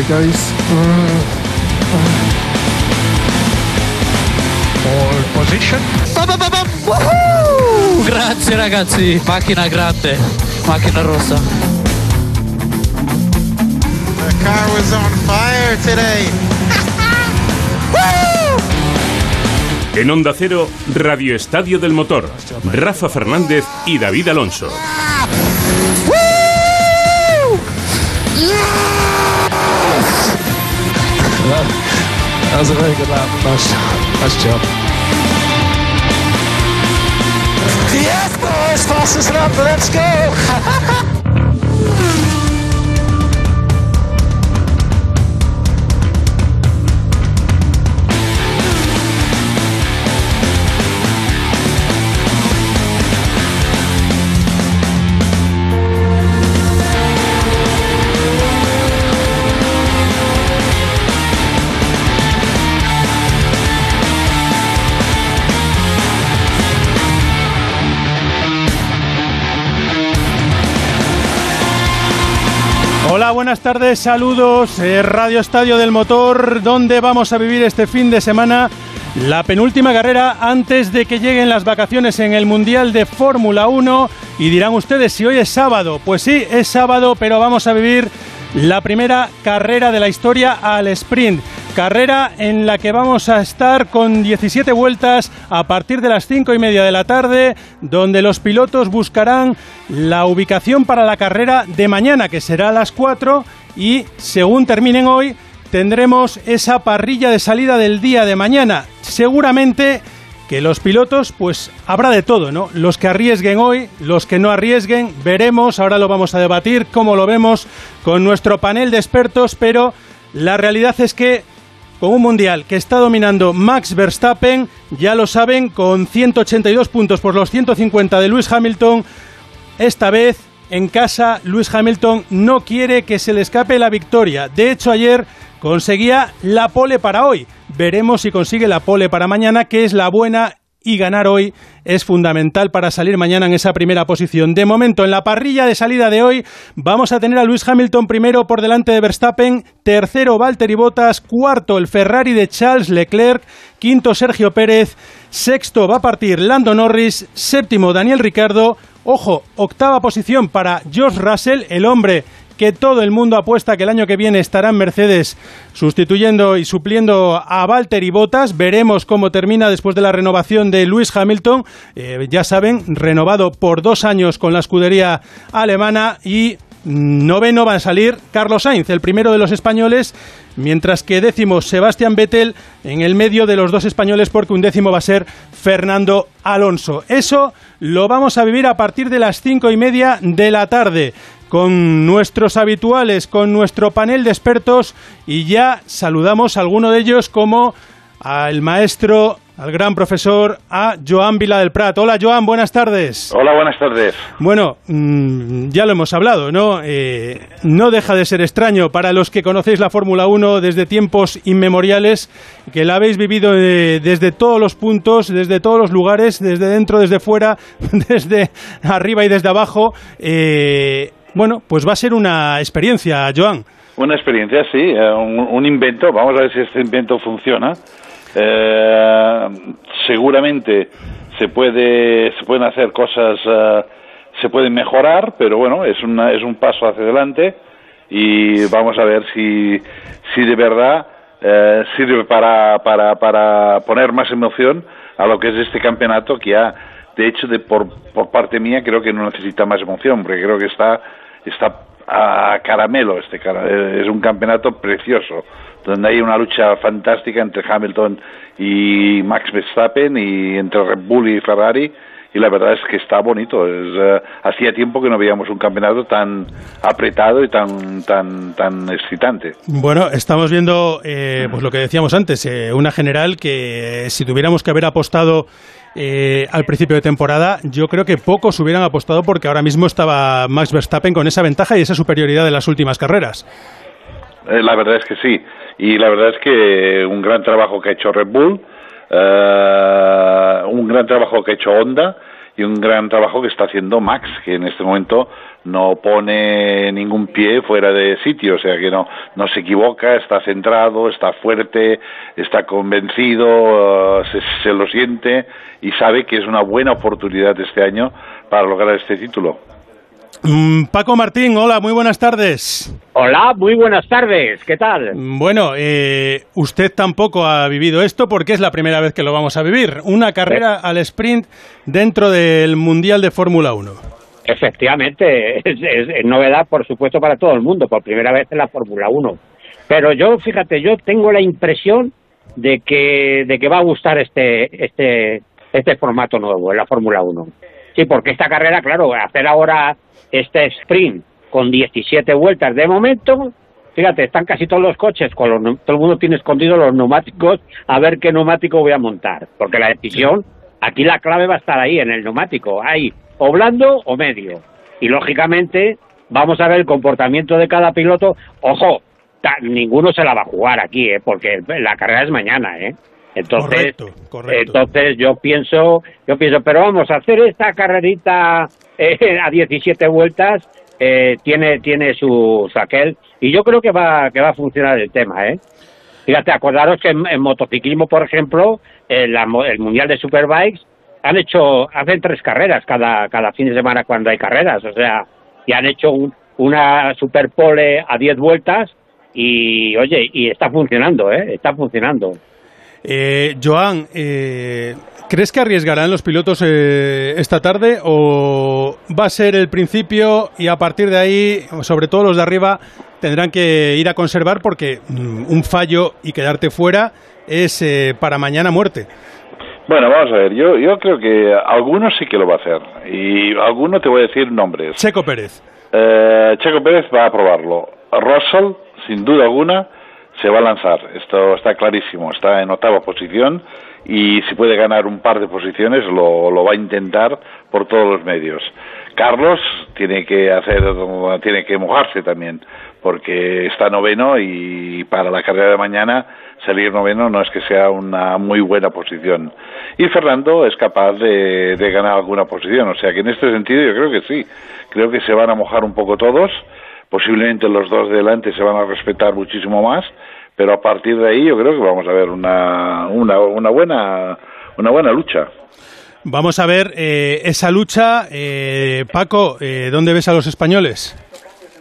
It goes. Pole position. Woohoo! Grazie ragazzi, macchina grande, macchina rossa. The car was on fire today. En Onda Cero, Radio Estadio del Motor. Rafa Fernández y David Alonso. That was a very good lap. Nice, nice job. Yes, boys, fastest lap. Let's go. Buenas tardes, saludos, eh, Radio Estadio del Motor, donde vamos a vivir este fin de semana la penúltima carrera antes de que lleguen las vacaciones en el Mundial de Fórmula 1 y dirán ustedes si hoy es sábado, pues sí, es sábado, pero vamos a vivir la primera carrera de la historia al sprint. Carrera en la que vamos a estar con 17 vueltas a partir de las 5 y media de la tarde, donde los pilotos buscarán la ubicación para la carrera de mañana, que será a las 4, y según terminen hoy, tendremos esa parrilla de salida del día de mañana. Seguramente que los pilotos, pues habrá de todo, ¿no? Los que arriesguen hoy, los que no arriesguen, veremos, ahora lo vamos a debatir, cómo lo vemos con nuestro panel de expertos, pero la realidad es que con un mundial que está dominando Max Verstappen, ya lo saben, con 182 puntos por los 150 de Lewis Hamilton, esta vez en casa Lewis Hamilton no quiere que se le escape la victoria. De hecho, ayer conseguía la pole para hoy. Veremos si consigue la pole para mañana, que es la buena y ganar hoy es fundamental para salir mañana en esa primera posición. De momento, en la parrilla de salida de hoy, vamos a tener a Luis Hamilton primero por delante de Verstappen, tercero Valtteri Bottas, cuarto el Ferrari de Charles Leclerc, quinto Sergio Pérez, sexto va a partir Lando Norris, séptimo Daniel Ricardo, ojo, octava posición para George Russell, el hombre que todo el mundo apuesta que el año que viene estará en Mercedes sustituyendo y supliendo a Valtteri Bottas. Veremos cómo termina después de la renovación de Lewis Hamilton. Eh, ya saben, renovado por dos años con la escudería alemana y noveno va a salir Carlos Sainz, el primero de los españoles, mientras que décimo Sebastián Vettel en el medio de los dos españoles porque un décimo va a ser Fernando Alonso. Eso lo vamos a vivir a partir de las cinco y media de la tarde con nuestros habituales, con nuestro panel de expertos y ya saludamos a alguno de ellos como al maestro, al gran profesor, a Joan Vila del Prat. Hola Joan, buenas tardes. Hola, buenas tardes. Bueno, mmm, ya lo hemos hablado, ¿no? Eh, no deja de ser extraño para los que conocéis la Fórmula 1 desde tiempos inmemoriales, que la habéis vivido eh, desde todos los puntos, desde todos los lugares, desde dentro, desde fuera, desde arriba y desde abajo. Eh, bueno, pues va a ser una experiencia, Joan. Una experiencia, sí, eh, un, un, invento. Vamos a ver si este invento funciona. Eh, seguramente se puede, se pueden hacer cosas, uh, se pueden mejorar, pero bueno, es una, es un paso hacia adelante y vamos a ver si, si de verdad uh, sirve para, para, para poner más emoción a lo que es este campeonato que ya de hecho de por, por parte mía creo que no necesita más emoción porque creo que está está a caramelo este es un campeonato precioso donde hay una lucha fantástica entre Hamilton y Max Verstappen y entre Red Bull y Ferrari y la verdad es que está bonito es, uh, hacía tiempo que no veíamos un campeonato tan apretado y tan tan tan excitante. Bueno estamos viendo eh, pues lo que decíamos antes eh, una general que si tuviéramos que haber apostado eh, al principio de temporada, yo creo que pocos hubieran apostado porque ahora mismo estaba Max Verstappen con esa ventaja y esa superioridad de las últimas carreras. Eh, la verdad es que sí, y la verdad es que un gran trabajo que ha hecho Red Bull, uh, un gran trabajo que ha hecho Honda, y un gran trabajo que está haciendo Max, que en este momento no pone ningún pie fuera de sitio, o sea que no, no se equivoca, está centrado, está fuerte, está convencido, uh, se, se lo siente y sabe que es una buena oportunidad este año para lograr este título. Mm, Paco Martín, hola, muy buenas tardes. Hola, muy buenas tardes, ¿qué tal? Mm, Bueno, eh, usted tampoco ha vivido esto porque es la primera vez que lo vamos a vivir. Una carrera al sprint dentro del Mundial de Fórmula 1. Efectivamente, es, novedad, por supuesto, para todo el mundo, por primera vez en la Fórmula 1. Pero yo, fíjate, yo tengo la impresión de que, de que va a gustar este, este, este formato nuevo en la Fórmula 1. Sí, porque esta carrera, claro, hacer ahora este sprint con 17 vueltas de momento, fíjate, están casi todos los coches, con los, todo el mundo tiene escondidos los neumáticos, a ver qué neumático voy a montar. Porque la decisión, aquí la clave va a estar ahí, en el neumático, ahí, o blando o medio. Y lógicamente, vamos a ver el comportamiento de cada piloto. Ojo, ninguno se la va a jugar aquí, ¿eh? porque la carrera es mañana, ¿eh? Entonces, Correcto, correcto. entonces yo pienso, yo pienso, pero vamos a hacer esta carrerita eh, a 17 vueltas eh, tiene tiene su, su aquel y yo creo que va que va a funcionar el tema, ¿eh? Fíjate, acordaros que en, en motociclismo, por ejemplo, en la mo- el mundial de superbikes han hecho hacen tres carreras cada cada fin de semana cuando hay carreras, o sea, y han hecho un- una superpole a 10 vueltas y oye, y está funcionando, ¿eh? Está funcionando. Eh, Joan, eh, ¿crees que arriesgarán los pilotos eh, esta tarde o va a ser el principio y a partir de ahí, sobre todo los de arriba, tendrán que ir a conservar porque mm, un fallo y quedarte fuera es eh, para mañana muerte? Bueno, vamos a ver, yo, yo creo que algunos sí que lo va a hacer y alguno te voy a decir nombres. Checo Pérez. Eh, Checo Pérez va a probarlo. Russell, sin duda alguna, se va a lanzar. Esto está clarísimo. Está en octava posición y si puede ganar un par de posiciones lo, lo va a intentar por todos los medios. Carlos tiene que hacer, tiene que mojarse también porque está noveno y para la carrera de mañana salir noveno no es que sea una muy buena posición. Y Fernando es capaz de, de ganar alguna posición. O sea que en este sentido yo creo que sí. Creo que se van a mojar un poco todos. Posiblemente los dos de delante se van a respetar muchísimo más. Pero a partir de ahí yo creo que vamos a ver una, una, una buena una buena lucha. Vamos a ver eh, esa lucha. Eh, Paco, eh, ¿dónde ves a los españoles?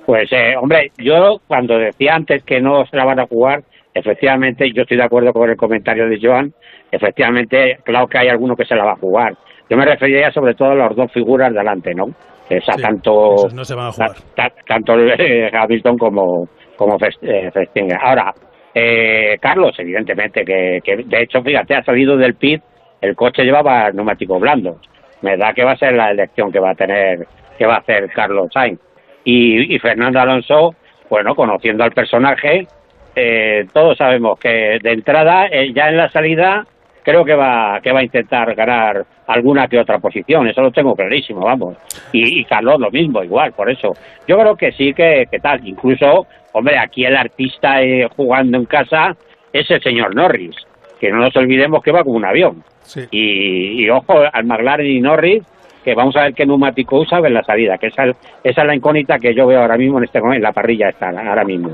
Pues, eh, hombre, yo cuando decía antes que no se la van a jugar, efectivamente, yo estoy de acuerdo con el comentario de Joan. Efectivamente, claro que hay alguno que se la va a jugar. Yo me referiría sobre todo a las dos figuras delante, ¿no? O sea, Sí, tanto, no se van a jugar. ta- ta- tanto eh, Hamilton como, como Fest- eh, Verstappen. Ahora, eh, Carlos, evidentemente, que, que de hecho, fíjate, ha salido del pit, el coche llevaba neumáticos blandos. Me da que va a ser la elección que va a tener, que va a hacer Carlos Sainz. Y, y Fernando Alonso, bueno, conociendo al personaje, eh, todos sabemos que de entrada, eh, ya en la salida, creo que va, que va a intentar ganar alguna que otra posición, eso lo tengo clarísimo, vamos. Y, y Carlos lo mismo, igual, por eso. Yo creo que sí, que, que tal. Incluso, hombre, aquí el artista eh, jugando en casa es el señor Norris, que no nos olvidemos que va como un avión. Sí. Y, y ojo al McLaren y Norris, que vamos a ver qué neumático usa en la salida, que esa, esa es la incógnita que yo veo ahora mismo en este momento, en la parrilla está ahora mismo.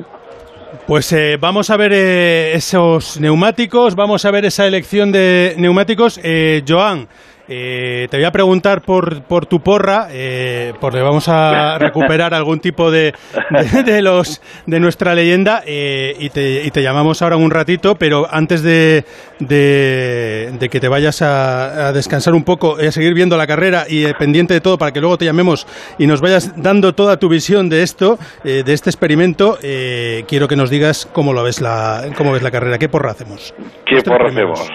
Pues eh, vamos a ver eh, esos neumáticos, vamos a ver esa elección de neumáticos. Eh, Joan, eh, te voy a preguntar por, por tu porra, eh, porque vamos a recuperar algún tipo de, de, de los de nuestra leyenda eh, y, te, y te llamamos ahora un ratito, pero antes de, de, que te vayas a, a descansar un poco, a seguir viendo la carrera y eh, pendiente de todo para que luego te llamemos y nos vayas dando toda tu visión de esto, eh, de este experimento, eh, quiero que nos digas cómo lo ves la, cómo ves la carrera, qué porra hacemos. ¿Qué porra hacemos?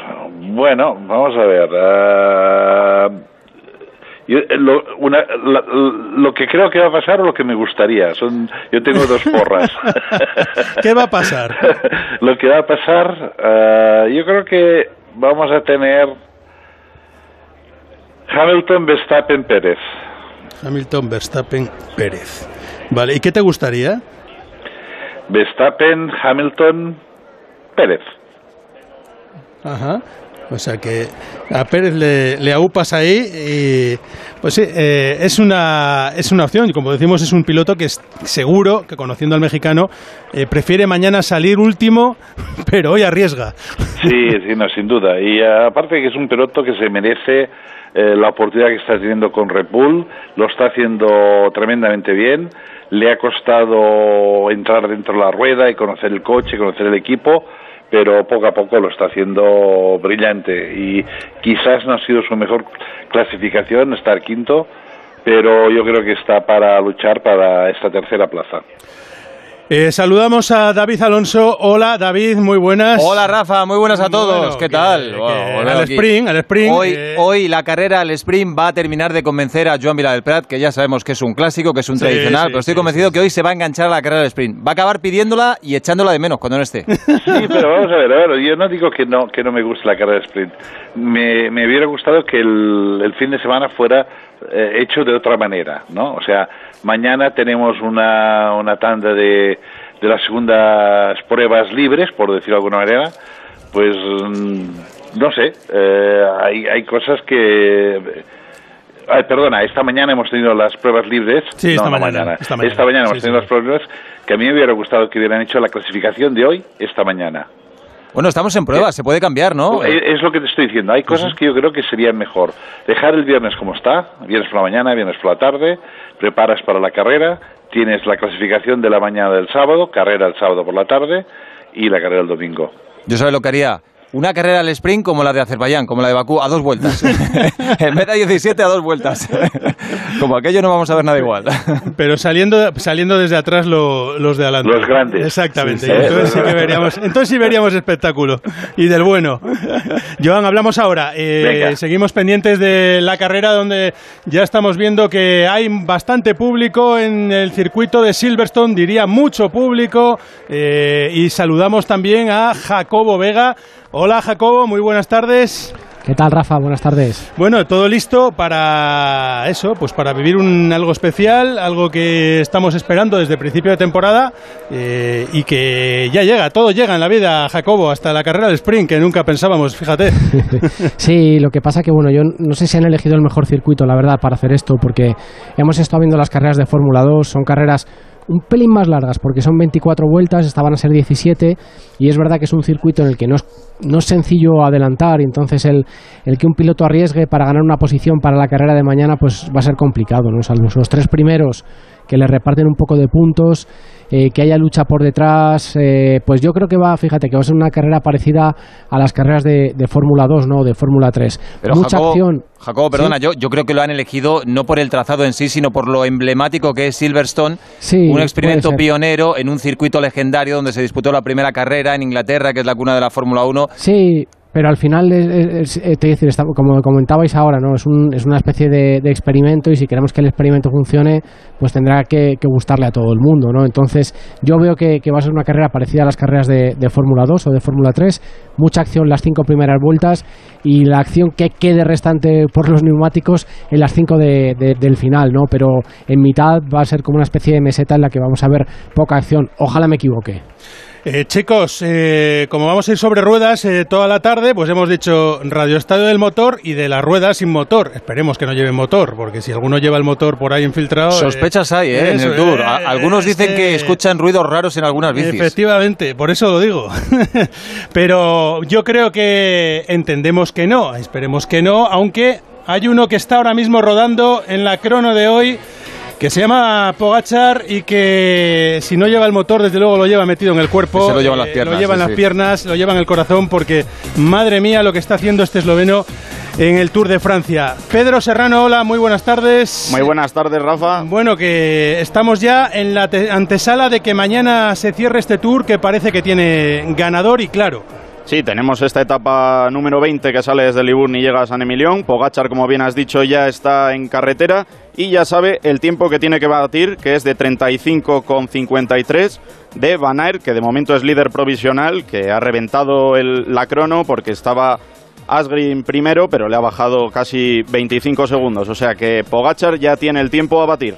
Bueno, vamos a ver. yo, eh, lo, una- la- lo que creo que va a pasar o lo que me gustaría. Son, yo tengo dos porras. ¿Qué va a pasar? lo que va a pasar, ah, yo creo que vamos a tener Hamilton, Verstappen, Pérez. Hamilton, Verstappen, Pérez. Vale, ¿y qué te gustaría? Verstappen, Hamilton, Pérez. Ajá. O sea que a Pérez le, le aupas ahí y pues sí, eh, es, una, es una opción. Como decimos, es un piloto que es seguro, que conociendo al mexicano, eh, prefiere mañana salir último, pero hoy arriesga. Sí, sí, no, sin duda. Y eh, aparte que es un piloto que se merece eh, la oportunidad que está teniendo con Red Bull, lo está haciendo tremendamente bien, le ha costado entrar dentro de la rueda y conocer el coche, conocer el equipo, pero poco a poco lo está haciendo brillante y quizás no ha sido su mejor clasificación estar quinto, pero yo creo que está para luchar para esta tercera plaza. Eh, saludamos a David Alonso. Hola, David, muy buenas. Hola, Rafa, muy buenas a todos. Bueno, ¿Qué que- tal? que Wow, al sprint, al sprint. Hoy, eh, hoy la carrera al sprint va a terminar de convencer a Joan Vila del Prat, que ya sabemos que es un clásico, que es un Sí, tradicional, sí, pero estoy sí, convencido sí, que hoy se va a enganchar a la carrera del sprint. Va a acabar pidiéndola y echándola de menos cuando no esté. Sí, pero vamos a ver, a ver, yo no digo que no, que no me guste la carrera de sprint. Me, me hubiera gustado que el, el fin de semana fuera eh, hecho de otra manera, ¿no? O sea, mañana tenemos una, una tanda de, de las segundas pruebas libres, por decirlo de alguna manera, pues mm, no sé, eh, hay, hay cosas que... Ay, perdona, esta mañana hemos tenido las pruebas libres. Sí, esta No, mañana, esta mañana. hemos Sí, tenido sí. las pruebas libres que a mí me hubiera gustado que hubieran hecho la clasificación de hoy esta mañana. Bueno, estamos en prueba, se puede cambiar, ¿no? Es, es lo que te estoy diciendo. Hay cosas que yo creo que serían mejor. Dejar el viernes como está, viernes por la mañana, viernes por la tarde, preparas para la carrera, tienes la clasificación de la mañana del sábado, carrera el sábado por la tarde y la carrera el domingo. Yo sabes lo que haría. Una carrera al sprint como la de Azerbaiyán, como la de Bakú, a dos vueltas. en vez de 17, a dos vueltas. como aquello no vamos a ver nada igual. Pero saliendo, saliendo desde atrás lo- los de adelante. Los grandes. Exactamente. Sí, sí. Y entonces sí que veríamos, entonces sí veríamos espectáculo. Y del bueno. Joan, hablamos ahora. Eh, seguimos pendientes de la carrera donde ya estamos viendo que hay bastante público en el circuito de Silverstone, diría mucho público. Eh, y saludamos también a Jacobo Vega. Hola Jacobo, muy buenas tardes. ¿Qué tal, Rafa? Buenas tardes. Bueno, todo listo para eso, pues para vivir un algo especial, algo que estamos esperando desde principio de temporada eh, y que ya llega, todo llega en la vida, Jacobo, hasta la carrera del sprint, que nunca pensábamos, fíjate. Sí, lo que pasa que, bueno, yo no sé si han elegido el mejor circuito, la verdad, para hacer esto, porque hemos estado viendo las carreras de Fórmula 2, son carreras un pelín más largas, porque son 24 vueltas, estaban a ser 17, y es verdad que es un circuito en el que no es, no es sencillo adelantar, y entonces el, el que un piloto arriesgue para ganar una posición para la carrera de mañana, pues va a ser complicado, ¿no? Salvo los tres primeros que le reparten un poco de puntos, eh, que haya lucha por detrás, eh, pues yo creo que va, fíjate, que va a ser una carrera parecida a las carreras de, de Fórmula 2, ¿no? De Fórmula 3. Pero Mucha Jacobo, acción. Jacobo, perdona, Sí. yo, yo creo que lo han elegido no por el trazado en sí, sino por lo emblemático que es Silverstone, Sí, un experimento pionero en un circuito legendario donde se disputó la primera carrera en Inglaterra, que es la cuna de la Fórmula 1. Sí, pero al final, es, eh, te decir, está- como comentabais ahora, ¿no? es, un- es una especie de, experimento y si queremos que el experimento funcione, pues tendrá que, que gustarle a todo el mundo. ¿no? Entonces, yo veo que, va a ser una carrera parecida a las carreras de, Fórmula 2 o de Fórmula 3. Mucha acción las cinco primeras vueltas y la acción que quede restante por los neumáticos en las cinco de- del final. ¿no? Pero en mitad va a ser como una especie de meseta en la que vamos a ver poca acción. Ojalá me equivoque. Eh, chicos, eh, como vamos a ir sobre ruedas eh, toda la tarde, pues hemos dicho Radio Estadio del Motor y de la rueda sin motor. Esperemos que no lleven motor, porque si alguno lleva el motor por ahí infiltrado... eh, Sospechas hay, ¿eh? En el Tour. eh, Algunos dicen es que escuchan ruidos raros en algunas bicis. Efectivamente, por eso lo digo. Pero yo creo que entendemos que no, esperemos que no, aunque hay uno que está ahora mismo rodando en la crono de hoy que se llama Pogachar y que si no lleva el motor, desde luego lo lleva metido en el cuerpo. Se lo lleva en las eh, piernas, Lo lleva en sí, las sí. piernas, lo lleva en el corazón, porque madre mía lo que está haciendo este esloveno en el Tour de Francia. Pedro Serrano, hola, muy buenas tardes. Muy buenas tardes, Rafa. Bueno, que estamos ya en la te- antesala de que mañana se cierre este tour que parece que tiene ganador y claro. Sí, tenemos esta etapa número 20 que sale desde Liburno y llega a San Emilión. Pogachar, como bien has dicho, ya está en carretera y ya sabe el tiempo que tiene que batir, que es de 35,53 de Van Aert, que de momento es líder provisional, que ha reventado el- la crono porque estaba Asgreen primero, pero le ha bajado casi 25 segundos. O sea que Pogachar ya tiene el tiempo a batir.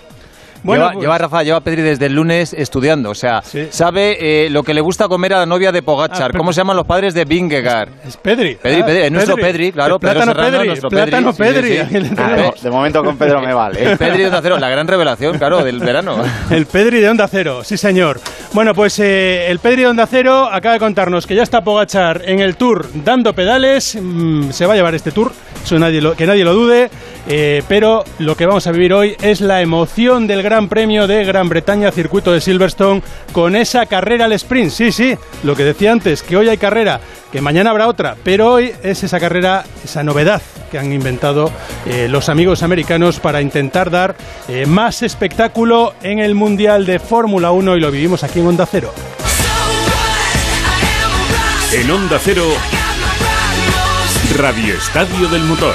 Bueno, lleva, pues- lleva, Rafa, lleva Pedri desde el lunes estudiando. O sea, sabe eh, lo que le gusta comer a la novia de Pogachar. Ah, ¿Cómo se llaman los padres de Vingegaard? Es Pedri. Pedri, Ah, Pedri, es nuestro Pedri, claro. Plátano Pedro Serrano, Pedri, nuestro plátano Pedri. sí, sí, Pedri. sí. Ah, de momento con Pedro me vale. El Pedri de Onda Cero, la gran revelación, claro, del verano. El Pedri de Onda Cero, sí señor. Bueno, pues eh, el Pedri de Onda Cero acaba de contarnos que ya está Pogachar en el Tour dando pedales. Mm, se va a llevar este Tour, eso nadie lo- que nadie lo dude. eh, pero lo que vamos a vivir hoy es la emoción del Gran Premio de Gran Bretaña, circuito de Silverstone, con esa carrera al sprint. Sí, sí, lo que decía antes, que hoy hay carrera, que mañana habrá otra, pero hoy es esa carrera, esa novedad que han inventado eh, los amigos americanos para intentar dar eh, más espectáculo en el Mundial de Fórmula 1 y lo vivimos aquí en Onda Cero. En Onda Cero, Radio Estadio del Motor.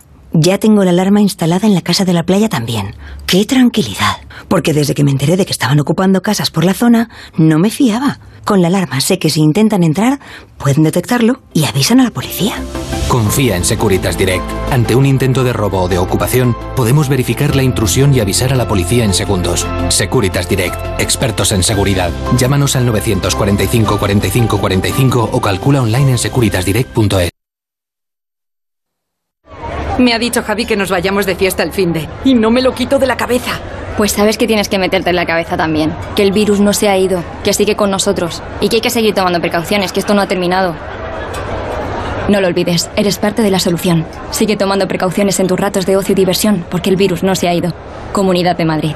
ya tengo la alarma instalada en la casa de la playa también. ¡Qué tranquilidad! Porque desde que me enteré de que estaban ocupando casas por la zona, no me fiaba. Con la alarma sé que si intentan entrar, pueden detectarlo y avisan a la policía. Confía en Securitas Direct. Ante un intento de robo o de ocupación, podemos verificar la intrusión y avisar a la policía en segundos. Securitas Direct, expertos en seguridad. Llámanos al 945 45 45 o calcula online en securitasdirect.es. Me ha dicho Javi que nos vayamos de fiesta el fin de. Y no me lo quito de la cabeza. Pues sabes que tienes que meterte en la cabeza también. Que el virus no se ha ido, que sigue con nosotros. Y que hay que seguir tomando precauciones, que esto no ha terminado. No lo olvides, eres parte de la solución. Sigue tomando precauciones en tus ratos de ocio y diversión, porque el virus no se ha ido. Comunidad de Madrid.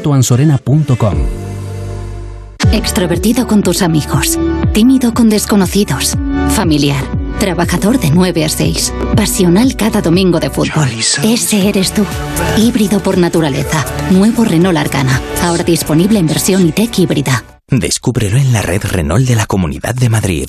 clínicasmatoansorena.com. Extrovertido con tus amigos, tímido con desconocidos, familiar, trabajador de 9 a 6, pasional cada domingo de fútbol. Ese eres tú. Híbrido por naturaleza. Nuevo Renault Arcana. Ahora disponible en versión e-tech híbrida. Descúbrelo en la red Renault de la Comunidad de Madrid.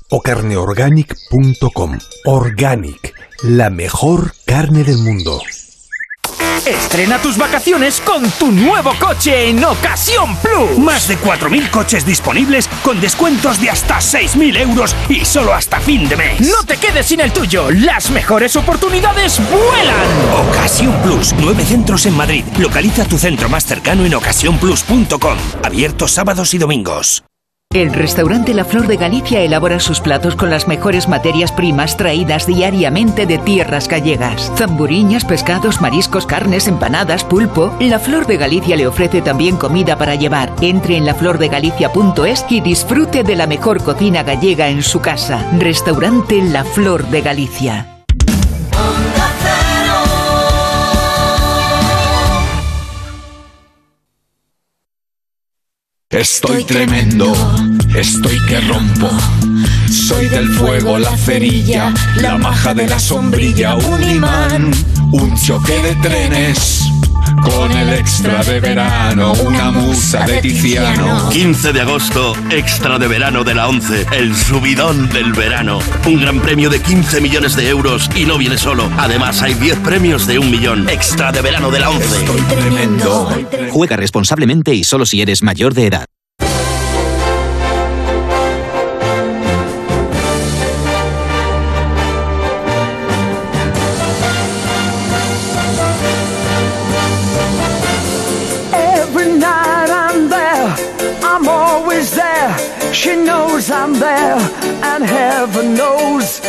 o carneorganic.com. Organic, la mejor carne del mundo. Estrena tus vacaciones con tu nuevo coche en Ocasión Plus. Más de 4.000 coches disponibles con descuentos de hasta 6.000 euros y solo hasta fin de mes. No te quedes sin el tuyo. Las mejores oportunidades vuelan. Ocasión Plus. Nueve centros en Madrid. Localiza tu centro más cercano en ocasiónplus.com. Abierto sábados y domingos. El restaurante La Flor de Galicia elabora sus platos con las mejores materias primas traídas diariamente de tierras gallegas. Zamburiñas, pescados, mariscos, carnes, empanadas, pulpo. La Flor de Galicia le ofrece también comida para llevar. Entre en laflordegalicia.es y disfrute de la mejor cocina gallega en su casa. Restaurante La Flor de Galicia. Estoy tremendo, estoy que rompo. Soy del fuego, la cerilla, la maja de la sombrilla, un imán, un choque de trenes. Con el extra de verano, una musa de Tiziano. 15 de agosto, extra de verano de la 11, el subidón del verano. Un gran premio de 15 millones de euros y no viene solo. Además, hay 10 premios de un millón. Extra de verano de la 11. tremendo. Juega responsablemente y solo si eres mayor de edad. And heaven knows.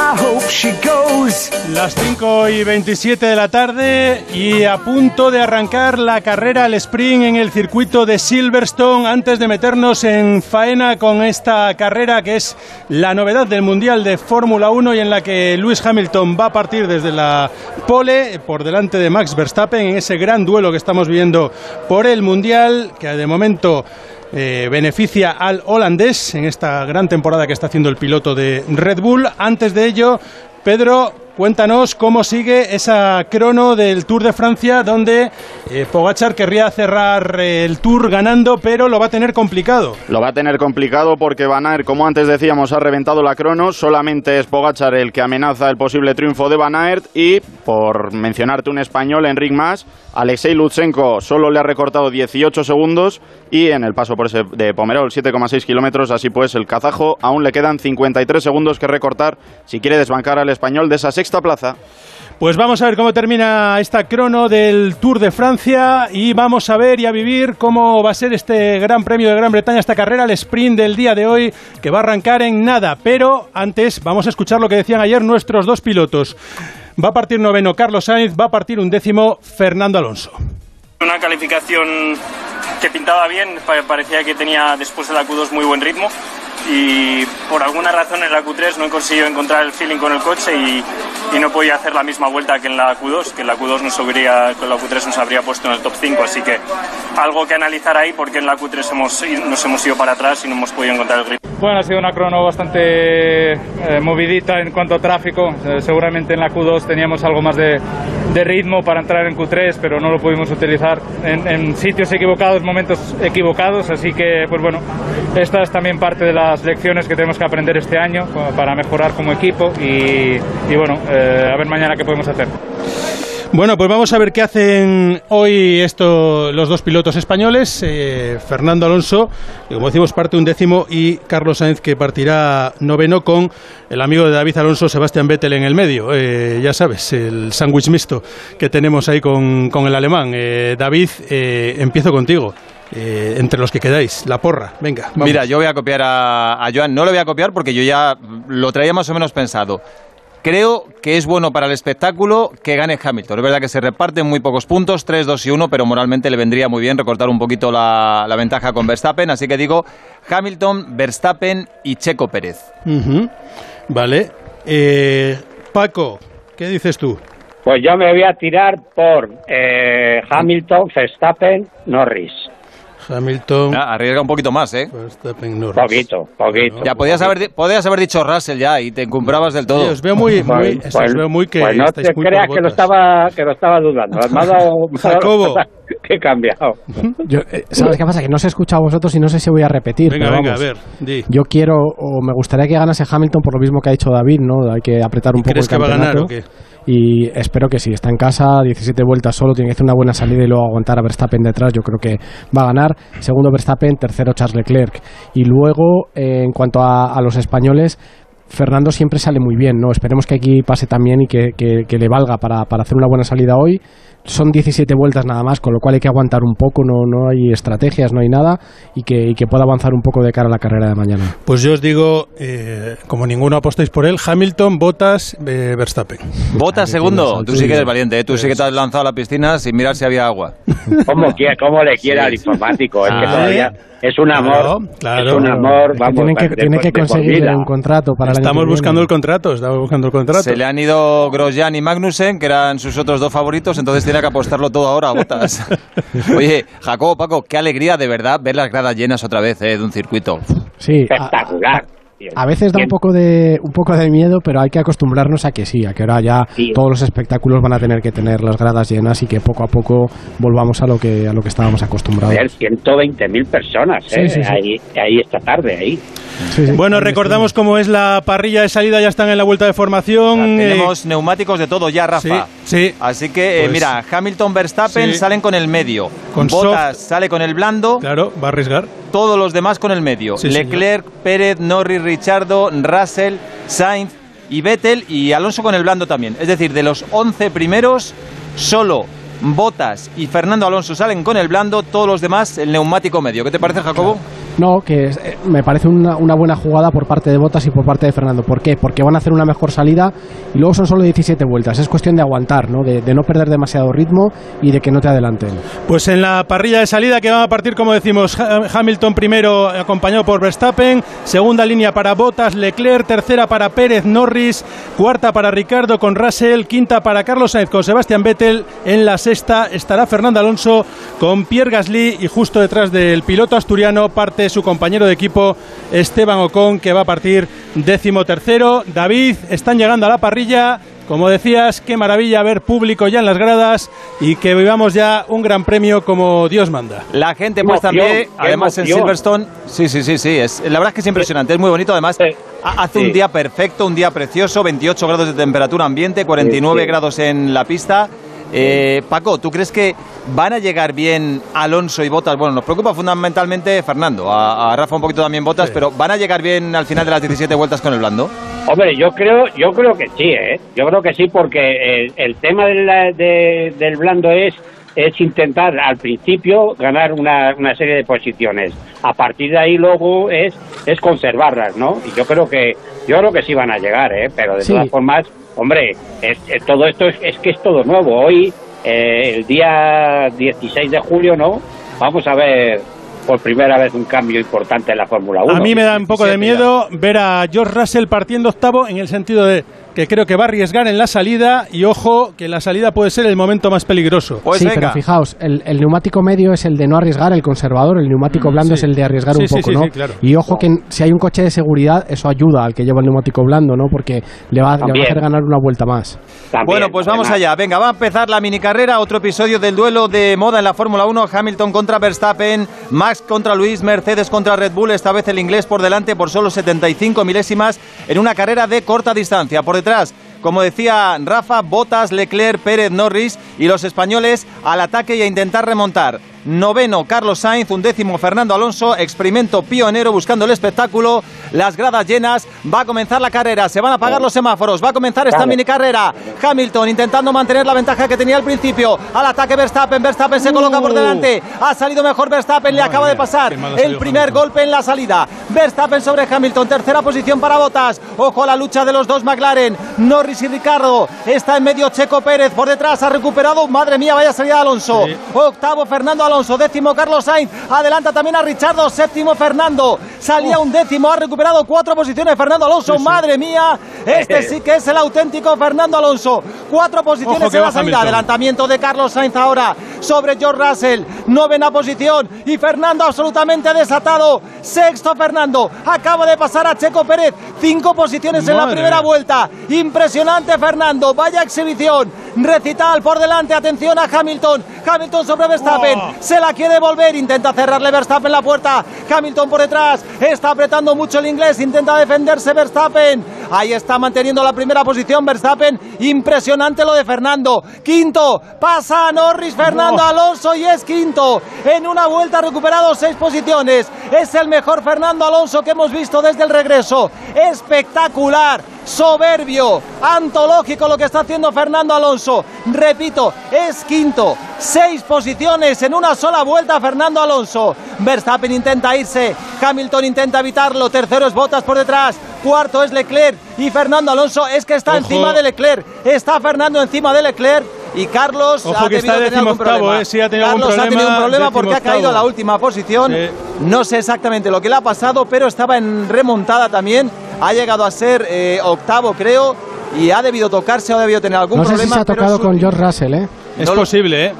I hope she goes. Las 5 y 27 de la tarde y a punto de arrancar la carrera al sprint en el circuito de Silverstone antes de meternos en faena con esta carrera que es la novedad del Mundial de Fórmula 1 y en la que Lewis Hamilton va a partir desde la pole por delante de Max Verstappen en ese gran duelo que estamos viendo por el Mundial que de momento eh, beneficia al holandés en esta gran temporada que está haciendo el piloto de Red Bull. Antes de ello, Pedro, cuéntanos cómo sigue esa crono del Tour de Francia donde eh, Pogachar querría cerrar eh, el Tour ganando, pero lo va a tener complicado. Lo va a tener complicado porque Van Aert, como antes decíamos, ha reventado la crono. Solamente es Pogachar el que amenaza el posible triunfo de Van Aert. Y, por mencionarte un español, Enric Mas, Alexei Lutsenko solo le ha recortado 18 segundos. Y en el paso por ese de Pomerol, 7,6 kilómetros. Así pues, el kazajo aún le quedan 53 segundos que recortar si quiere desbancar al español de esa sexta plaza. Pues vamos a ver cómo termina esta crono del Tour de Francia y vamos a ver y a vivir cómo va a ser este Gran Premio de Gran Bretaña, esta carrera, el sprint del día de hoy, que va a arrancar en nada. Pero antes vamos a escuchar lo que decían ayer nuestros dos pilotos. Va a partir noveno Carlos Sainz, va a partir un décimo Fernando Alonso. Una calificación que pintaba bien, pa- parecía que tenía después de la Q2 muy buen ritmo y por alguna razón en la Q3 no he conseguido encontrar el feeling con el coche y, y no podía hacer la misma vuelta que en la Q2, que en la Q2 nos habría, con la Q3 nos habría puesto en el top 5, así que algo que analizar ahí porque en la Q3 hemos, nos hemos ido para atrás y no hemos podido encontrar el ritmo. Bueno, ha sido una crono bastante eh, movidita en cuanto a tráfico. Eh, seguramente en la Q2 teníamos algo más de, de ritmo para entrar en Q3, pero no lo pudimos utilizar en, en sitios equivocados, momentos equivocados. Así que, pues bueno, esta es también parte de las lecciones que tenemos que aprender este año para mejorar como equipo y, y bueno, eh, a ver mañana qué podemos hacer. Bueno, pues vamos a ver qué hacen hoy esto, los dos pilotos españoles, eh, Fernando Alonso, que como decimos parte un décimo, y Carlos Sainz, que partirá noveno con el amigo de David Alonso, Sebastián Vettel, en el medio. Eh, ya sabes, el sándwich mixto que tenemos ahí con, con el alemán. Eh, David, eh, empiezo contigo. Eh, entre los que quedáis, la porra, venga. vamos. Mira, yo voy a copiar a, a Joan. No lo voy a copiar porque yo ya lo traía más o menos pensado. Creo que es bueno para el espectáculo que gane Hamilton. Es verdad que se reparten muy pocos puntos, 3, 2 y 1, pero moralmente le vendría muy bien recortar un poquito la, la ventaja con Verstappen. Así que digo Hamilton, Verstappen y Checo Pérez. Vale. Eh, Paco, ¿qué dices tú? Pues yo me voy a tirar por eh, Hamilton, Verstappen, Norris. Hamilton. Ah, arriesga un poquito más, ¿eh? Verstappen, Norris. Poquito, poquito. Ya podías haber, di- podías haber dicho Russell ya y te encumbrabas del todo. Oye, os veo muy, muy, Pues- eso, os veo muy que pues no estáis te muy creas por que lo estaba que lo estaba dudando. Me ha dado, Jacobo. que he cambiado. Yo, eh, ¿Sabes qué pasa? Que no se escucha a vosotros y no sé si voy a repetir. Venga, pero venga, vamos. a ver, di. Yo quiero, o me gustaría que ganase Hamilton por lo mismo que ha dicho David, ¿no? Hay que apretar un poco ¿Crees el que va a ganar campeonato. o qué? Y espero que sí. Está en casa, 17 vueltas solo, tiene que hacer una buena salida y luego aguantar a Verstappen detrás. Yo creo que va a ganar. Segundo Verstappen, tercero Charles Leclerc. Y luego, eh, en cuanto a, a los españoles, Fernando siempre sale muy bien, ¿no? Esperemos que aquí pase también y que, que- que le valga para, para hacer una buena salida hoy. Son 17 vueltas nada más, con lo cual hay que aguantar un poco, no, no hay estrategias, no hay nada, y que, y que pueda avanzar un poco de cara a la carrera de mañana. Pues yo os digo, eh, como ninguno apostáis por él, Hamilton, Bottas, eh, Verstappen. Vota segundo. Tú sí que eres valiente, ¿eh? Tú sí que te has lanzado a la piscina sin mirar si había agua. ¿Cómo, quiere, cómo le quiera al informático? Es que Ah. todavía es un amor. claro. Es un amor, Es que vamos. tienen que, de- tienen que conseguir un contrato para Estamos que buscando el contrato, estamos buscando el contrato. Se le han ido Grosjean y Magnussen, que eran sus otros dos favoritos, entonces tiene que apostarlo todo ahora a botas. Oye, Jacobo, Paco, qué alegría de verdad ver las gradas llenas otra vez eh, de un circuito. Sí, espectacular. A veces da un poco de un poco de miedo, pero hay que acostumbrarnos a que sí, a que ahora ya todos los espectáculos van a tener que tener las gradas llenas y que poco a poco volvamos a lo que a lo que estábamos acostumbrados. Joder, 120.000 personas Sí, ¿eh? sí, sí. Ahí, ahí esta tarde, ahí. Bueno, recordamos cómo es la parrilla de salida, ya están en la vuelta de formación. eh, Tenemos neumáticos de todo ya, Rafa. Sí, sí. Así que, eh, Pues- mira, Hamilton, Verstappen Sí. salen con el medio. Con Bottas sale con el blando. Claro, va a arriesgar. Todos los demás con el medio. Sí, Leclerc, Pérez, Norris, Richardo, Russell, Sainz y Vettel y Alonso con el blando también. Es decir, de los 11 primeros, solo Bottas y Fernando Alonso salen con el blando, todos los demás el neumático medio. ¿Qué te parece, Jacobo? No, que es- eh, me parece una, una buena jugada por parte de Botas y por parte de Fernando. ¿Por qué? Porque van a hacer una mejor salida y luego son solo 17 vueltas. Es cuestión de aguantar, ¿no? De, de no perder demasiado ritmo y de que no te adelanten. Pues en la parrilla de salida que van a partir, como decimos, Ha- Hamilton primero acompañado por Verstappen, segunda línea para Bottas, Leclerc, tercera para Pérez, Norris, cuarta para Ricardo con Russell, quinta para Carlos Sainz con Sebastián Vettel, en la sexta estará Fernando Alonso con Pierre Gasly y justo detrás del piloto asturiano parte su compañero de equipo Esteban Ocon que va a partir décimo tercero. David, están llegando a la parrilla. Como decías, qué maravilla ver público ya en las gradas y que vivamos ya un gran premio como Dios manda. La gente puesta en pie, además en. Silverstone. Sí, sí, sí, sí. Es, la verdad es que es impresionante, es muy bonito. Además, ha- hace un día perfecto, un día precioso, 28 grados de temperatura ambiente, 49 Sí, sí. grados en la pista. Eh, Paco, ¿tú crees que van a llegar bien Alonso y Botas? Bueno, nos preocupa fundamentalmente Fernando, a, a Rafa un poquito también Botas, pero ¿van a llegar bien al final de las 17 vueltas con el blando? Hombre, yo creo, yo creo que sí, ¿eh? Yo creo que sí porque el, el tema de la- de- del blando es es intentar al principio ganar una, una serie de posiciones. A partir de ahí luego es es conservarlas, ¿no? Y yo creo que yo creo que sí van a llegar, ¿eh? Pero de Sí. todas formas, hombre, es, es- todo esto es, es que es todo nuevo. Hoy, eh, el día 16 de julio, ¿no? Vamos a ver por primera vez un cambio importante en la Fórmula 1. A mí me da un poco de miedo ver a George Russell partiendo octavo en el sentido de que creo que va a arriesgar en la salida y ojo que la salida puede ser el momento más peligroso. Pues sí, pero fijaos, el, el neumático medio es el de no arriesgar, el conservador, el neumático Mm, blando sí. es el de arriesgar Sí, un sí, poco, sí, ¿no? sí, claro. Y ojo que si hay un coche de seguridad, eso ayuda al que lleva el neumático blando, ¿no? Porque le va, le va a También. hacer ganar una vuelta más. bueno, pues vamos allá. Venga, va a empezar la mini carrera, otro episodio del duelo de moda en la Fórmula 1. Hamilton contra Verstappen, Max contra Luis, Mercedes contra Red Bull. Esta vez el inglés por delante por solo 75 milésimas en una carrera de corta distancia. Por detrás, como decía Rafa, Botas, Leclerc, Pérez, Norris y los españoles al ataque y a intentar remontar. Noveno, Carlos Sainz, undécimo, Fernando Alonso, experimento pionero buscando el espectáculo, las gradas llenas, va a comenzar la carrera, se van a apagar los semáforos, va a comenzar esta mini carrera. Hamilton intentando mantener la ventaja que tenía al principio, al ataque Verstappen, Verstappen se coloca por delante, ha salido mejor Verstappen, le acaba de pasar el primer golpe en la salida. Verstappen sobre Hamilton, tercera posición para Botas, ojo a la lucha de los dos McLaren, Norris y Ricardo, está en medio Checo Pérez, por detrás ha recuperado, madre mía, vaya salida de Alonso, octavo Fernando Alonso, décimo Carlos Sainz, adelanta también a Richardo, séptimo Fernando, salía un décimo, ha recuperado cuatro posiciones Fernando Alonso, madre mía, este sí que es el auténtico Fernando Alonso, cuatro posiciones Ojo en la salida, adelantamiento de Carlos Sainz ahora sobre George Russell, novena posición y Fernando absolutamente desatado, sexto Fernando, acaba de pasar a Checo Pérez, cinco posiciones en la primera vuelta, impresionante Fernando, vaya exhibición, recital por delante, atención a Hamilton, Hamilton sobre Verstappen, se la quiere volver, intenta cerrarle Verstappen la puerta, Hamilton por detrás, está apretando mucho el inglés, intenta defenderse Verstappen, ahí está manteniendo la primera posición Verstappen, impresionante lo de Fernando, quinto, pasa a Norris, Fernando Alonso y es quinto, en una vuelta ha recuperado seis posiciones, es el mejor Fernando Alonso que hemos visto desde el regreso, espectacular, soberbio, antológico lo que está haciendo Fernando Alonso. Repito, es quinto. Seis posiciones en una sola vuelta Fernando Alonso. Verstappen intenta irse, Hamilton intenta evitarlo, tercero es Bottas por detrás, cuarto es Leclerc y Fernando Alonso es que está Ojo. encima de Leclerc. Está Fernando encima de Leclerc. Y Carlos Ojo ha que está tener algún problema. eh, sí ha tenido algún Carlos ha tenido un problema, porque ha caído a la última posición. No sé exactamente lo que le ha pasado, pero estaba en remontada también. Ha llegado a ser eh, octavo, creo, y ha debido tocarse o ha debido tener algún No sé problema. si se ha pero tocado con George Russell, ¿eh? Es No lo- posible, ¿eh?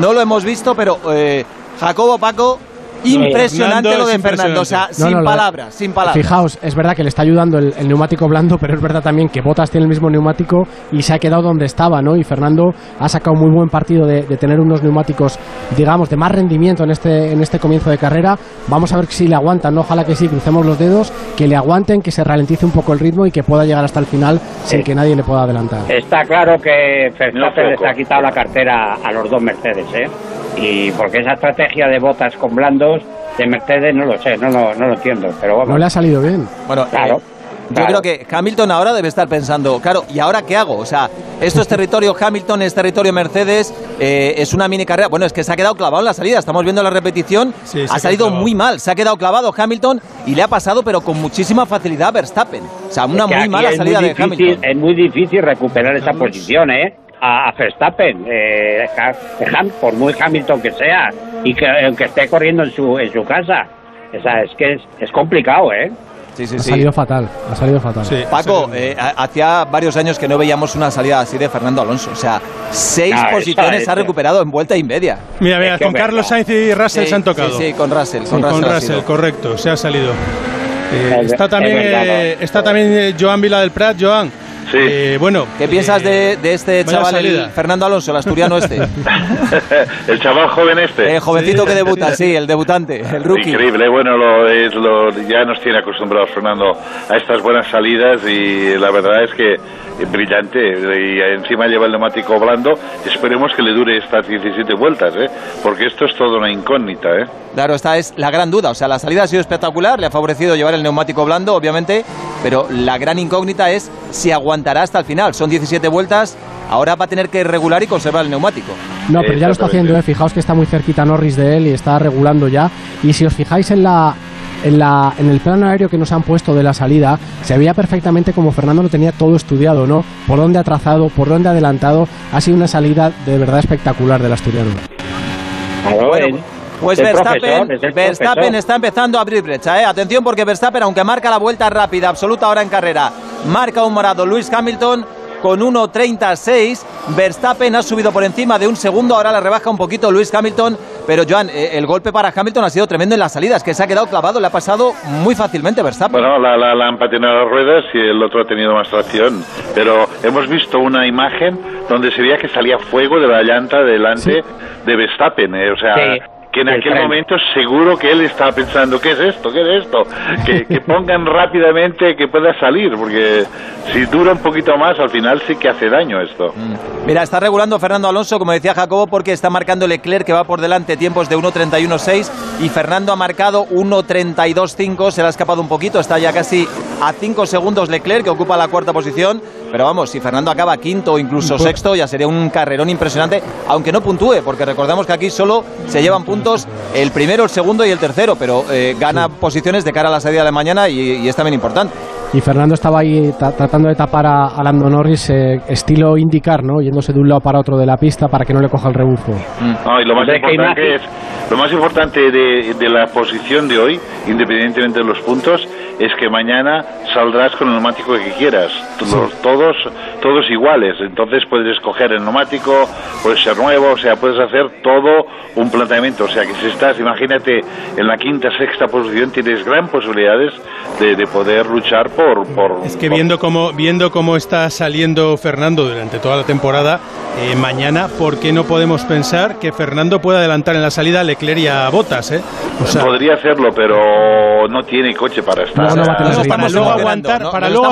No lo hemos visto, pero eh, Jacobo Paco, Impresionante lo de Fernando, o sea, sin palabras, sin palabras. Fijaos, es verdad que le está ayudando el, neumático blando, pero es verdad también que Botas tiene el mismo neumático y se ha quedado donde estaba, ¿no? Y Fernando ha sacado muy buen partido de, tener unos neumáticos, digamos, de más rendimiento en este, en este comienzo de carrera. Vamos a ver si le aguantan, ¿no? Ojalá que sí, crucemos los dedos, que le aguanten, que se ralentice un poco el ritmo y que pueda llegar hasta el final sin que nadie le pueda adelantar. Está claro que Verstappen les ha quitado la cartera a los dos Mercedes, ¿eh? Y porque esa estrategia de botas con de Mercedes no lo sé, no, no, no lo entiendo. Pero vamos. No le ha salido bien. Bueno, claro. Yo creo que Hamilton ahora debe estar pensando, claro, ¿y ahora qué hago? O sea, esto es territorio Hamilton, es territorio Mercedes, eh, es una mini carrera. Bueno, es que se ha quedado clavado en la salida, estamos viendo la repetición, ha salido muy mal, se ha quedado clavado Hamilton y le ha pasado, pero con muchísima facilidad a Verstappen. O sea, una muy mala salida de Hamilton. Es muy difícil recuperar esa posición, ¿eh? A, Verstappen, eh, por muy Hamilton que sea y que aunque esté corriendo en su, en su casa. O sea, es que es, es complicado, ¿eh? ha salido fatal, ha salido fatal. Paco, eh, hacía varios años que no veíamos una salida así de Fernando Alonso. O sea, seis ah, posiciones ha recuperado en vuelta y media. Mira, mira, con Carlos Sainz y Russell se han tocado. Sí, con Russell. Con, Russell, correcto, se ha salido. Eh, está también, eh, está también Joan Vila del Prat. Joan, Sí. Eh, bueno, ¿qué piensas de, este chaval, Fernando Alonso, el asturiano este? el chaval joven este. El jovencito que debuta, sí, el debutante, el rookie. Increíble, bueno, lo, es, lo, ya nos tiene acostumbrados Fernando a estas buenas salidas y la verdad es que brillante y encima lleva el neumático blando. Esperemos que le dure estas 17 vueltas, ¿eh? porque esto es todo una incógnita. ¿eh? Claro, esta es la gran duda. O sea, la salida ha sido espectacular, le ha favorecido llevar el neumático blando, obviamente, pero la gran incógnita es si aguantará hasta el final. Son 17 vueltas, ahora va a tener que regular y conservar el neumático. No, pero ya lo está haciendo, ¿eh? fijaos que está muy cerquita Norris de él y está regulando ya. Y si os fijáis en la, en, la, en el plano aéreo que nos han puesto de la salida, se veía perfectamente como Fernando lo tenía todo estudiado, ¿no? Por dónde ha trazado, por dónde ha adelantado. Ha sido una salida de verdad espectacular del asturiano. pues Verstappen, Verstappen está empezando a abrir brecha. ¿eh? Atención porque Verstappen, aunque marca la vuelta rápida, absoluta ahora en carrera, marca un morado Luis Hamilton con 1.36. Verstappen ha subido por encima de un segundo, ahora la rebaja un poquito Luis Hamilton. Pero Joan, eh, el golpe para Hamilton ha sido tremendo en las salidas, que se ha quedado clavado, le ha pasado muy fácilmente Verstappen. Bueno, la, la, han patinado las ruedas y el otro ha tenido más tracción. Pero hemos visto una imagen donde se veía que salía fuego de la llanta delante de Verstappen. Eh, o sea, que en aquel momento seguro que él estaba pensando, ¿qué es esto? ¿Qué es esto? Que, pongan rápidamente que pueda salir, porque si dura un poquito más, al final sí que hace daño esto. Mm. Mira, está regulando Fernando Alonso, como decía Jacobo, porque está marcando Leclerc, que va por delante tiempos de 1.31.6, y Fernando ha marcado 1.32.5, se le ha escapado un poquito, está ya casi a 5 segundos Leclerc, que ocupa la cuarta posición, pero vamos, si Fernando acaba quinto o incluso sexto, ya sería un carrerón impresionante, aunque no puntúe, porque recordamos que aquí solo se llevan puntos el primero, el segundo y el tercero, pero eh, gana posiciones de cara a la salida de mañana y, es también importante. Y Fernando estaba ahí tratando de tapar a, Lando Norris, eh, estilo indicar, ¿no? Yéndose de un lado para otro de la pista para que no le coja el rebufo. Mm. y lo más importante es, lo más importante de, de la posición de hoy, independientemente de los puntos, es que mañana saldrás con el neumático que quieras, todos, todos iguales, entonces puedes escoger el neumático, puede ser nuevo, o sea, puedes hacer todo un planteamiento, o sea que si estás, imagínate, en la quinta, sexta posición, tienes gran posibilidades de, poder luchar por, por... Es que viendo cómo, viendo cómo está saliendo Fernando durante toda la temporada, eh, mañana, ¿por qué no podemos pensar que Fernando pueda adelantar en la salida a Leclerc y a Botas? Eh? Podría hacerlo, pero no tiene coche para estar para luego aguantar, para, luego,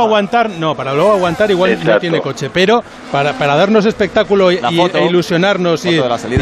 aguantar, no, para luego aguantar igual no tiene coche, pero para, para darnos espectáculo y, e ilusionarnos y,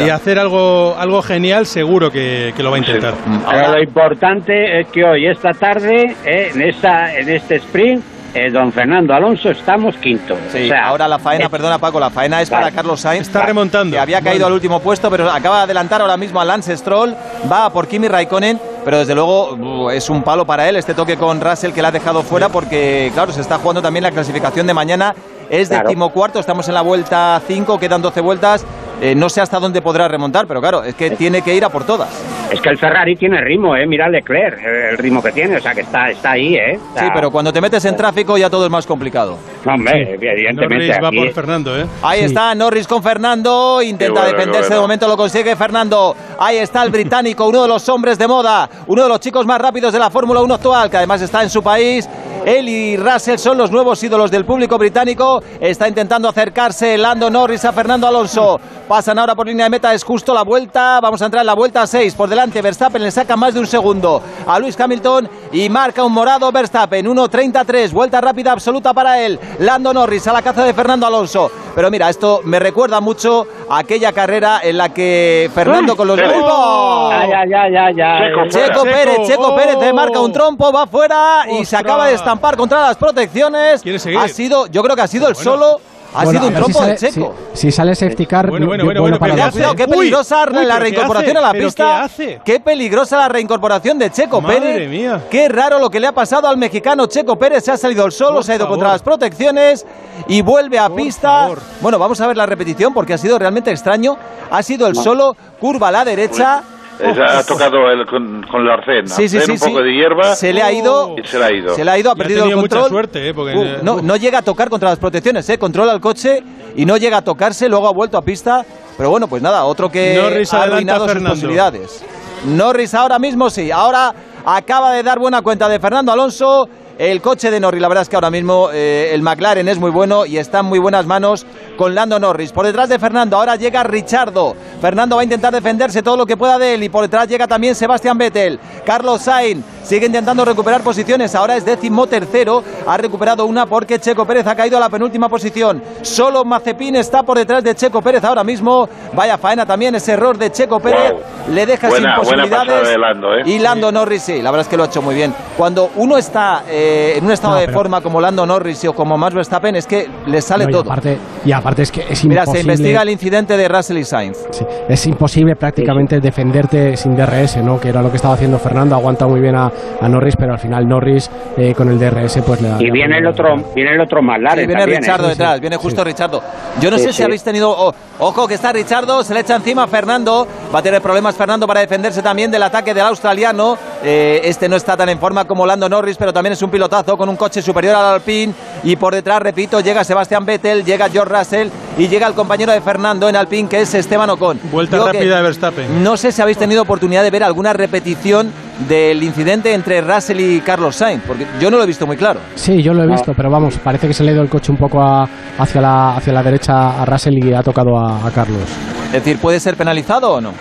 hacer algo algo genial, seguro que, lo va a intentar. Pero lo importante es que hoy, esta tarde, eh, en esta en este sprint, eh, don Fernando Alonso estamos quinto. ahora la faena, perdona Paco, la faena es para Carlos Sainz. Está remontando. Que había caído al último puesto, pero acaba de adelantar ahora mismo a Lance Stroll. Va por Kimi Raikkonen, pero desde luego uh, es un palo para él este toque con Russell que le ha dejado fuera porque, claro, se está jugando también la clasificación de mañana. Es decimocuarto, estamos en la vuelta 5, quedan 12 vueltas. Eh, no sé hasta dónde podrá remontar, pero claro, es que tiene que ir a por todas. Es que el Ferrari tiene ritmo, ¿eh? Mira Leclerc, eh, el ritmo que tiene, o sea que está, está ahí, ¿eh? Sí, pero cuando te metes en tráfico ya todo es más complicado. Hombre, evidentemente. Norris va por Fernando, ¿eh? Ahí está Norris con Fernando, intenta bueno, defenderse, bueno. de momento lo consigue Fernando. Ahí está el británico, uno de los hombres de moda, uno de los chicos más rápidos de la Fórmula 1 actual, que además está en su país. Él y Russell son los nuevos ídolos del público británico. Está intentando acercarse Lando Norris a Fernando Alonso. Pasan ahora por línea de meta, es justo la vuelta. Vamos a entrar en la vuelta 6. Por delante, Verstappen le saca más de un segundo a Luis Hamilton y marca un morado Verstappen. 1.33, vuelta rápida absoluta para él. Lando Norris a la caza de Fernando Alonso. Pero mira, esto me recuerda mucho a aquella carrera en la que Fernando con los. ¡Oh! Ya, ya, ya. Checo, Checo Pérez, fuera. Checo Pérez le marca un trompo, va fuera y se acaba de estampar contra las protecciones. Ha sido, yo creo que ha sido el solo, ha Bueno, sido un si trompo de sale- Checo. Si, si sale safety car, Bueno, bueno, bueno, bueno para ¿qué Uy, peligrosa uy, la ¿pero qué reincorporación hace? a la ¿Pero pista. qué hace? Qué peligrosa la reincorporación de Checo Madre Pérez. mía. Qué raro lo que le ha pasado al mexicano Checo Pérez. Se ha salido el solo, Por se ha ido favor. contra las protecciones y vuelve a pista. Bueno, vamos a ver la repetición porque ha sido realmente extraño. Ha sido el solo, curva a la derecha. Es- ha tocado el, con, con el arcén. Sí, sí, Arcén, sí, un poco de hierba. Se le ha ido. Y se le ha ido. Se le ha ido, ha Y ha perdido el tenido mucha control. suerte, ¿eh? Porque, Uh, eh, no, no llega a tocar contra las protecciones, ¿eh? Controla el coche y no llega a tocarse, luego ha vuelto a pista. Pero bueno, pues nada, otro que Norris ha arruinado sus posibilidades. Norris ahora mismo sí, ahora acaba de dar buena cuenta de Fernando Alonso. El coche de Norris, la verdad es que ahora mismo eh, el McLaren es muy bueno y está en muy buenas manos con Lando Norris. Por detrás de Fernando ahora llega Richardo. Fernando va a intentar defenderse todo lo que pueda de él y por detrás llega también Sebastián Vettel. Carlos Sainz sigue intentando recuperar posiciones, ahora es décimo tercero, ha recuperado una porque Checo Pérez ha caído a la penúltima posición. Solo Mazepin está por detrás de Checo Pérez ahora mismo. Vaya faena también ese error de Checo Pérez. Wow. Le deja Buena- sin posibilidades. Lando, ¿eh? Y Lando Norris sí, la verdad es que lo ha hecho muy bien. Cuando uno está eh, en un estado No, de pero- forma como Lando Norris o como Max Verstappen, es que le sale No, y todo. aparte, y aparte es que es Mira, imposible. se investiga el incidente de Russell y Sainz. Sí, es imposible prácticamente defenderte sin DRS, ¿no? Que era lo que estaba haciendo Fernando, aguanta muy bien a, a Norris, pero al final Norris eh, con el DRS pues le da. Y viene el otro, viene el otro McLaren Sí, viene también, ¿eh? Richardo Sí, detrás, sí. viene justo Richardo. Yo no Sí, sé si sí. habéis tenido. oh, ojo que está Richardo, se le echa encima a Fernando. Va a tener problemas Fernando para defenderse también del ataque del australiano. Eh, este no está tan en forma como Lando Norris, pero también es un pilotazo con un coche superior al Alpine. Y por detrás, repito, llega Sebastián Vettel, llega George Russell y llega el compañero de Fernando en Alpine, que es Esteban Ocon. Vuelta Digo rápida de Verstappen. No sé si habéis tenido oportunidad de ver alguna repetición del incidente entre Russell y Carlos Sainz, porque yo no lo he visto muy claro. Sí, yo lo he visto, pero vamos, parece que se le ha ido el coche un poco a- hacia, la, hacia la derecha a Russell y ha tocado a, a Carlos. Es decir, ¿puede ser penalizado o no?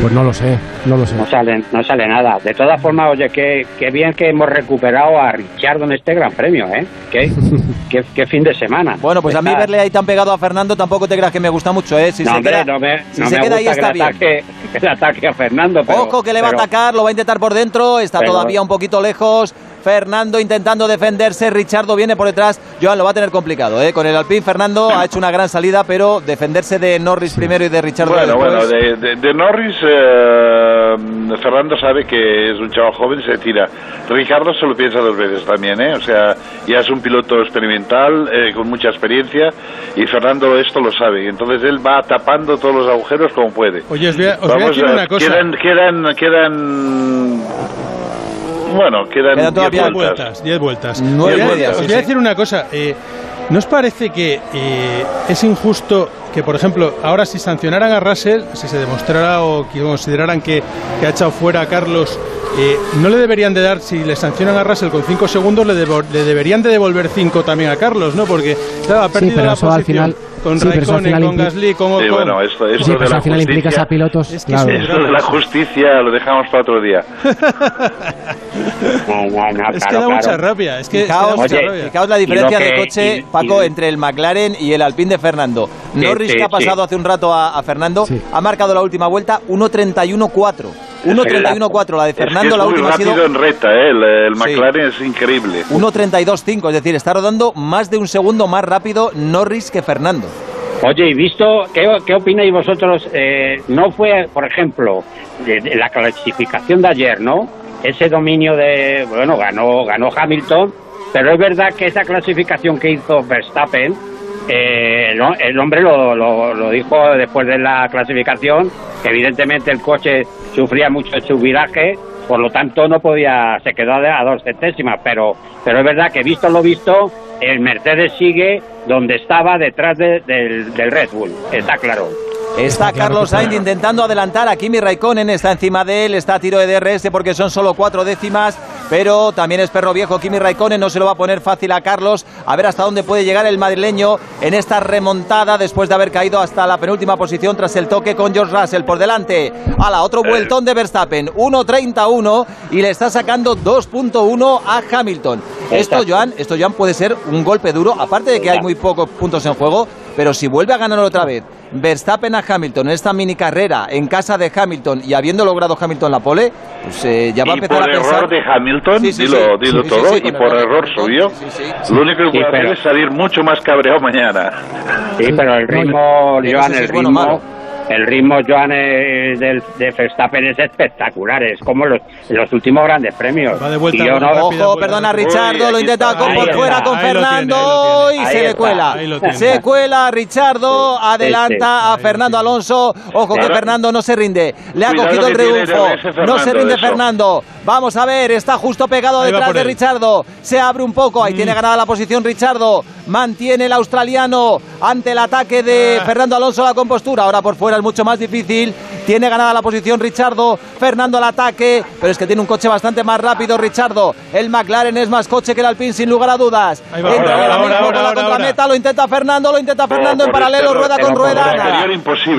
Pues no lo sé, no lo sé. No sale, no sale nada. De todas formas, oye, qué, qué bien que hemos recuperado a Richardo en este gran premio, ¿eh? Qué, qué, qué fin de semana. Bueno, pues a mí verle ahí tan pegado a Fernando tampoco te creas que me gusta mucho, ¿eh? Si no, se hombre, queda, no me, si no se me queda ahí gusta está que, le bien. ataque, que le ataque a Fernando. Pero, Ojo que le va pero- a atacar, lo va a intentar por dentro, está Pero- todavía un poquito lejos. Fernando intentando defenderse, Richardo viene por detrás. Joan lo va a tener complicado, ¿eh? Con el Alpine, Fernando ha hecho una gran salida, pero defenderse de Norris primero y de Richardo Bueno, después. bueno, de, de- de Norris, eh, Fernando sabe que es un chaval joven se tira. Ricardo se lo piensa dos veces también, ¿eh? O sea, ya es un piloto experimental, eh, con mucha experiencia, y Fernando esto lo sabe. Entonces él va tapando todos los agujeros como puede. Oye, os voy a, os voy a Vamos decir una cosa. Quedan, quedan, quedan... Bueno, quedan Quedan todavía 10 vueltas. vueltas. 10 vueltas. Nueve Os voy a- vueltas, Os sí, voy a sí. decir una cosa. eh, ¿No os parece que eh, es injusto que, por ejemplo, ahora si sancionaran a Russell, si se demostrara o que consideraran que, que ha echado fuera a Carlos, eh, no le deberían de dar, si le sancionan a Russell con 5 segundos, le, devo- le deberían de devolver 5 también a Carlos, ¿no? Porque claro, ha perdido pero la eso al posición final- con sí, eso Raikkonen, con impli- Gasly, con Ocon. Sí, bueno, esto, esto Sí, de la al final implicas justicia- a pilotos. Es que claro. es un Esto de la justicia lo dejamos para otro día. No, no, no, Es que claro, da mucha claro. rabia. Es que Fijaos, mucha Oye, rabia. fijaos la diferencia lo de que- coche, y- Paco, y- entre el McLaren y el Alpine de Fernando. Sí, Norris, sí, que ha sí. pasado hace un rato a, a Fernando, Sí. ha marcado la última vuelta 1.31.4. 1.31.4, la de Es que Fernando, es la muy última ha rápido sido en recta, ¿eh? el, el Sí. McLaren es increíble. 1.32.5, es decir, está rodando más de un segundo más rápido Norris que Fernando. Oye, y visto, ¿qué, qué opináis vosotros? Eh, no fue, por ejemplo, de, de la clasificación de ayer, ¿no? Ese dominio de, bueno, ganó, ganó Hamilton, pero es verdad que esa clasificación que hizo Verstappen eh, el, el hombre lo, lo, lo dijo después de la clasificación, que evidentemente el coche sufría mucho el subviraje, por lo tanto no podía, se quedó a dos centésimas, pero, pero es verdad que visto lo visto, el Mercedes sigue donde estaba detrás de- del, del Red Bull, está claro. Está Carlos Sainz intentando adelantar a Kimi Raikkonen, está encima de él, está a tiro de DRS porque son solo cuatro décimas, pero también es perro viejo Kimi Raikkonen, no se lo va a poner fácil a Carlos, a ver hasta dónde puede llegar el madrileño en esta remontada después de haber caído hasta la penúltima posición tras el toque con George Russell por delante. la otro vueltón de Verstappen, 1.31 y le está sacando 2.1 a Hamilton. Esto, Joan, esto, Joan, puede ser un golpe duro, aparte de que hay muy pocos puntos en juego, pero si vuelve a ganar otra vez Verstappen a Hamilton en esta mini carrera en casa de Hamilton y habiendo logrado Hamilton la pole, pues eh, ya va a y empezar por a pensar. error de Hamilton, Sí, sí, dilo, sí. dilo todo, sí, y por error suyo, lo único que Sí, puede hacer pero- es salir mucho más cabreado mañana. Sí, pero el ritmo, Joan, el bueno ritmo, malo. El ritmo, Joan, eh, del, de Verstappen es espectacular, es como los, los últimos grandes premios. Y yo no- Ojo, perdona, Richardo, lo intenta con por fuera con Fernando tiene, y se le cuela. Se cuela Richardo, adelanta a Fernando Alonso. Ojo que Fernando no se rinde. Le ha Cuidado cogido el rebufo. DRS No se rinde eso. Fernando. Vamos a ver, está justo pegado Ahí va detrás de. Richardo. Se abre un poco, ahí tiene ganada la posición Richardo. Mantiene el australiano ante el ataque de Fernando Alonso la compostura. Ahora por fuera mucho más difícil. Tiene ganada la posición Richardo. Fernando al ataque, pero es que tiene un coche bastante más rápido Richardo. El McLaren es más coche que el Alpine sin lugar a dudas. Ahí va, Entra ahora, ahora ahora, mismo ahora, por la contrameta, lo intenta Fernando, lo intenta Fernando en paralelo, exterior, rueda con rueda.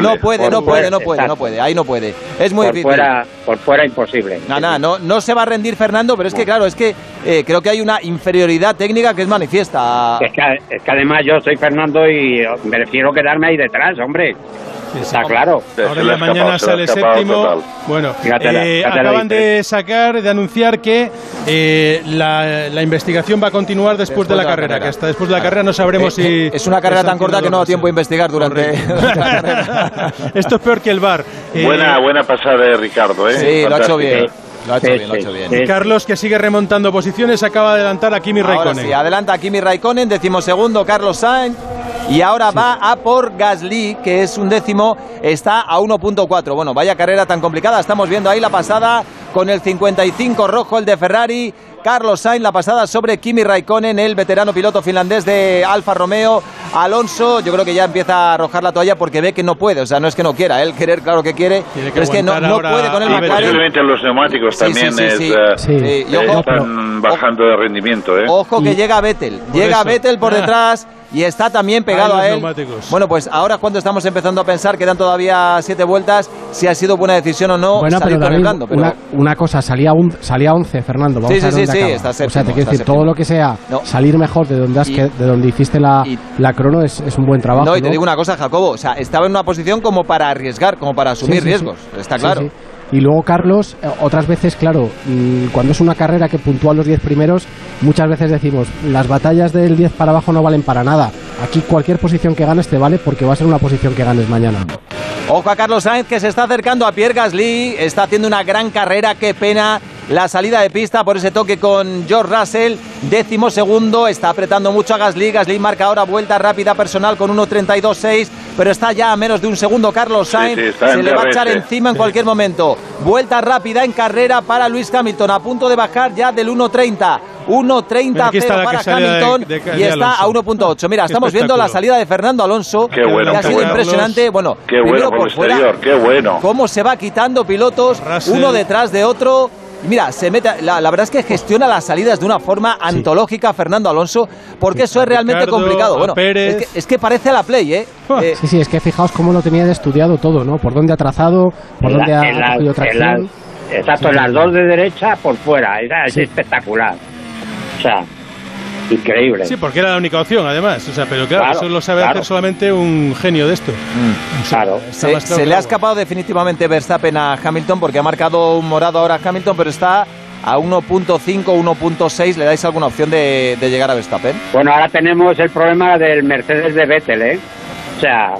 No puede, Por no puede, no puede, no puede, ahí no puede. Es muy por difícil. fuera, por fuera imposible. No, no, no, no se va a rendir Fernando, pero es que claro, es que eh, creo que hay una inferioridad técnica que es manifiesta. Es que, es que además yo soy Fernando y me refiero quedarme ahí detrás, hombre. Está claro. Ahora mañana sale séptimo. Bueno, Fíjatela, eh, acaban de sacar, de anunciar que eh, la, la investigación va a continuar después, de la, carrera, que hasta después de la carrera no sabremos Eh, si... eh, es una carrera tan corta que no da tiempo a investigar durante la carrera. Esto es peor que el bar. Eh, Buena, buena pasada de Ricardo, ¿eh? Sí, lo ha hecho bien. Lo ha hecho bien, lo ha hecho bien. y Carlos, que sigue remontando posiciones, acaba de adelantar a Kimi Ahora Raikkonen. sí, adelanta a Kimi Raikkonen, decimosegundo Carlos Sainz. Y ahora va a por Gasly, que es un décimo, está a 1.4. Bueno, vaya carrera tan complicada. Estamos viendo ahí la pasada con el 55 rojo, el de Ferrari. Carlos Sainz, la pasada sobre Kimi Raikkonen, el veterano piloto finlandés de Alfa Romeo. Alonso, yo creo que ya empieza a arrojar la toalla porque ve que no puede. O sea, no es que no quiera, él querer, claro que quiere, pero es que no, puede con el McLaren. posiblemente los neumáticos Sí, también sí, sí, es, sí. eh, ojo, están bajando de rendimiento, ¿eh? Ojo que llega Vettel, llega eso. Vettel por Ah. detrás y está también pegado a él. neumáticos. Bueno, pues ahora cuando estamos empezando a pensar, quedan todavía siete vueltas, si ha sido buena decisión o no Bueno, salir pero con el David, blando. Pero una, una cosa, salía, un, salía 11, Fernando. Vamos Sí, a ver sí, sí, está O sea, séptimo, te quiero decir, séptimo. todo lo que sea No. salir mejor de donde, has Y- que- de donde hiciste la, la crono es, es un buen trabajo. no, y te ¿no? digo una cosa, Jacobo, o sea, estaba en una posición como para arriesgar, como para asumir Sí, sí, sí. riesgos, está Sí, claro. Y luego, Carlos, eh, otras veces, claro, mm, cuando es una carrera que puntúa los 10 primeros, muchas veces decimos, las batallas del 10 para abajo no valen para nada. Aquí cualquier posición que ganes te vale porque va a ser una posición que ganes mañana. Ojo a Carlos Sainz que se está acercando a Pierre Gasly, está haciendo una gran carrera, qué pena la salida de pista por ese toque con George Russell, décimo segundo, está apretando mucho a Gasly, Gasly marca ahora vuelta rápida personal con 1.32.6, pero está ya a menos de un segundo Carlos Sainz, sí, se le va a echar encima en cualquier momento, vuelta rápida en carrera para Luis Hamilton, a punto de bajar ya del 1.30. 1.30 Aquí está la para de- Hamilton de- de y está a Alonso. 1.8. Mira, estamos viendo la salida de Fernando Alonso, Qué bueno, que ha sido bueno. impresionante. Bueno, Qué bueno primero por fuera, exterior, qué bueno. cómo se va quitando pilotos Russell. uno detrás de otro. Y Mira, se mete, la, la verdad es que gestiona las salidas de una forma antológica Fernando Alonso, porque eso es realmente Ricardo, complicado. a Bueno, Pérez. es que, es que parece la play, ¿eh? Eh, Sí, sí, es que fijaos cómo lo tenía de estudiado todo, ¿no? Por dónde ha trazado, por En dónde la- ha, en ha la- cogido tracción. la- exacto, en las dos de derecha por fuera. Era, es espectacular. O sea, increíble. Sí, porque era la única opción, además. O sea, pero claro, Claro, eso lo sabe claro. hacer solamente un genio de esto. Mm. O sea, Claro. está se claro se le ha agua. escapado definitivamente Verstappen a Hamilton, porque ha marcado un morado ahora a Hamilton, pero está a 1.5, 1.6. ¿Le dais alguna opción de, de llegar a Verstappen? Bueno, ahora tenemos el problema del Mercedes de Vettel, ¿eh? O sea,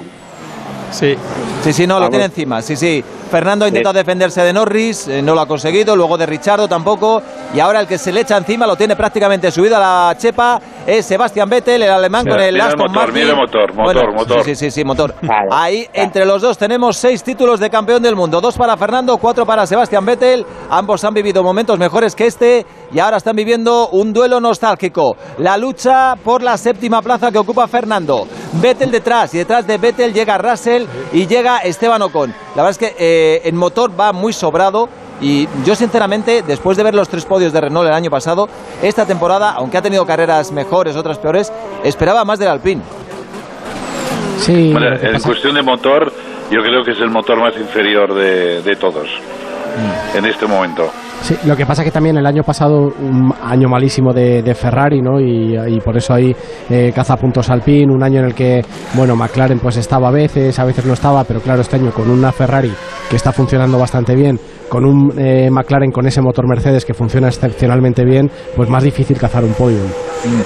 Sí. Sí, sí, no, lo tiene encima. Sí, sí. Fernando ha intentado defenderse de Norris, eh, no lo ha conseguido. Luego de Richardo tampoco. y ahora el que se le echa encima lo tiene prácticamente subido a la chepa es Sebastián Vettel, el alemán con el Mira Aston motor, Martin. mira motor, motor, Bueno, motor. Sí, sí, sí, motor. Ahí entre los dos tenemos seis títulos de campeón del mundo, dos para Fernando, cuatro para Sebastián Vettel. Ambos han vivido momentos mejores que este y ahora están viviendo un duelo nostálgico. La lucha por la séptima plaza que ocupa Fernando. Vettel detrás y detrás de Vettel llega Russell y llega Esteban Ocon. La verdad es que eh, en motor va muy sobrado. Y yo sinceramente, después de ver los tres podios de Renault el año pasado, esta temporada, aunque ha tenido carreras mejores, otras peores, esperaba más del Alpine. Sí, Bueno, en cuestión de motor, yo creo que es el motor más inferior de, de todos Mm. en este momento. Sí, lo que pasa que también el año pasado, un año malísimo de, de Ferrari, ¿no? Y, y por eso ahí eh, caza puntos Alpine, un año en el que, bueno, McLaren pues estaba a veces, a veces no estaba, pero claro, este año con una Ferrari que está funcionando bastante bien, con un eh, McLaren con ese motor Mercedes que funciona excepcionalmente bien, pues más difícil cazar un podium.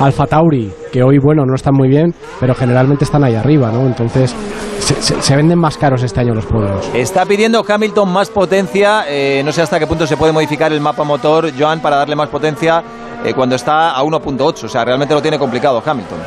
Alfa Tauri, que hoy, bueno, no están muy bien, pero generalmente están ahí arriba, ¿no? Entonces, se, se- se venden más caros este año los podios. Está pidiendo Hamilton más potencia. eh, no sé hasta qué punto se puede modificar el mapa motor, Joan, para darle más potencia eh, cuando está a 1.8. O sea, realmente lo tiene complicado Hamilton.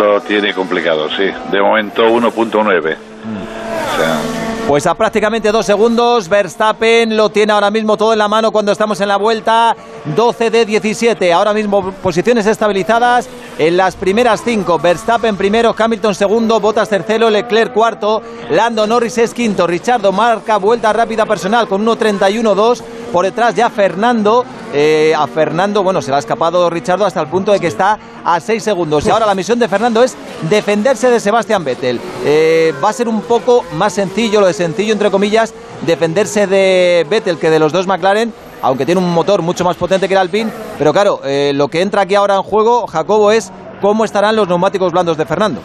Lo tiene complicado, sí. De momento 1.9. O sea, Pues a prácticamente dos segundos, Verstappen lo tiene ahora mismo todo en la mano cuando estamos en la vuelta 12 de 17. Ahora mismo posiciones estabilizadas en las primeras cinco. Verstappen primero, Hamilton segundo, Bottas tercero, Leclerc cuarto, Lando Norris es quinto, Richardo marca vuelta rápida personal con 1.31.2. Por detrás ya Fernando. eh, a Fernando, bueno, se le ha escapado Richardo hasta el punto de que está a 6 segundos. Y ahora la misión de Fernando es defenderse de Sebastián Vettel. Eh, va a ser un poco más sencillo, lo de sencillo entre comillas, defenderse de Vettel que de los dos McLaren, aunque tiene un motor mucho más potente que el Alpine. Pero claro, eh, lo que entra aquí ahora en juego, Jacobo, es cómo estarán los neumáticos blandos de Fernando.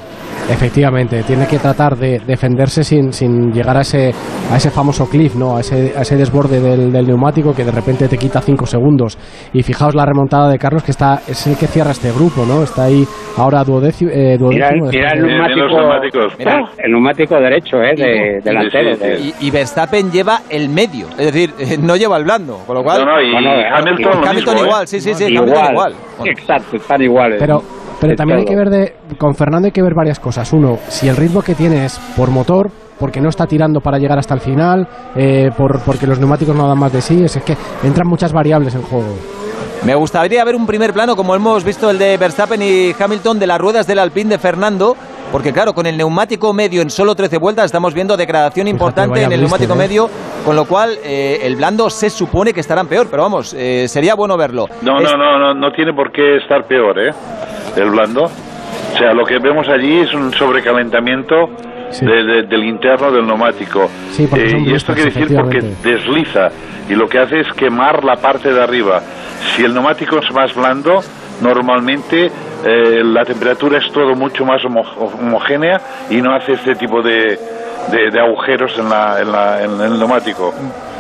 Efectivamente, tiene que tratar de defenderse sin, sin llegar a ese, a ese famoso cliff, ¿no? a, ese, a ese desborde del, del neumático que de repente te quita 5 segundos. Y fijaos la remontada de Carlos, que está es el que cierra este grupo, ¿no? Está ahí ahora duodécimo. eh, Mira, duodécimo mira el después de- neumático, Mira. el neumático derecho, eh, de, delantero. de- Y, y Verstappen lleva el medio, es decir, no lleva el blando, con lo cual... No, no, y Bueno, Hamilton Hamilton mismo, ¿eh? igual, sí, sí, sí, Igual. Hamilton igual. Exacto, están iguales. Pero, pero también hay que ver de, con Fernando hay que ver varias cosas. Uno, si el ritmo que tiene es por motor, porque no está tirando para llegar hasta el final, eh, por, porque los neumáticos no dan más de sí, es, es que entran muchas variables en juego. Me gustaría ver un primer plano, como hemos visto el de Verstappen y Hamilton, de las ruedas del Alpine de Fernando, porque claro, con el neumático medio en solo 13 vueltas estamos viendo degradación importante vaya en el blister, neumático ¿eh? medio, con lo cual eh, el blando se supone que estarán peor, pero vamos, eh, sería bueno verlo. no, Es- no, no, no, no tiene por qué estar peor, ¿eh? El blando. O sea, lo que vemos allí es un sobrecalentamiento de- de- del interno del neumático. Sí, porque son y esto quiere decir porque desliza y lo que hace es quemar la parte de arriba. Si el neumático es más blando, normalmente eh, la temperatura es todo mucho más homo- homogénea y no hace este tipo de, de- de agujeros en, la, en, la- en el neumático.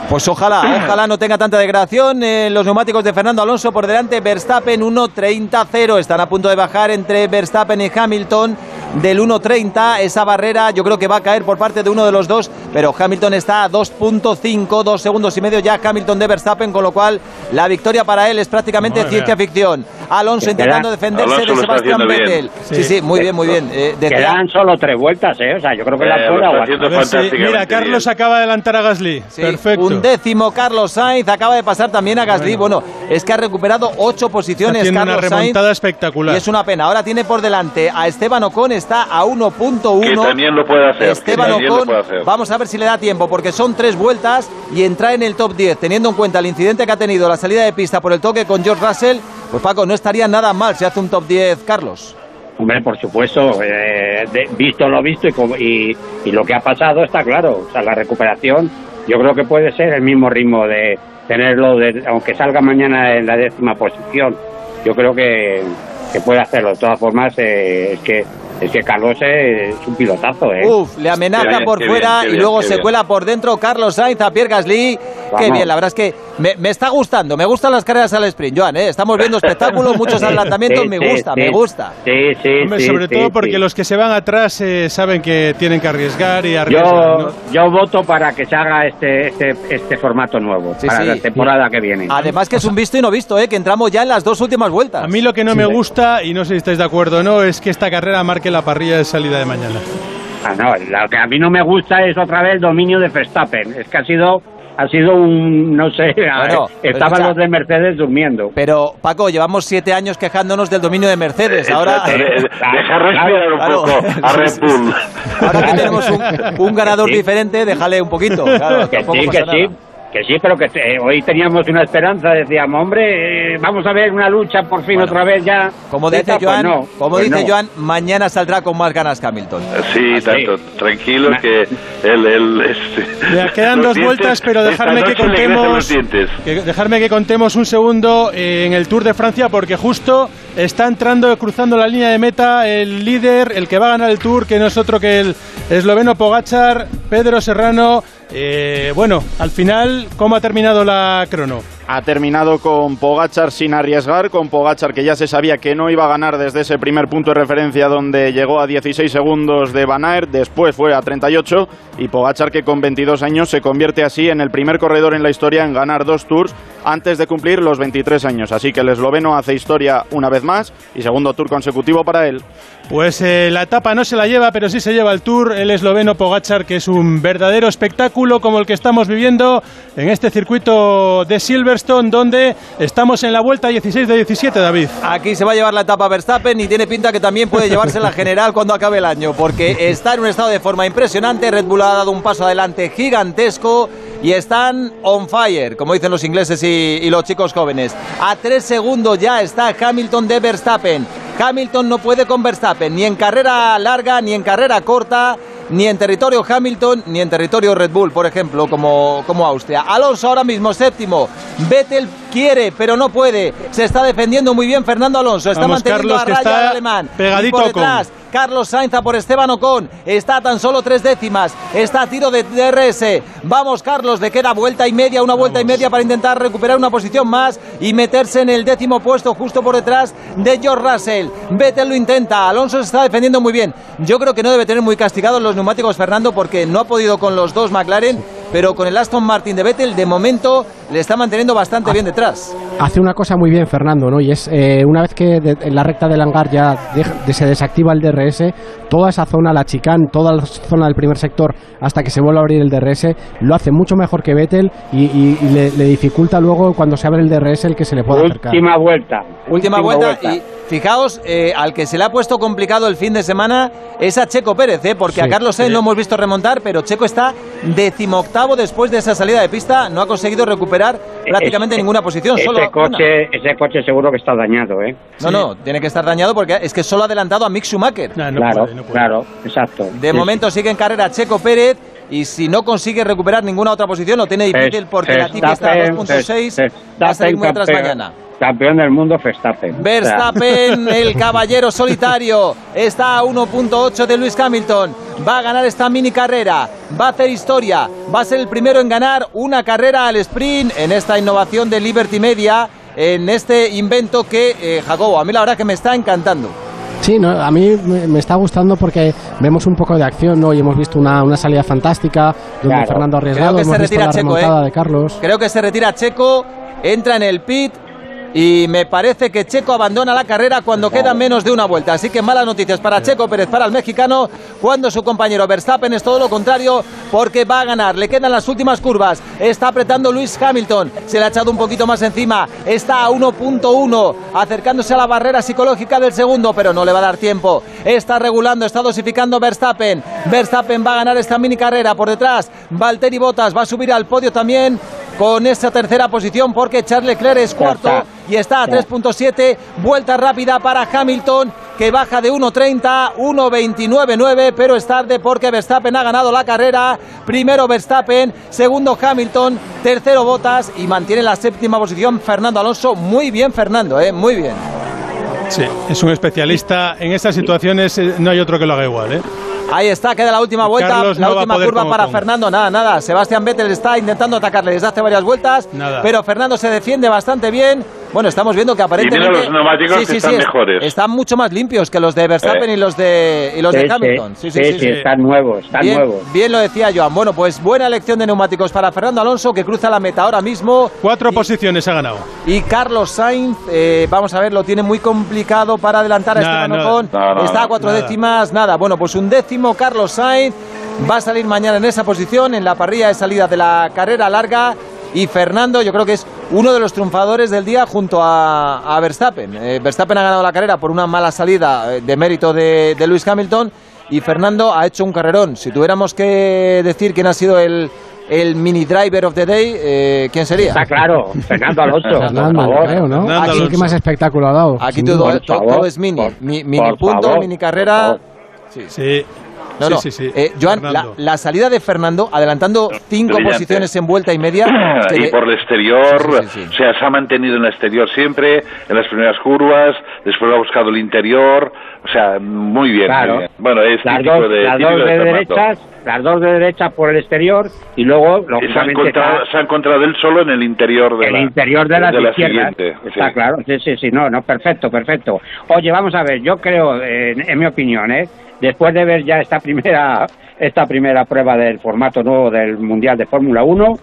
Pues ojalá, ojalá no tenga tanta degradación. Eh, los neumáticos de Fernando Alonso por delante, Verstappen 1.30-0. Están a punto de bajar entre Verstappen y Hamilton del 1.30. Esa barrera yo creo que va a caer por parte de uno de los dos, pero Hamilton está a 2.5, dos segundos y medio ya Hamilton de Verstappen, con lo cual la victoria para él es prácticamente Madre ciencia mía. ficción. Alonso intentando defenderse Alonso de Sebastián. Vettel. Sí, sí, muy bien, muy bien. Eh, Quedan solo tres vueltas, ¿eh? O sea, yo creo que la Eh, puede aguantar. si- mira, Carlos acaba de adelantar a Gasly. Sí, Perfecto. Un décimo Carlos Sainz acaba de pasar también a Gasly. Bueno, es que ha recuperado ocho posiciones Haciendo una Carlos Sainz. remontada espectacular. Y es una pena. Ahora tiene por delante a Esteban Ocon, está a 1.1. Que también lo puede hacer. Esteban lo Ocon, puede hacer. vamos a ver si le da tiempo, porque son tres vueltas y entrar en el top 10, teniendo en cuenta el incidente que ha tenido la salida de pista por el toque con George Russell, pues Paco, no estaría nada mal si hace un top 10, Carlos. Hombre, por supuesto, eh, de- visto lo visto y, como- y, y lo que ha pasado está claro. O sea, la recuperación yo creo que puede ser el mismo ritmo de tenerlo, de, aunque salga mañana en la décima posición. Yo creo que, puede hacerlo. De todas formas, eh, es que es que Carlos es un pilotazo, ¿eh? Uf, le amenaza bien, por fuera bien, y bien, luego se bien. cuela por dentro Carlos Sainz a Pierre Gasly. Qué bien, la verdad es que me, me, está gustando, me gustan las carreras al sprint, Joan, ¿eh? estamos viendo espectáculos, muchos adelantamientos, me gusta, me gusta. Sí, sí, Hombre, sobre todo porque los que se van atrás eh, saben que tienen que arriesgar y arriesgar. Yo, ¿no? yo voto para que se haga este, este, este formato nuevo, Sí, para sí. la temporada que viene. Además que es un visto y no visto, ¿eh? que entramos ya en las dos últimas vueltas. A mí lo que no me gusta, y no sé si estáis de acuerdo o no, es que esta carrera marque la parrilla de salida de mañana. Ah, no, lo que a mí no me gusta es otra vez el dominio de Verstappen. Es que ha sido, ha sido un, no sé, Bueno, estaban escucha. los de Mercedes durmiendo. Pero, Paco, llevamos siete años quejándonos del dominio de Mercedes. Ahora, Exacto, de- deja respirar un Claro. poco a Red Bull. ahora que tenemos un, un ganador Sí. diferente, déjale un poquito. Claro, que sí, que sí, nada. Que sí, pero que eh, hoy teníamos una esperanza, decíamos, hombre, eh, vamos a ver una lucha por fin otra vez ya. Como dice esta, pues Joan, no, como pues dice no. Joan, mañana saldrá con más ganas Hamilton. Sí, tanto. Tranquilos que el... el este, Ya, quedan dos dientes, vueltas, pero dejarme que contemos, que, dejarme que contemos un segundo eh, en el Tour de Francia, porque justo está entrando, cruzando la línea de meta, el líder, el que va a ganar el Tour, que no es otro que el esloveno Pogachar, Pedro Serrano. Eh, bueno, al final, ¿cómo ha terminado la crono? Ha terminado con Pogachar sin arriesgar, con Pogachar que ya se sabía que no iba a ganar desde ese primer punto de referencia donde llegó a 16 segundos de Van Aert, después fue a 38 y Pogachar que con 22 años se convierte así en el primer corredor en la historia en ganar dos tours antes de cumplir los 23 años. Así que el esloveno hace historia una vez más y segundo tour consecutivo para él. Pues eh, la etapa no se la lleva, pero sí se lleva el Tour el esloveno Pogachar, que es un verdadero espectáculo como el que estamos viviendo en este circuito de Silverstone, donde estamos en la vuelta 16 de 17, David. Aquí se va a llevar la etapa Verstappen y tiene pinta que también puede llevarse la general cuando acabe el año, porque está en un estado de forma impresionante. Red Bull ha dado un paso adelante gigantesco y están on fire, como dicen los ingleses y, y los chicos jóvenes. A tres segundos ya está Hamilton de Verstappen. Hamilton no puede con Verstappen, ni en carrera larga, ni en carrera corta, ni en territorio Hamilton, ni en territorio Red Bull, por ejemplo, como, como Austria. Alonso ahora mismo séptimo. Vettel quiere, pero no puede. Se está defendiendo muy bien Fernando Alonso. Está Vamos, manteniendo Carlos, a que raya está al alemán. pegadito y por Ocon. detrás, Carlos Sainz a por Esteban Ocon. Está a tan solo tres décimas. Está a tiro de DRS. Vamos, Carlos, le queda vuelta y media, una vuelta y media para intentar recuperar una posición más y meterse en el décimo puesto justo por detrás de George Russell. Vettel lo intenta. Alonso se está defendiendo muy bien. Yo creo que no debe tener muy castigados los neumáticos Fernando porque no ha podido con los dos McLaren, pero con el Aston Martin de Vettel de momento le está manteniendo bastante bien detrás. Hace una cosa muy bien Fernando, ¿no? Y es eh, una vez que de- en la recta del hangar ya deja- de- se desactiva el DRS, toda esa zona, la chicane, toda la zona del primer sector, hasta que se vuelve a abrir el DRS, lo hace mucho mejor que Vettel y, y- y le, le dificulta luego cuando se abre el DRS el que se le pueda acercar. Última vuelta. Última vuelta, y fijaos, eh, al que se le ha puesto complicado el fin de semana es a Checo Pérez, eh, porque Sí, a Carlos Sainz sí. lo hemos visto remontar, pero Checo está decimoctavo después de esa salida de pista, no ha conseguido recuperar prácticamente ninguna posición, Ese solo una. coche, ese coche seguro que está dañado, ¿eh? No, no, tiene que estar dañado porque es que solo ha adelantado a Mick Schumacher. claro, claro, exacto. De Sí, momento sigue en carrera Checo Pérez y si no consigue recuperar ninguna otra posición lo tiene difícil porque la Titi está a Verstappen, 2.6, va a salir muy atrás campeón- mañana. Campeón del mundo, Verstappen. Verstappen, el caballero solitario, está a 1.8 de Luis Hamilton. Va a ganar esta mini carrera, va a hacer historia, va a ser el primero en ganar una carrera al sprint en esta innovación de Liberty Media, en este invento que, eh, Jacobo, a mí la verdad que me está encantando. Sí, no, a mí me, está gustando porque vemos un poco de acción, ¿no? Y hemos visto una, una salida fantástica donde Claro. Fernando arriesgado, Creo que hemos se visto retira la Checo, remontada ¿eh? de Carlos. Creo que se retira Checo, entra en el pit y me parece que Checo abandona la carrera cuando queda menos de una vuelta. Así que malas noticias para Checo Pérez, para el mexicano, cuando su compañero Verstappen es todo lo contrario porque va a ganar. Le quedan las últimas curvas. Está apretando Luis Hamilton. Se le ha echado un poquito más encima. Está a 1.1, acercándose a la barrera psicológica del segundo, pero no le va a dar tiempo. Está regulando, está dosificando Verstappen. Verstappen va a ganar esta mini carrera por detrás. Valtteri Bottas va a subir al podio también con esa tercera posición porque Charles Leclerc es cuarto y está a 3.7. Vuelta rápida para Hamilton que baja de 1.30, 1.29.9, pero es tarde porque Verstappen ha ganado la carrera. Primero Verstappen, segundo Hamilton, tercero Bottas y mantiene la séptima posición Fernando Alonso. Muy bien Fernando, ¿eh? muy bien. Sí, es un especialista. En estas situaciones eh, no hay otro que lo haga igual, ¿eh? Ahí está, queda la última vuelta, Carlos la no última curva con para Ocon. Fernando. Nada, nada. Sebastián Vettel está intentando atacarle desde hace varias vueltas, Nada. pero Fernando se defiende bastante bien. Bueno, estamos viendo que aparentemente los neumáticos que están es- mejores. Están mucho más limpios que los de Verstappen Eh. y los de y los Sí, de sí, Hamilton. Sí, sí, sí, sí, sí, sí. están nuevos, están bien, nuevos. bien lo decía Joan. Bueno, pues buena elección de neumáticos para Fernando Alonso que cruza la meta ahora mismo. Cuatro posiciones ha ganado. Y Carlos Sainz, eh, vamos a ver, lo tiene muy complicado para adelantar a Nada, Esteban. Ocon. No, no, Está a cuatro nada. décimas, nada. Bueno, pues un décimo Carlos Sainz va a salir mañana en esa posición, en la parrilla de salida de la carrera larga. Y Fernando, yo creo que es uno de los triunfadores del día junto a, a Verstappen. Eh, Verstappen ha ganado la carrera por una mala salida eh, de mérito de, de Lewis Hamilton. Y Fernando ha hecho un carrerón. Si tuviéramos que decir quién ha sido el, el mini driver of the day, eh, ¿quién sería? Está claro, Fernando Alonso. Fernando, por favor. creo, ¿no? Fernando Aquí el que Alonso. más espectáculo ha dado. Aquí todo, todo- todo es mini. Mi- mini por punto, favor, mini carrera. Sí. Sí. No, Sí, no. sí, sí. Eh, Joan, la, la salida de Fernando, adelantando cinco Brillante. posiciones en vuelta y media. y de- por el exterior, Sí, sí, sí. o sea, se ha mantenido en el exterior siempre, en las primeras curvas, después ha buscado el interior, o sea, muy bien. Claro. muy bien. Bueno, es Las típico dos, de, las típico dos de Fernando. derechas, las dos de derechas por el exterior y luego, se ha, lógicamente, encontrado, cada- se ha encontrado él solo en el interior de el la, interior de las izquierdas. siguiente. Está sí. claro, sí, sí, sí, no, no, perfecto, perfecto. Oye, vamos a ver, yo creo, eh, en, en mi opinión, ¿eh? Después de ver ya esta primera, esta primera prueba del formato nuevo del Mundial de Fórmula 1,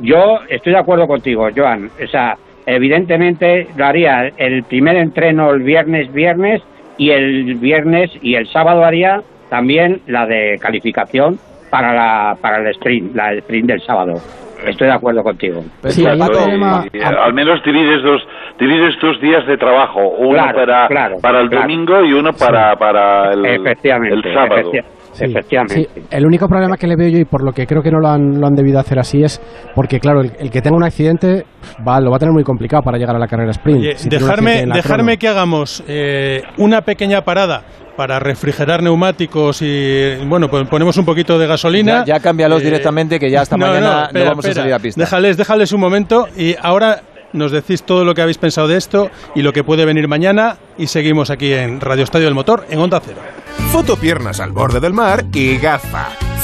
yo estoy de acuerdo contigo, Joan. O sea, evidentemente lo haría el primer entreno el viernes, viernes, y el viernes y el sábado haría también la de calificación para, la, para el sprint, la sprint del sábado. Estoy de acuerdo contigo. Sí, Exacto, y, al menos divides dos, divides dos días de trabajo, uno Claro, para, claro, para el claro. domingo y uno para, para el, Efectivamente, el sábado. efecti- Sí, efectivamente. sí. El único problema que le veo yo y por lo que creo que no lo han, lo han debido hacer así es porque, claro, el, el que tenga un accidente va, lo va a tener muy complicado para llegar a la carrera sprint. Oye, Si dejarme, dejarme crono. que hagamos eh, una pequeña parada para refrigerar neumáticos y bueno, pues ponemos un poquito de gasolina. Ya, ya cámbialos Eh, directamente, que ya hasta no, mañana no, espera, vamos a salir a pista. Déjales, déjales un momento y ahora nos decís todo lo que habéis pensado de esto y lo que puede venir mañana y seguimos aquí en Radio Estadio del Motor en Onda Cero. Foto piernas al borde del mar y gafa.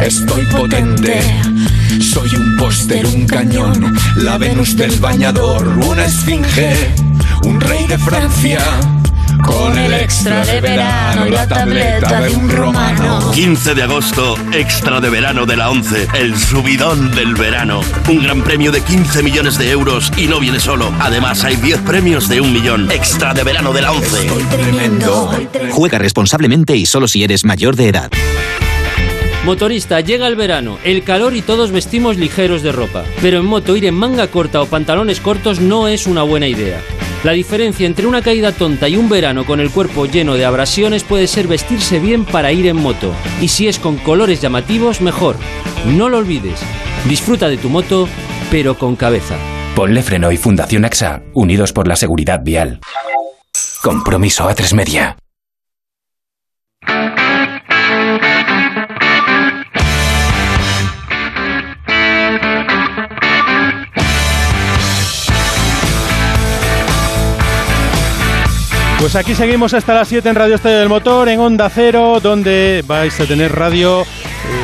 estoy potente. Soy un póster, un cañón, la Venus del bañador, una esfinge, un rey de Francia. Con el extra de verano, la tableta de un romano. 15 de agosto, extra de verano de la 11, el subidón del verano. Un gran premio de 15 millones de euros y no viene solo. Además, hay 10 premios de un millón. Extra de verano de la 11. Juega responsablemente y solo si eres mayor de edad. Motorista, llega el verano, el calor y todos vestimos ligeros de ropa. Pero en moto ir en manga corta o pantalones cortos no es una buena idea. La diferencia entre una caída tonta y un verano con el cuerpo lleno de abrasiones puede ser vestirse bien para ir en moto. Y si es con colores llamativos, mejor. No lo olvides. Disfruta de tu moto, pero con cabeza. Ponle Freno y Fundación AXA, unidos por la seguridad vial. Compromiso a tres media. Pues aquí seguimos hasta las 7 en Radio Estadio del Motor, en Onda Cero, donde vais a tener radio eh,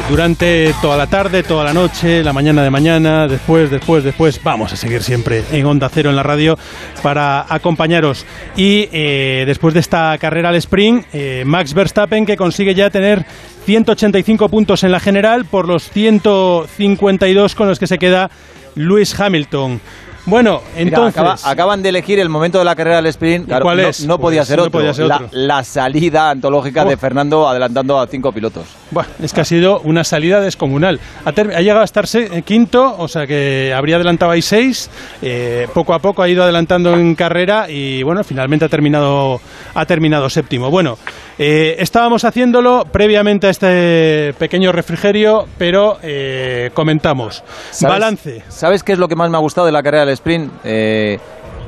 durante toda la tarde, toda la noche, la mañana de mañana, después, después, después. Vamos a seguir siempre en Onda Cero en la radio para acompañaros. Y eh, después de esta carrera al sprint, eh, Max Verstappen que consigue ya tener 185 puntos en la general por los 152 con los que se queda Lewis Hamilton. Bueno, Mira, entonces... acaba- acaban de elegir el momento de la carrera del sprint. Claro, cuál no- es? No, podía Pues ser no otro. podía ser La- otro. La, salida antológica de Fernando adelantando a cinco pilotos. Buah, es que ha sido una salida descomunal. Ha, ter- ha llegado a estar eh, quinto, o sea que habría adelantado ahí seis. eh, poco a poco ha ido adelantando en carrera y bueno, finalmente ha terminado, ha terminado séptimo. Bueno, eh, estábamos haciéndolo previamente a este pequeño refrigerio, pero eh, comentamos. ¿Sabes- Balance. ¿Sabes qué es lo que más me ha gustado de la carrera del sprint? Eh,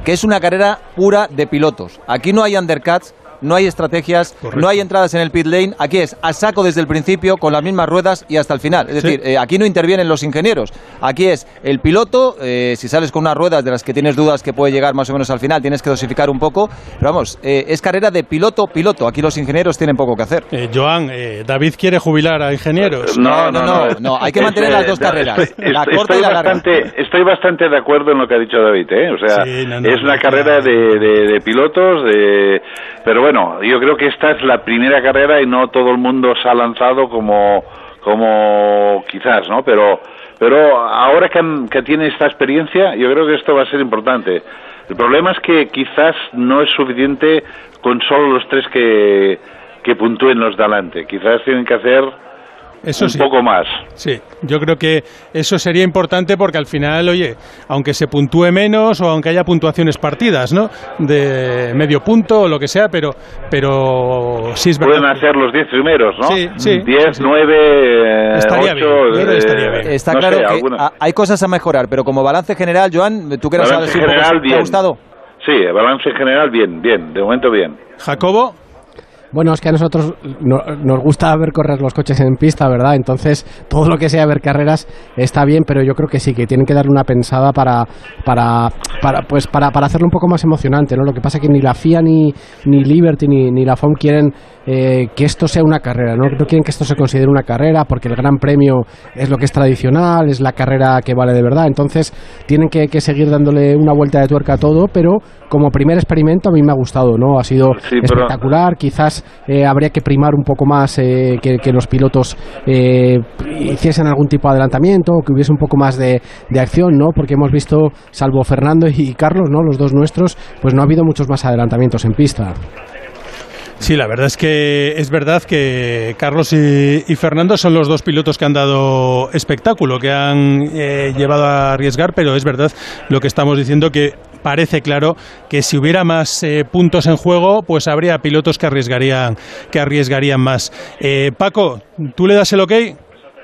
que es una carrera pura de pilotos. Aquí no hay undercuts, no hay estrategias, no hay entradas en el pit lane. Aquí es a saco desde el principio, con las mismas ruedas y hasta el final. Es Sí. decir, eh, aquí no intervienen los ingenieros. Aquí es el piloto, eh, si sales con unas ruedas de las que tienes dudas que puede llegar más o menos al final, tienes que dosificar un poco. Pero vamos, eh, es carrera de piloto-piloto. Aquí los ingenieros tienen poco que hacer. Eh, Joan, eh, David quiere jubilar a ingenieros. No, no, no, no, hay que mantener las dos carreras, Estoy, la corta y la larga. bastante, estoy bastante de acuerdo en lo que ha dicho David, ¿eh? O sea, Sí, no, no, es una no, carrera de, de- de pilotos, de... pero bueno, yo creo que esta es la primera carrera y no todo el mundo se ha lanzado como, como quizás, ¿no? Pero, pero ahora que, que tiene esta experiencia, yo creo que esto va a ser importante. El problema es que quizás no es suficiente con solo los tres que, que puntúen los de adelante. Quizás tienen que hacer Eso un sí. poco más. Sí, yo creo que eso sería importante porque al final, oye, aunque se puntúe menos o aunque haya puntuaciones partidas, ¿no? De medio punto o lo que sea, pero, pero sí es verdad. Pueden hacer los 10 primeros, ¿no? Sí, sí, 10, 9, Estaría 8. bien, yo creo que estaría bien. Está no claro sé, que alguna- hay cosas a mejorar, pero como balance general, Joan, tú que ¿te ha gustado? Sí, el balance en general, bien, bien, de momento bien. Jacobo. Bueno, es que a nosotros no- nos gusta ver correr los coches en pista, ¿verdad? Entonces, todo lo que sea ver carreras está bien, pero yo creo que sí, que tienen que darle una pensada para, para, para, pues para, para hacerlo un poco más emocionante, ¿no? Lo que pasa es que ni la FIA, ni, ni Liberty, ni, ni la FOM quieren eh, que esto sea una carrera, ¿no? No quieren que esto se considere una carrera, porque el Gran Premio es lo que es tradicional, es la carrera que vale de verdad. Entonces, tienen que, que seguir dándole una vuelta de tuerca a todo, pero como primer experimento a mí me ha gustado, ¿no? Ha sido Sí, pero- espectacular. Eh, habría que primar un poco más eh, que, que los pilotos eh, hiciesen algún tipo de adelantamiento, que hubiese un poco más de, de acción, ¿no? Porque hemos visto, salvo Fernando y Carlos, ¿no? Los dos nuestros, pues no ha habido muchos más adelantamientos en pista. Sí, la verdad es que es verdad que Carlos y, y Fernando son los dos pilotos que han dado espectáculo, que han eh, llevado a arriesgar, pero es verdad lo que estamos diciendo que parece claro que si hubiera más eh, puntos en juego, pues habría pilotos que arriesgarían, que arriesgarían más. Eh, Paco, ¿tú le das el ok?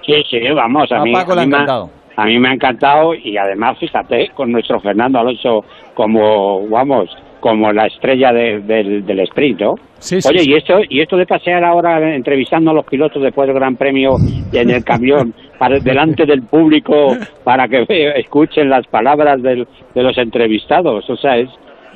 Sí, sí, vamos, a, A mí, Paco a le ha mí me ha- encantado. a mí me ha encantado y además, fíjate, con nuestro Fernando Alonso como, vamos, como la estrella de- del, del sprint, ¿no? Sí, sí, Oye, sí. y esto y esto de pasear ahora entrevistando a los pilotos después del Gran Premio en el camión para delante del público para que ve- escuchen las palabras del- de los entrevistados, o sea, es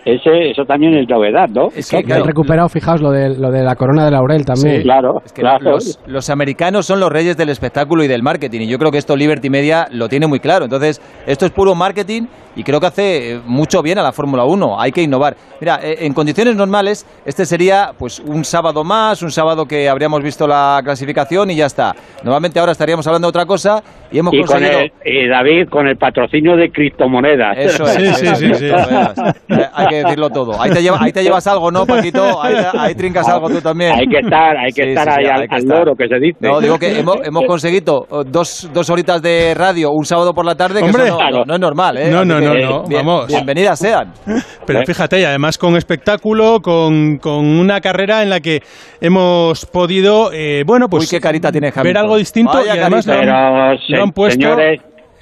ese eso también es novedad, ¿no? Es Que han recuperado, fijaos, lo de, lo de la corona de laurel también. Sí, claro, Es que claro. los, los americanos son los reyes del espectáculo y del marketing, y yo creo que esto Liberty Media lo tiene muy claro. Entonces, esto es puro marketing y creo que hace eh, mucho bien a la Fórmula 1. Hay que innovar. Mira, eh, en condiciones normales, este sería pues un sábado más, un sábado que habríamos visto la clasificación y ya está. Normalmente ahora estaríamos hablando de otra cosa y hemos y con conseguido. el, y David con el patrocinio de criptomonedas. Eso es, es, criptomonedas. Eh, Hay que decirlo todo. Ahí te, lleva- ahí te llevas algo, ¿no, Paquito? Ahí, ahí trincas algo tú también. Hay que estar, hay que Sí, estar sí, sí, ahí al, hay que al estar. loro que se dice. No, digo que hemos, hemos conseguido oh, dos, dos horitas de radio un sábado por la tarde, que Hombre. eso no, no- no es normal, ¿eh? No, no, que, no, eh, no, bien- vamos. Bienvenidas sean. Pero fíjate, y además con espectáculo, con, con una carrera en la que hemos podido, eh, bueno, pues Uy, qué carita tiene ver algo distinto Vaya y además lo han, Pero, lo se- han puesto señores,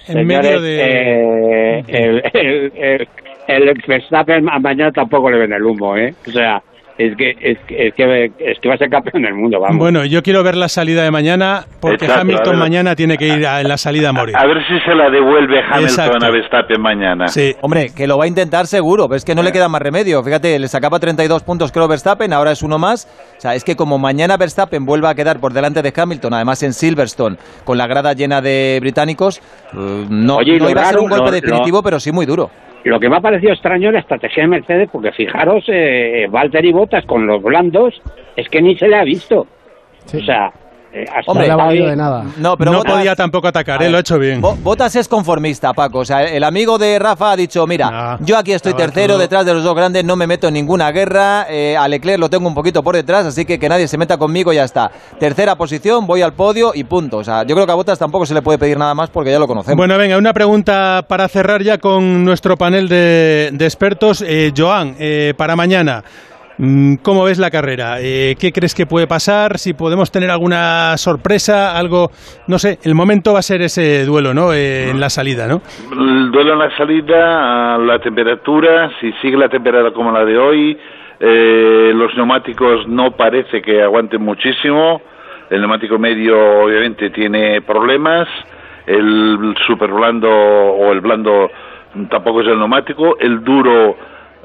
en señores, medio de... eh, el, el, el, el Verstappen mañana tampoco le ven el humo, ¿eh? O sea, es que, es, que- es que, es que va a ser campeón del mundo, vamos. Bueno, yo quiero ver la salida de mañana porque Exacto, Hamilton mañana tiene que ir a- en la salida a morir. A ver si se la devuelve Hamilton Exacto. a Verstappen mañana. Sí. Hombre, que lo va a intentar seguro, pero es que no le queda más remedio. Fíjate, le sacaba 32 puntos creo Verstappen, ahora es uno más. O sea, es que como mañana Verstappen vuelva a quedar por delante de Hamilton, además en Silverstone, con la grada llena de británicos, eh, no, Oye, no iba a ser un golpe lo- definitivo, pero sí muy duro. Lo que me ha parecido extraño es la estrategia de Mercedes, porque fijaros, eh, Valtteri Bottas con los blandos, es que ni se le ha visto. O sea, eh, hasta Hombre, no le ha ahí- valido de nada. No, pero no Botas- podía tampoco atacar, ¿eh? lo ha hecho bien. Bo- Botas es conformista, Paco. O sea, el amigo de Rafa ha dicho, mira, yo aquí estoy tercero, todo- detrás de los dos grandes, no me meto en ninguna guerra. eh, a Leclerc lo tengo un poquito por detrás, así que que nadie se meta conmigo y ya está. Tercera posición, voy al podio y punto. O sea, yo creo que a Botas tampoco se le puede pedir nada más porque ya lo conocemos. Bueno, venga, una pregunta para cerrar ya con nuestro panel de, de expertos. Eh, Joan, eh, para mañana, ¿cómo ves la carrera? Eh, ¿Qué crees que puede pasar? Si podemos tener alguna sorpresa, algo, no sé, el momento va a ser ese duelo, ¿no? Eh, en la salida, ¿no? El duelo en la salida, la temperatura, si sigue la temperatura como la de hoy, eh, los neumáticos no parece que aguanten muchísimo. El neumático medio obviamente tiene problemas. El super blando o el blando tampoco es el neumático. El duro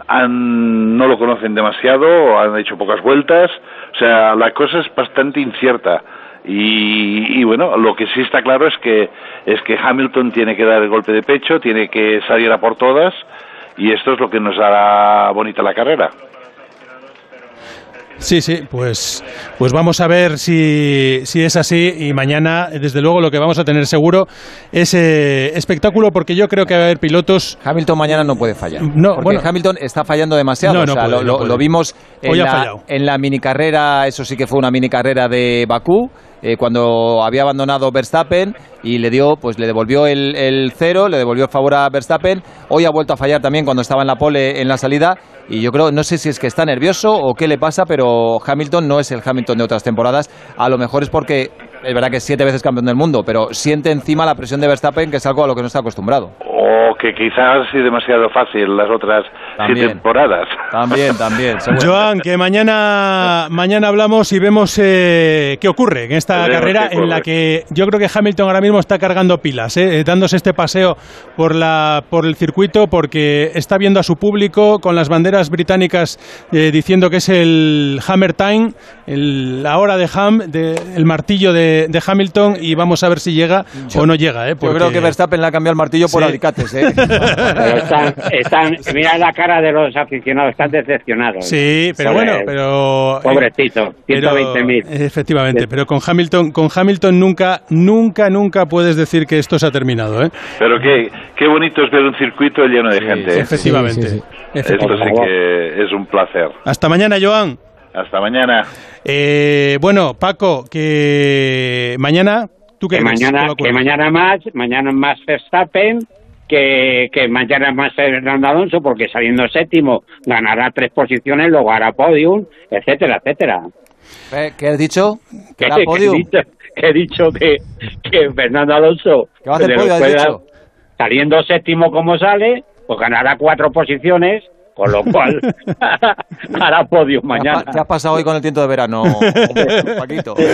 han- no lo conocen demasiado, han hecho pocas vueltas. O sea, la cosa es bastante incierta. Y, y bueno, lo que sí está claro es que es que Hamilton tiene que dar el golpe de pecho, tiene que salir a por todas y esto es lo que nos hará bonita la carrera. Sí, sí, pues, pues vamos a ver si, si es así y mañana, desde luego, lo que vamos a tener seguro es eh, espectáculo porque yo creo que va a haber pilotos... Hamilton mañana no puede fallar. No, porque bueno. Hamilton está fallando demasiado. No, no o sea, puede, lo, no vimos en Hoy la, en la mini carrera, eso sí que fue una mini carrera de Bakú, eh, cuando había abandonado Verstappen y le dio, pues le devolvió el, cero, le devolvió el favor a Verstappen. Hoy ha vuelto a fallar también cuando estaba en la pole en la salida. Y yo creo, no sé si es que está nervioso o qué le pasa, pero Hamilton no es el Hamilton de otras temporadas. A lo mejor es porque es verdad que es siete veces campeón del mundo, pero siente encima la presión de Verstappen, que es algo a lo que no está acostumbrado. O que quizás sido demasiado fácil las otras También. siete temporadas. También, también. Joan, que mañana, mañana hablamos y vemos eh, qué ocurre en esta Veremos carrera en la que yo creo que Hamilton ahora mismo está cargando pilas, eh, dándose este paseo por, la, por el circuito porque está viendo a su público con las banderas británicas eh, diciendo que es el Hammer Time, el- la hora de Ham, de- el martillo de, de Hamilton y vamos a ver si llega o no llega. Eh, Yo porque- creo que Verstappen le ha cambiado el martillo por Sí. alicates, ¿eh? Pero están, están, mira la cara de los aficionados, están decepcionados. Sí, pero bueno, pero... Pobrecito, Pero, 120.000. Efectivamente, pero con Hamilton, con Hamilton nunca, nunca, nunca puedes decir que esto se ha terminado, ¿eh? Pero qué, qué bonito es ver un circuito lleno de gente. efectivamente. Esto Efectivamente. sí que es un placer. Hasta mañana, Joan. Hasta mañana. Eh, bueno, Paco, que mañana, ¿tú qué que mañana, ¿Qué va a que mañana más, mañana más Verstappen, que, que mañana más Fernando Alonso, porque saliendo séptimo ganará tres posiciones, luego hará podium, etcétera, etcétera. Eh, ¿Qué has dicho? ¿Que hará podium? dicho, que he dicho que, que Fernando Alonso ¿Que va a hacer le podio, has pueda- dicho? saliendo séptimo como sale, pues ganará cuatro posiciones, con lo cual hará podium ¿Qué ha mañana. ¿Qué ha pasado hoy con el tiento de verano, Paquito?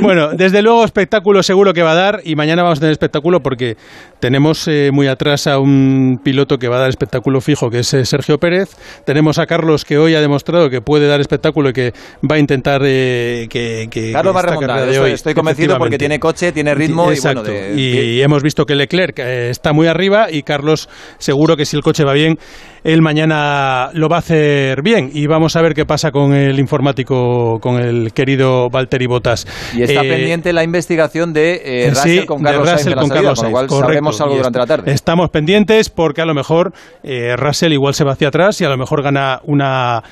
Bueno, desde luego espectáculo seguro que va a dar y mañana vamos a tener espectáculo porque tenemos eh, muy atrás a un piloto que va a dar espectáculo fijo que es eh, Sergio Pérez. Tenemos a Carlos que hoy ha demostrado que puede dar espectáculo y que va a intentar eh, que, que- Carlos que va a remontar, de estoy, hoy, estoy convencido porque tiene coche, tiene ritmo y bueno, de- y hemos visto que Leclerc eh, está muy arriba y Carlos seguro que si el coche va bien, él mañana lo va a hacer bien y vamos a ver qué pasa con el informático, con el querido Valtteri Bottas. Y está Eh, pendiente la investigación de eh, Russell sí, con de Carlos Sainz Russell de la con salida, Carlos con lo cual Sainz, correcto. sabremos algo Y durante la tarde. Estamos pendientes porque a lo mejor eh, Russell igual se va hacia atrás y a lo mejor gana una,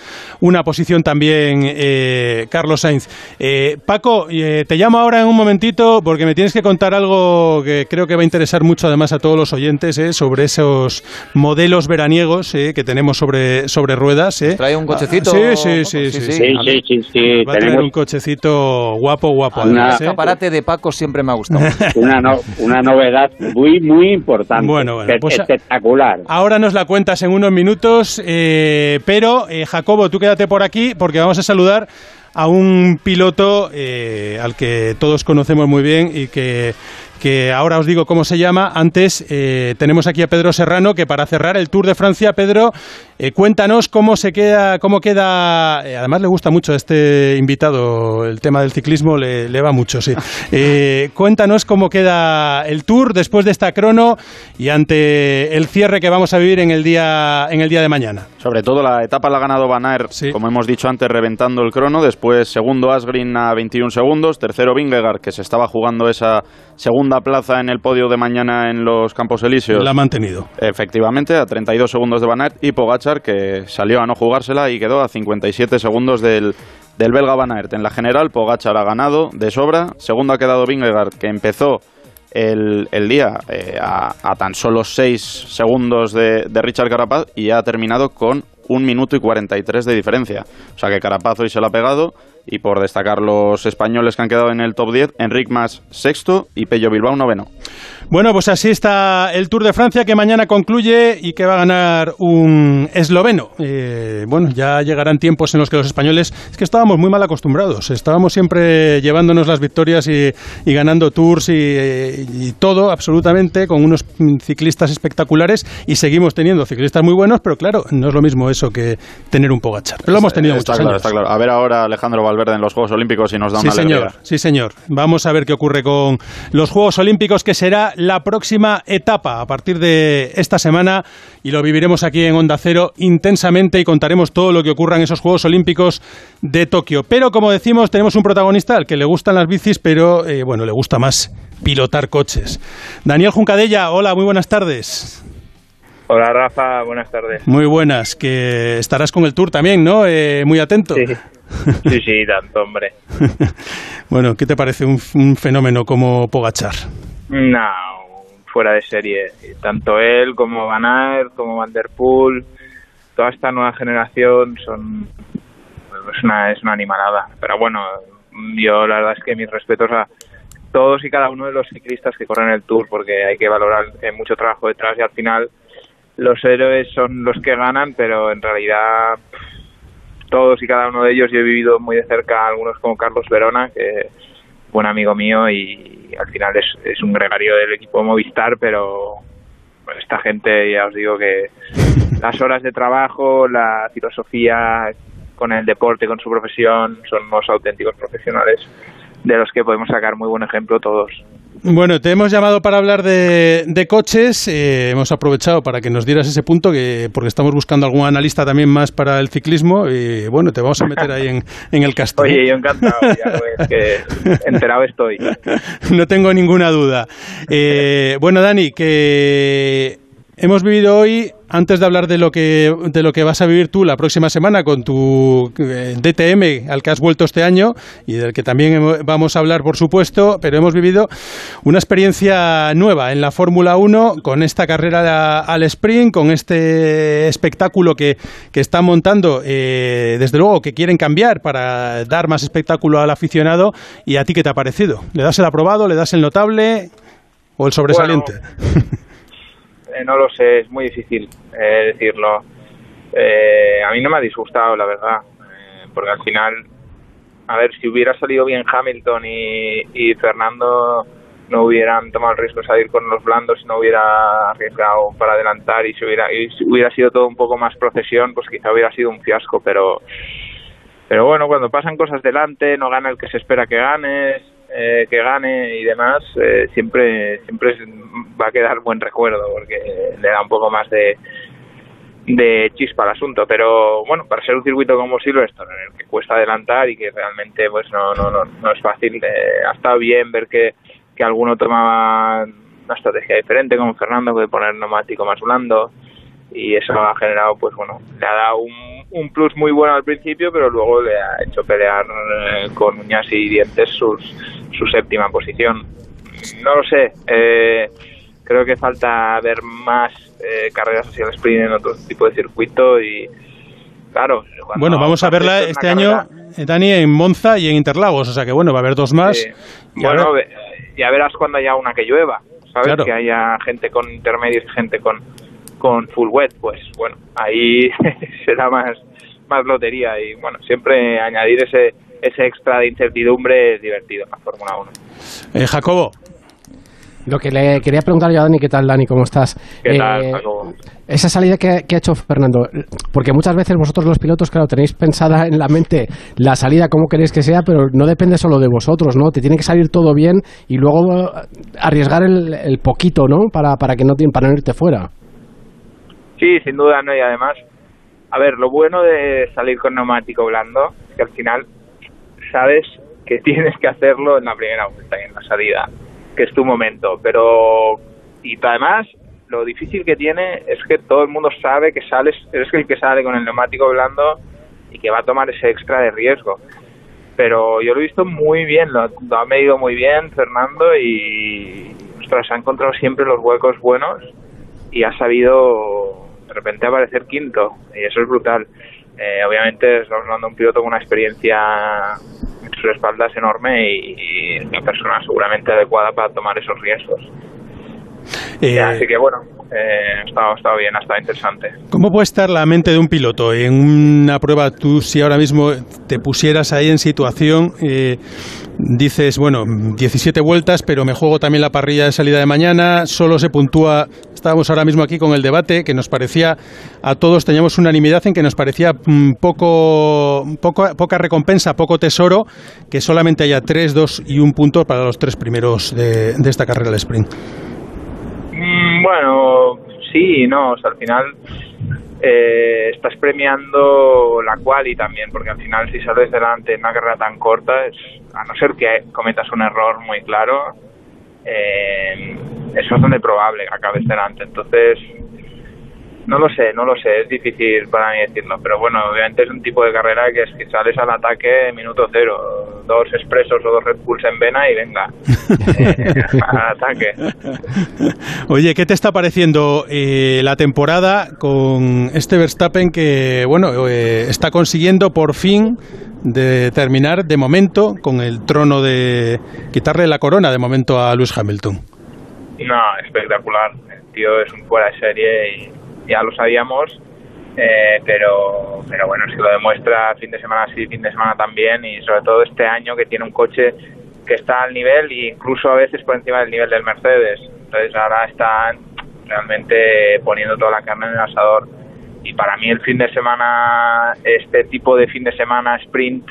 una posición también eh, Carlos Sainz. Eh, Paco, eh, te llamo ahora en un momentito porque me tienes que contar algo que creo que va a interesar mucho además a todos los oyentes eh, sobre esos modelos veraniegos que tenemos sobre, sobre ruedas. eh. ¿Trae un cochecito? Ah, sí, sí, sí. Sí, sí, sí. Sí, sí, sí, sí, Va a traer tenemos un cochecito guapo, guapo. Además, El eh. escaparate de Paco siempre me ha gustado. una, no- una novedad muy, muy importante. Bueno, bueno, pues- espectacular. Ahora nos la cuentas en unos minutos, eh, pero eh, Jacobo, tú quédate por aquí porque vamos a saludar a un piloto eh, al que todos conocemos muy bien y que, que ahora os digo cómo se llama. Antes eh, tenemos aquí a Pedro Serrano que para cerrar el Tour de Francia, Pedro, eh, cuéntanos cómo se queda, cómo queda. eh, además le gusta mucho a este invitado el tema del ciclismo, le, le va mucho, sí. Eh, cuéntanos cómo queda el Tour después de esta crono y ante el cierre que vamos a vivir en el día en el día de mañana. Sobre todo la etapa la ha ganado Van Aert, como hemos dicho antes, reventando el crono, después Después, segundo Asgreen a 21 segundos. Tercero Vingegaard, que se estaba jugando esa segunda plaza en el podio de mañana en los Campos Elíseos. La ha mantenido. Efectivamente, a 32 segundos de Van Aert. Y Pogachar, que salió a no jugársela y quedó a 57 segundos del, del belga Van Aert. En la general, Pogachar ha ganado de sobra. Segundo ha quedado Vingegaard, que empezó el, el día eh, a, a tan solo 6 segundos de, de Richard Carapaz y ha terminado con un minuto y 43 de diferencia. O sea que Carapaz hoy se la ha pegado y por destacar los españoles que han quedado en el top 10, Enric Mas sexto y Pello Bilbao noveno. Bueno, pues así está el Tour de Francia que mañana concluye y que va a ganar un esloveno. Eh, bueno, ya llegarán tiempos en los que los españoles, es que estábamos muy mal acostumbrados, estábamos siempre llevándonos las victorias y, y ganando tours y, y, todo, absolutamente, con unos ciclistas espectaculares y seguimos teniendo ciclistas muy buenos, pero claro, no es lo mismo eso que tener un Pogachar. Pero lo hemos tenido está muchos claro, años. Está claro. A ver ahora Alejandro Valverde en los Juegos Olímpicos y nos da Sí, una señor, alegría. sí, señor. Vamos a ver qué ocurre con los Juegos Olímpicos, que será la próxima etapa a partir de esta semana y lo viviremos aquí en Onda Cero intensamente y contaremos todo lo que ocurra en esos Juegos Olímpicos de Tokio. Pero como decimos, tenemos un protagonista al que le gustan las bicis, pero eh, bueno, le gusta más pilotar coches. Daniel Juncadella, hola, muy buenas tardes. Hola Rafa, buenas tardes. Muy buenas, que estarás con el Tour también, ¿no? Eh, muy atento. Sí. sí, sí, tanto, hombre. bueno, ¿qué te parece un, un fenómeno como Pogachar? No, fuera de serie. Tanto él como Van Aert, como Van Der Poel, toda esta nueva generación son es una, es una animalada. Pero bueno, yo la verdad es que mis respetos a todos y cada uno de los ciclistas que corren el Tour, porque hay que valorar eh, mucho trabajo detrás y al final los héroes son los que ganan, pero en realidad todos y cada uno de ellos yo he vivido muy de cerca algunos como Carlos Verona, que buen amigo mío y al final es, es un gregario del equipo Movistar, pero esta gente ya os digo que las horas de trabajo, la filosofía con el deporte, con su profesión, son unos auténticos profesionales de los que podemos sacar muy buen ejemplo todos. Bueno, te hemos llamado para hablar de, de coches. Eh, hemos aprovechado para que nos dieras ese punto, que porque estamos buscando algún analista también más para el ciclismo. Y bueno, te vamos a meter ahí en, en el castillo. Oye, yo encantado, ya ves que enterado estoy. no tengo ninguna duda. Eh, bueno, Dani, que hemos vivido hoy, antes de hablar de lo que de lo que vas a vivir tú la próxima semana con tu eh, DTM al que has vuelto este año y del que también vamos a hablar por supuesto, pero hemos vivido una experiencia nueva en la Fórmula 1 con esta carrera al sprint, con este espectáculo que, que están montando, eh, desde luego que quieren cambiar para dar más espectáculo al aficionado y a ti qué te ha parecido? ¿Le das el aprobado, le das el notable o el sobresaliente? No lo sé, es muy difícil eh, decirlo. Eh, a mí no me ha disgustado, la verdad, eh, porque al final, a ver, si hubiera salido bien Hamilton y, Fernando no hubieran tomado el riesgo de salir con los blandos no hubiera arriesgado para adelantar y si hubiera, y si hubiera sido todo un poco más procesión, pues quizá hubiera sido un fiasco, pero pero bueno, cuando pasan cosas delante, no gana el que se espera que gane, eh, que gane y demás, eh, siempre siempre va a quedar buen recuerdo porque le da un poco más de de chispa al asunto, pero bueno, para ser un circuito como Silverstone en el que cuesta adelantar y que realmente pues no no no, no es fácil, eh, ha estado bien ver que que alguno tomaba una estrategia diferente como Fernando de poner neumático más blando y eso ha generado pues bueno le ha dado un, un plus muy bueno al principio pero luego le ha hecho pelear eh, con uñas y dientes sus, su séptima posición no lo sé eh, creo que falta ver más eh, carreras hacia el sprint en otro tipo de circuito y claro Bueno, vamos a verla este año, eh, Dani, en Monza y en Interlagos. O sea que bueno, va a haber dos más. Y Bueno, ahora- ya verás cuando haya una que llueva, ¿sabes? Claro. Que haya gente con intermedios y gente con, con full wet, pues bueno, ahí será más, más lotería y bueno, siempre añadir ese, ese extra de incertidumbre es divertido en la Fórmula 1. Eh, Jacobo. Lo que le quería preguntar yo a Dani, ¿qué tal Dani? ¿Cómo estás? ¿Qué tal, Eh, Jacobo? Esa salida que, que ha hecho Fernando, porque muchas veces vosotros los pilotos, claro, tenéis pensada en la mente la salida como queréis que sea, pero no depende solo de vosotros, ¿no? Te tiene que salir todo bien y luego eh, arriesgar el, el poquito, ¿no? Para, para que no te, para no irte fuera. Sí, sin duda, ¿no? Y además, a ver, lo bueno de salir con neumático blando es que al final sabes que tienes que hacerlo en la primera vuelta y en la salida, que es tu momento. Pero, y además, lo difícil que tiene es que todo el mundo sabe que sales, eres el que sale con el neumático blando y que va a tomar ese extra de riesgo. Pero yo lo he visto muy bien, lo, lo ha medido muy bien Fernando y ostras, ha encontrado siempre los huecos buenos y ha sabido de repente aparecer quinto y eso es brutal. Eh, obviamente estamos hablando de un piloto con una experiencia en sus espaldas enorme y, y una persona seguramente adecuada para tomar esos riesgos. Eh, Así que bueno, eh, ha, estado, ha estado bien, ha estado interesante. ¿Cómo puede estar la mente de un piloto en una prueba? Tú, si ahora mismo te pusieras ahí en situación, eh, dices, bueno, 17 vueltas, pero me juego también la parrilla de salida de mañana, solo se puntúa. Estábamos ahora mismo aquí con el debate que nos parecía, a todos teníamos unanimidad en que nos parecía mm, poco, poco, poca recompensa, poco tesoro, que solamente haya 3, 2 y un punto para los tres primeros de, de esta carrera del sprint. Mm, bueno, sí no, al final eh, estás premiando la quali también, porque al final si sales delante en una carrera tan corta, es, a no ser que cometas un error muy claro, eh, es bastante probable que acabes delante. Entonces, no lo sé, no lo sé, es difícil para mí decirlo, pero bueno, obviamente es un tipo de carrera que es que sales al ataque minuto cero, dos expresos o dos Red Bulls en vena y venga, eh, al ataque. Oye, ¿qué te está pareciendo eh, la temporada con este Verstappen que, bueno, eh, está consiguiendo por fin de terminar de momento con el trono de quitarle la corona de momento a Lewis Hamilton? No, espectacular, el tío es un fuera de serie y ya lo sabíamos, eh, pero, pero bueno, es que lo demuestra fin de semana sí, fin de semana también y sobre todo este año que tiene un coche que está al nivel e incluso a veces por encima del nivel del Mercedes. Entonces ahora están realmente poniendo toda la carne en el asador. Y para mí el fin de semana, este tipo de fin de semana sprint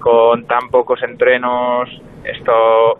con tan pocos entrenos, esto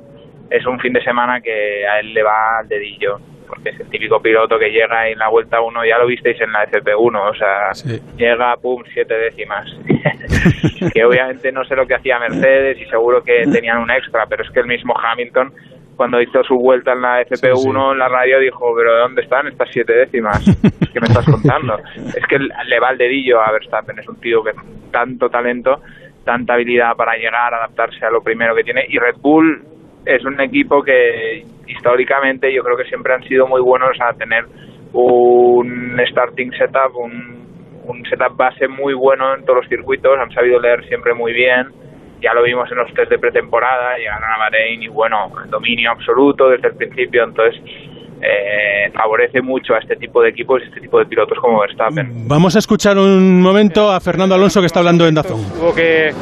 es un fin de semana que a él le va al dedillo porque es el típico piloto que llega en la vuelta 1, ya lo visteis en la FP1, o sea, Sí. llega, pum, siete décimas. que obviamente no sé lo que hacía Mercedes y seguro que tenían un extra, pero es que el mismo Hamilton, cuando hizo su vuelta en la FP1, en la radio dijo, pero ¿de dónde están estas siete décimas? ¿Qué me estás contando? es que le va el dedillo a Verstappen, es un tío que tanto talento, tanta habilidad para llegar, adaptarse a lo primero que tiene, y Red Bull es un equipo que históricamente yo creo que siempre han sido muy buenos a tener un starting setup, un, setup base muy bueno en todos los circuitos, han sabido leer siempre muy bien, ya lo vimos en los test de pretemporada, llegaron a Bahrein y bueno, dominio absoluto desde el principio, entonces eh, favorece mucho a este tipo de equipos y este tipo de pilotos como Verstappen. Vamos a escuchar un momento a Fernando Alonso que está hablando en Dazón. Hubo que,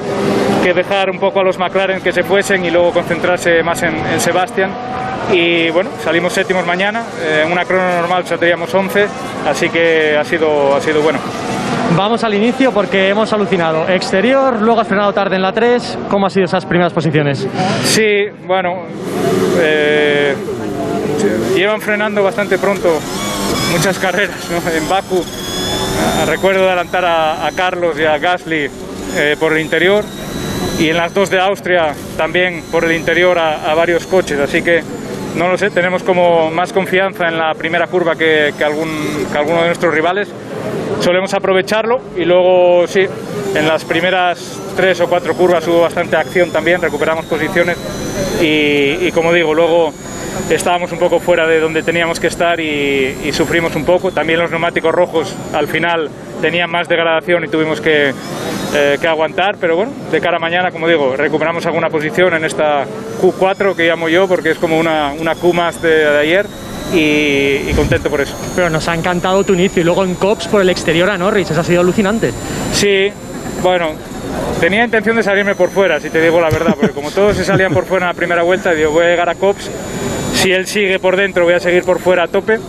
que dejar un poco a los McLaren que se fuesen y luego concentrarse más en, en Sebastián. Y bueno, salimos séptimos mañana, eh, en una crono normal saldríamos 11, así que ha sido, ha sido bueno. Vamos al inicio porque hemos alucinado. Exterior, luego has frenado tarde en la 3. ¿Cómo han sido esas primeras posiciones? Sí, bueno, eh, llevan frenando bastante pronto muchas carreras ¿no? en Baku. ah, recuerdo adelantar a, a Carlos y a Gasly eh, por el interior y en las dos de Austria también por el interior a, a varios coches, así que no lo sé, tenemos como más confianza en la primera curva que, que algún, que alguno de nuestros rivales. Solemos aprovecharlo y luego sí, en las primeras tres o cuatro curvas hubo bastante acción también, recuperamos posiciones y, y como digo, luego estábamos un poco fuera de donde teníamos que estar y, y sufrimos un poco. También los neumáticos rojos al final tenían más degradación y tuvimos que, eh, que aguantar, pero bueno, de cara a mañana, como digo, recuperamos alguna posición en esta Q4 que llamo yo porque es como una, una Q más de, de ayer y, y contento por eso. Pero nos ha encantado tu inicio y luego en Cops por el exterior a Norris. Eso ha sido alucinante. Sí, bueno, tenía intención de salirme por fuera, si te digo la verdad, porque como todos se salían por fuera en la primera vuelta, digo, voy a llegar a Cops, si él sigue por dentro voy a seguir por fuera a tope,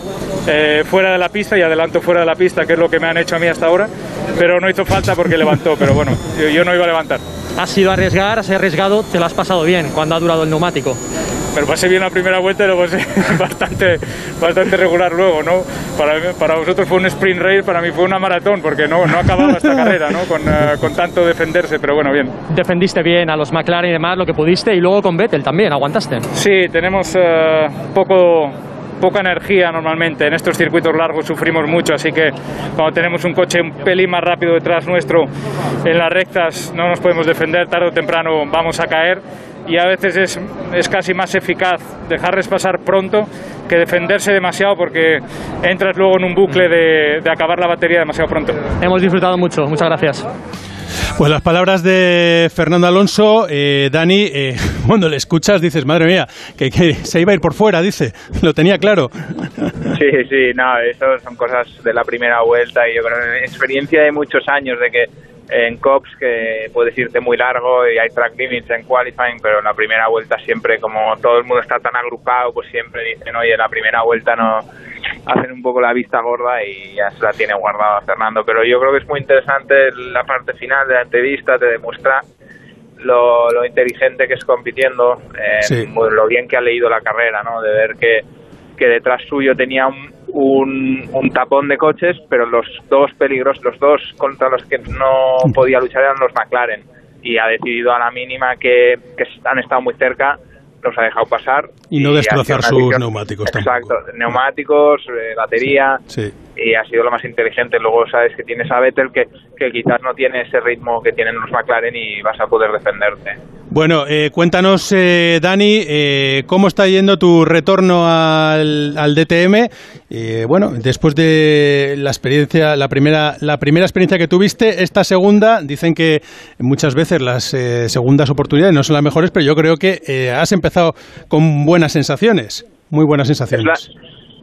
eh, fuera de la pista y adelanto fuera de la pista, que es lo que me han hecho a mí hasta ahora, pero no hizo falta porque levantó, pero bueno, yo, yo no iba a levantar. has ido a arriesgar, has arriesgado, te lo has pasado bien cuando ha durado el neumático. Pero pasé bien la primera vuelta y luego pasé bastante, bastante regular luego, ¿no? Para, para vosotros fue un sprint race, para mí fue una maratón, porque no, no acababa esta carrera, ¿no? Con, eh, con tanto defenderse, pero bueno, bien. Defendiste bien a los McLaren y demás, lo que pudiste, y luego con Vettel también, aguantaste. Sí, tenemos eh, poco, poca energía normalmente. En estos circuitos largos sufrimos mucho, así que cuando tenemos un coche un pelín más rápido detrás nuestro en las rectas no nos podemos defender, tarde o temprano vamos a caer y a veces es, es casi más eficaz dejarles pasar pronto que defenderse demasiado porque entras luego en un bucle de, de acabar la batería demasiado pronto. Hemos disfrutado mucho, muchas gracias. Pues las palabras de Fernando Alonso, eh, Dani, eh, cuando le escuchas dices, madre mía, que, que se iba a ir por fuera, dice, lo tenía claro. Sí, sí, no, eso son cosas de la primera vuelta y yo creo que experiencia de muchos años de que en COPS que puedes irte muy largo y hay track limits en qualifying, pero en la primera vuelta siempre como todo el mundo está tan agrupado, pues siempre dicen, oye, en la primera vuelta no hacen un poco la vista gorda y ya se la tiene guardada Fernando, pero yo creo que es muy interesante la parte final de la entrevista, te demuestra lo, lo inteligente que es compitiendo, eh, Sí. lo bien que ha leído la carrera, ¿no? De ver que, que detrás suyo tenía un, un, un tapón de coches, pero los dos peligros, los dos contra los que no podía luchar eran los McLaren. Y ha decidido a la mínima que, que han estado muy cerca, los ha dejado pasar. Y no ha destrozar sus neumáticos tampoco. Exacto, neumáticos, eh, batería, Sí. Y ha sido lo más inteligente. Luego sabes que tienes a Vettel que, que quizás no tiene ese ritmo que tienen los McLaren y vas a poder defenderte. Bueno, eh, cuéntanos, eh, Dani, eh, cómo está yendo tu retorno al, al DTM. Eh, bueno, después de la experiencia, la primera, la primera experiencia que tuviste, esta segunda, dicen que muchas veces las eh, segundas oportunidades no son las mejores, pero yo creo que eh, has empezado con buenas sensaciones, muy buenas Es sensaciones.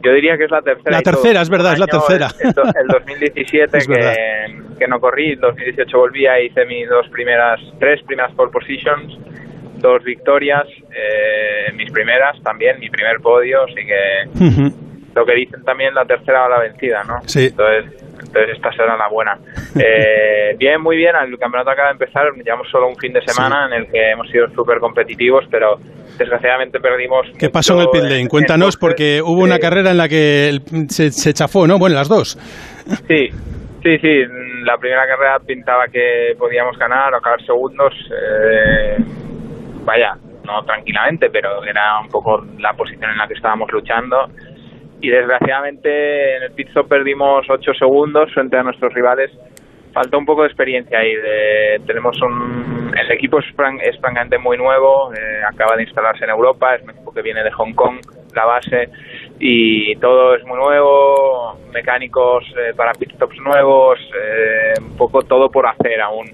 Yo diría que es la tercera. La todo. tercera, es verdad, es la tercera. El, el- el 2017 Es verdad. que, que no corrí, el 2018 volvía y hice mis dos primeras, tres primeras pole positions, dos victorias, eh, mis primeras también, mi primer podio, así que. Lo que dicen también la tercera va la vencida, ¿no? Sí. Entonces, entonces esta será la buena. Eh, bien, muy bien, el campeonato acaba de empezar, llevamos solo un fin de semana en el que hemos sido súper competitivos, pero desgraciadamente perdimos... ¿Qué pasó en el pit lane? Cuéntanos, porque hubo una carrera en la que se, se chafó, ¿no? Bueno, las dos. Sí, sí, sí. La primera carrera pintaba que podíamos ganar o acabar segundos. eh, vaya, no tranquilamente, pero era un poco la posición en la que estábamos luchando. Y desgraciadamente en el pit stop perdimos 8 segundos frente a nuestros rivales. Falta un poco de experiencia ahí. tenemos el equipo es, fran- es francamente muy nuevo, eh, acaba de instalarse en Europa, es un equipo que viene de Hong Kong, la base, y todo es muy nuevo, mecánicos eh, para pit stops nuevos, eh, un poco todo por hacer aún.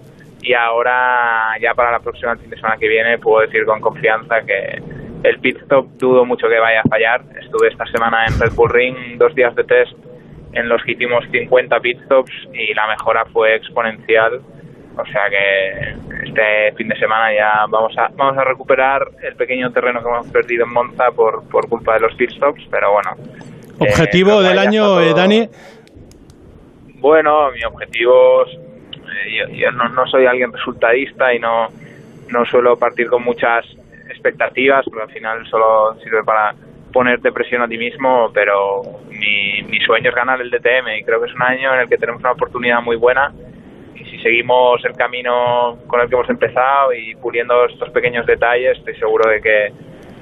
Y ahora, ya para la próxima fin semana que viene, puedo decir con confianza que el pit stop dudo mucho que vaya a fallar. Estuve esta semana en Red Bull Ring, dos días de test en los que hicimos 50 pit stops y la mejora fue exponencial. O sea que este fin de semana ya vamos a vamos a recuperar el pequeño terreno que hemos perdido en Monza por, por culpa de los pit stops, pero bueno. Objetivo Eh, del ya año, eh, todo- Dani. Bueno, mi objetivo, es- eh, yo, yo no, no soy alguien resultadista y no, no suelo partir con muchas expectativas, porque al final solo sirve para ponerte presión a ti mismo, pero mi, sueño es ganar el DTM y creo que es un año en el que tenemos una oportunidad muy buena y si seguimos el camino con el que hemos empezado y puliendo estos pequeños detalles, estoy seguro de que,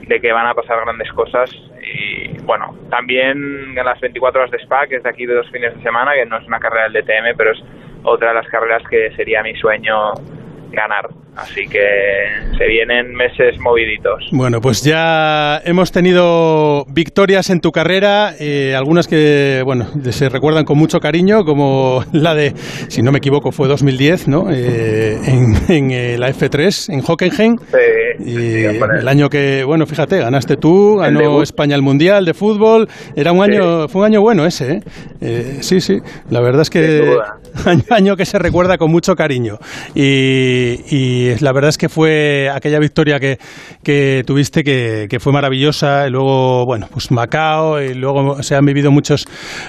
de que van a pasar grandes cosas y bueno, también en las 24 horas de Spa, que es de aquí de dos fines de semana, que no es una carrera del DTM, pero es otra de las carreras que sería mi sueño ganar. Así que se vienen meses moviditos. Bueno, pues ya hemos tenido victorias en tu carrera, eh, algunas que, bueno, se recuerdan con mucho cariño, como la de, si no me equivoco, fue 2010, ¿no? Eh, en en, eh, la F3, en Hockenheim. Y el año que, bueno, fíjate, ganaste tú, ganó. España el Mundial de fútbol. Era un año, fue un año bueno ese, ¿eh? Eh, sí, sí, la verdad es que año que se recuerda con mucho cariño. Y, y y la verdad es que fue aquella victoria que, que tuviste que, que fue maravillosa. Y luego, bueno, pues Macao y luego se han vivido muchos,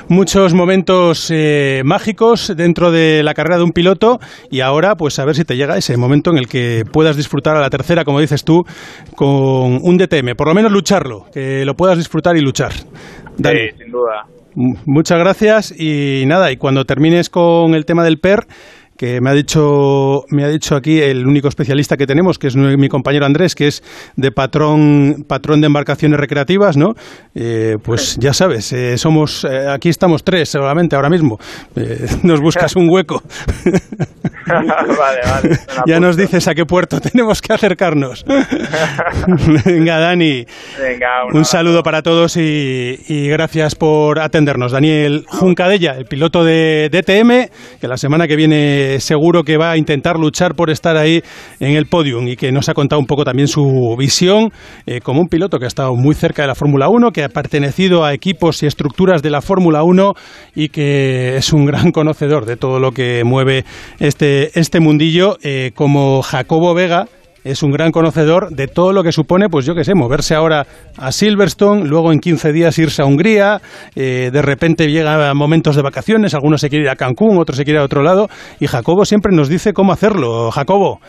muchos momentos eh, mágicos dentro de la carrera de un piloto y ahora pues a ver si te llega ese momento en el que puedas disfrutar a la tercera, como dices tú, con un DTM. Por lo menos lucharlo, que lo puedas disfrutar y luchar. Dani. Sí, sin duda. Muchas gracias y nada, y cuando termines con el tema del PER, que me ha dicho me ha dicho aquí el único especialista que tenemos, que es mi compañero Andrés, que es de patrón patrón de embarcaciones recreativas, ¿no? Eh, pues ya sabes, eh, somos eh, aquí estamos tres solamente ahora mismo. Eh, nos buscas un hueco. vale, vale. ya nos dices a qué puerto tenemos que acercarnos. Venga, Dani. Venga, Un saludo para todos y, y gracias por atendernos. Daniel Juncadella, el piloto de DTM, que la semana que viene seguro que va a intentar luchar por estar ahí en el podium y que nos ha contado un poco también su visión eh, como un piloto que ha estado muy cerca de la Fórmula 1, que ha pertenecido a equipos y estructuras de la Fórmula 1 y que es un gran conocedor de todo lo que mueve este, este mundillo, eh, como Jacobo Vega es un gran conocedor de todo lo que supone, pues yo qué sé, moverse ahora a Silverstone, luego en 15 días irse a Hungría, eh, de repente llega momentos de vacaciones, algunos se quieren ir a Cancún, otros se quieren ir a otro lado, y Jacobo siempre nos dice cómo hacerlo. Jacobo.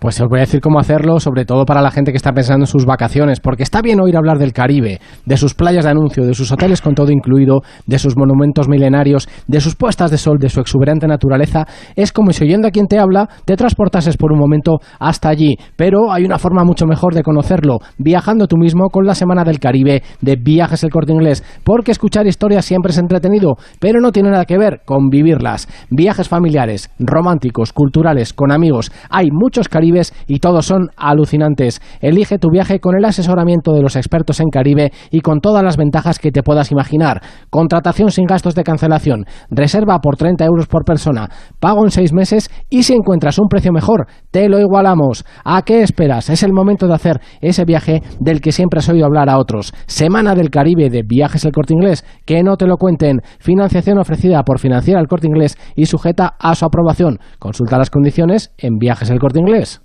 Pues os voy a decir cómo hacerlo, sobre todo para la gente que está pensando en sus vacaciones, porque está bien oír hablar del Caribe, de sus playas de anuncio, de sus hoteles con todo incluido, de sus monumentos milenarios, de sus puestas de sol, de su exuberante naturaleza. Es como si oyendo a quien te habla, te transportases por un momento hasta allí. Pero hay una forma mucho mejor de conocerlo, viajando tú mismo con la Semana del Caribe de Viajes el Corte Inglés, porque escuchar historias siempre es entretenido, pero no tiene nada que ver con vivirlas. Viajes familiares, románticos, culturales, con amigos. Hay muchos Caribes y todos son alucinantes. Elige tu viaje con el asesoramiento de los expertos en Caribe y con todas las ventajas que te puedas imaginar. Contratación sin gastos de cancelación. Reserva por 30 euros por persona. Pago en 6 meses y si encuentras un precio mejor, te lo igualamos. ¿A qué esperas? Es el momento de hacer ese viaje del que siempre has oído hablar a otros. Semana del Caribe de Viajes El Corte Inglés. Que no te lo cuenten. Financiación ofrecida por Financiera El Corte Inglés y sujeta a su aprobación. Consulta las condiciones en Viajes El Corte Inglés.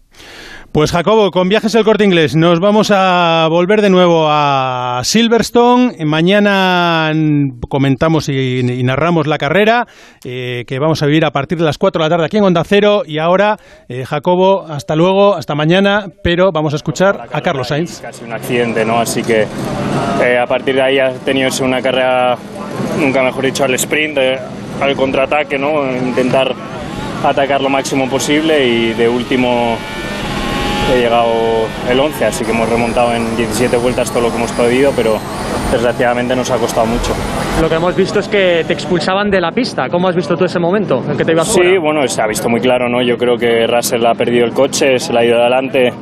Pues Jacobo, con Viajes el Corte Inglés nos vamos a volver de nuevo a Silverstone. Mañana comentamos y, y narramos la carrera eh, que vamos a vivir a partir de las 4 de la tarde aquí en Onda Cero. Y ahora, eh, Jacobo, hasta luego, hasta mañana, pero vamos a escuchar a Carlos Sainz. Casi un accidente, ¿no? Así que eh, a partir de ahí ha tenido una carrera, nunca mejor dicho, al sprint, al contraataque, ¿no? Intentar atacar lo máximo posible y de último he llegado el 11, así que hemos remontado en 17 vueltas todo lo que hemos podido, pero desgraciadamente nos ha costado mucho. Lo que hemos visto es que te expulsaban de la pista. ¿Cómo has visto tú ese momento en que te ibas Sí, fuera? bueno, se ha visto muy claro, ¿no? Yo creo que Russell ha perdido el coche, se le ha ido de adelante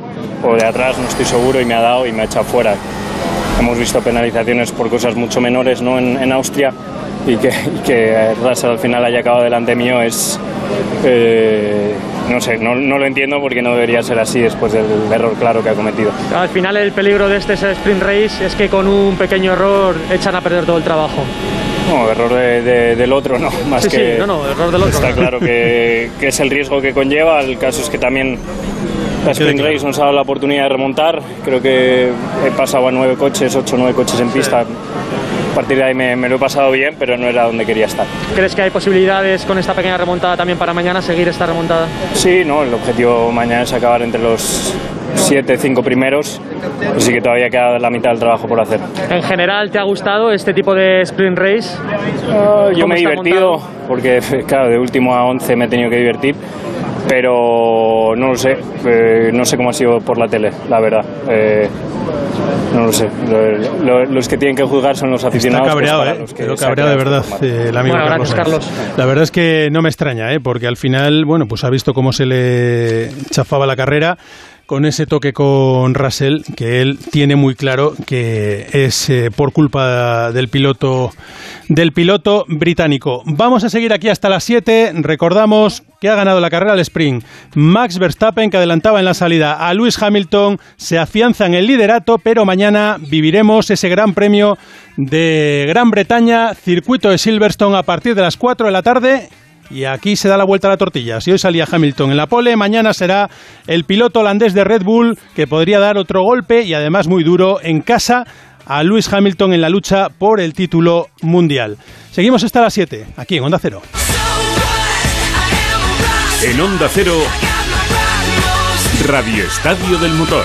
o de atrás, no estoy seguro, y me ha dado y me ha echado fuera. Hemos visto penalizaciones por cosas mucho menores, ¿no? En, en Austria y que, y que Russell al final haya acabado delante mío es... eh, no sé, no, no lo entiendo porque no debería ser así después del error claro que ha cometido. Al final el peligro de este sprint race es que con un pequeño error echan a perder todo el trabajo. No, error de- de- del otro, no, más Sí, sí, que... no, no, error del otro. Está claro que, que es el riesgo que conlleva, el caso es que también la Sprint Race nos ha dado la oportunidad de remontar, creo que he pasado a nueve coches, ocho o nueve coches en pista, a partir de ahí me, me lo he pasado bien, pero no era donde quería estar. ¿Crees que hay posibilidades con esta pequeña remontada también para mañana seguir esta remontada? Sí, no, el objetivo mañana es acabar entre los siete, cinco primeros, así que todavía queda la mitad del trabajo por hacer. ¿En general te ha gustado este tipo de sprint race? Yo ¿Cómo me he divertido porque, claro, de último a 11 me he tenido que divertir, pero no lo sé, eh, no sé cómo ha sido por la tele, la verdad. Eh, no lo sé. Lo- lo- los que tienen que juzgar son los Está aficionados. pues, cabreado, ¿eh? los que Pero cabreado de verdad eh, el amigo Bueno, Carlos. La verdad es que no me extraña, ¿eh? porque al final, bueno, pues ha visto cómo se le chafaba la carrera con ese toque con Russell, que él tiene muy claro que es eh, por culpa del piloto del piloto británico. Vamos a seguir aquí hasta las 7. Recordamos que ha ganado la carrera al sprint. Max Verstappen, que adelantaba en la salida a Lewis Hamilton, se afianza en el liderato, pero mañana viviremos ese gran premio de Gran Bretaña, circuito de Silverstone, a partir de las 4 de la tarde y aquí se da la vuelta a la tortilla. Si hoy salía Hamilton en la pole, mañana será el piloto holandés de Red Bull que podría dar otro golpe y además muy duro en casa a Lewis Hamilton en la lucha por el título mundial. Seguimos hasta las 7, aquí en Onda Cero. En Onda Cero, Radio Estadio del Motor.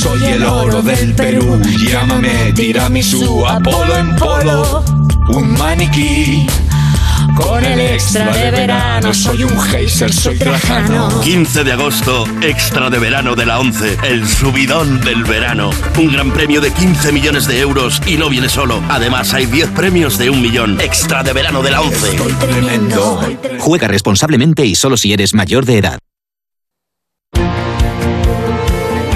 Soy el oro del Perú. Llámame tiramisú, Apolo en polo. Un maniquí. Con el extra de verano soy un geyser, soy trajano. 15 de agosto, extra de verano de la 11, el subidón del verano. Un gran premio de 15 millones de euros y no viene solo. Además, hay 10 premios de un millón. Extra de verano de la 11. Tremendo. Juega responsablemente y solo si eres mayor de edad.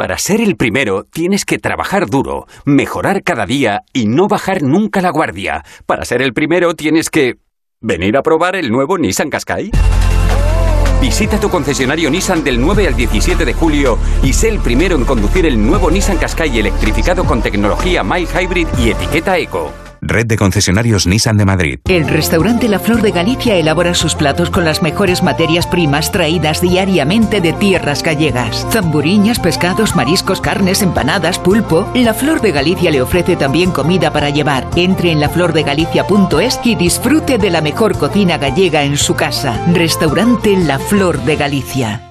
Para ser el primero tienes que trabajar duro, mejorar cada día y no bajar nunca la guardia. Para ser el primero tienes que... ¿Venir a probar el nuevo Nissan Qashqai? Visita tu concesionario Nissan del 9 al 17 de julio y sé el primero en conducir el nuevo Nissan Qashqai electrificado con tecnología My Hybrid y etiqueta Eco. Red de concesionarios Nissan de Madrid. El restaurante La Flor de Galicia elabora sus platos con las mejores materias primas traídas diariamente de tierras gallegas. Zamburiñas, pescados, mariscos, carnes, empanadas, pulpo. La Flor de Galicia le ofrece también comida para llevar. Entre en laflordegalicia.es y disfrute de la mejor cocina gallega en su casa. Restaurante La Flor de Galicia.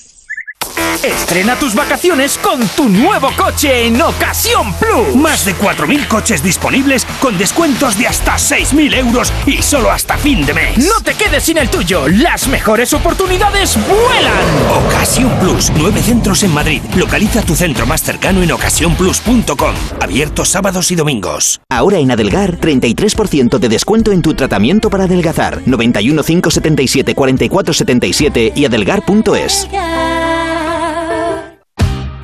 Estrena tus vacaciones con tu nuevo coche en Ocasión Plus. Más de 4.000 coches disponibles con descuentos de hasta 6.000 euros y solo hasta fin de mes. No te quedes sin el tuyo. Las mejores oportunidades vuelan. Ocasión Plus. Nueve centros en Madrid. Localiza tu centro más cercano en ocasiónplus.com. Abierto sábados y domingos. Ahora en Adelgar, 33% de descuento en tu tratamiento para adelgazar. 91 577 44 77 y adelgar.es.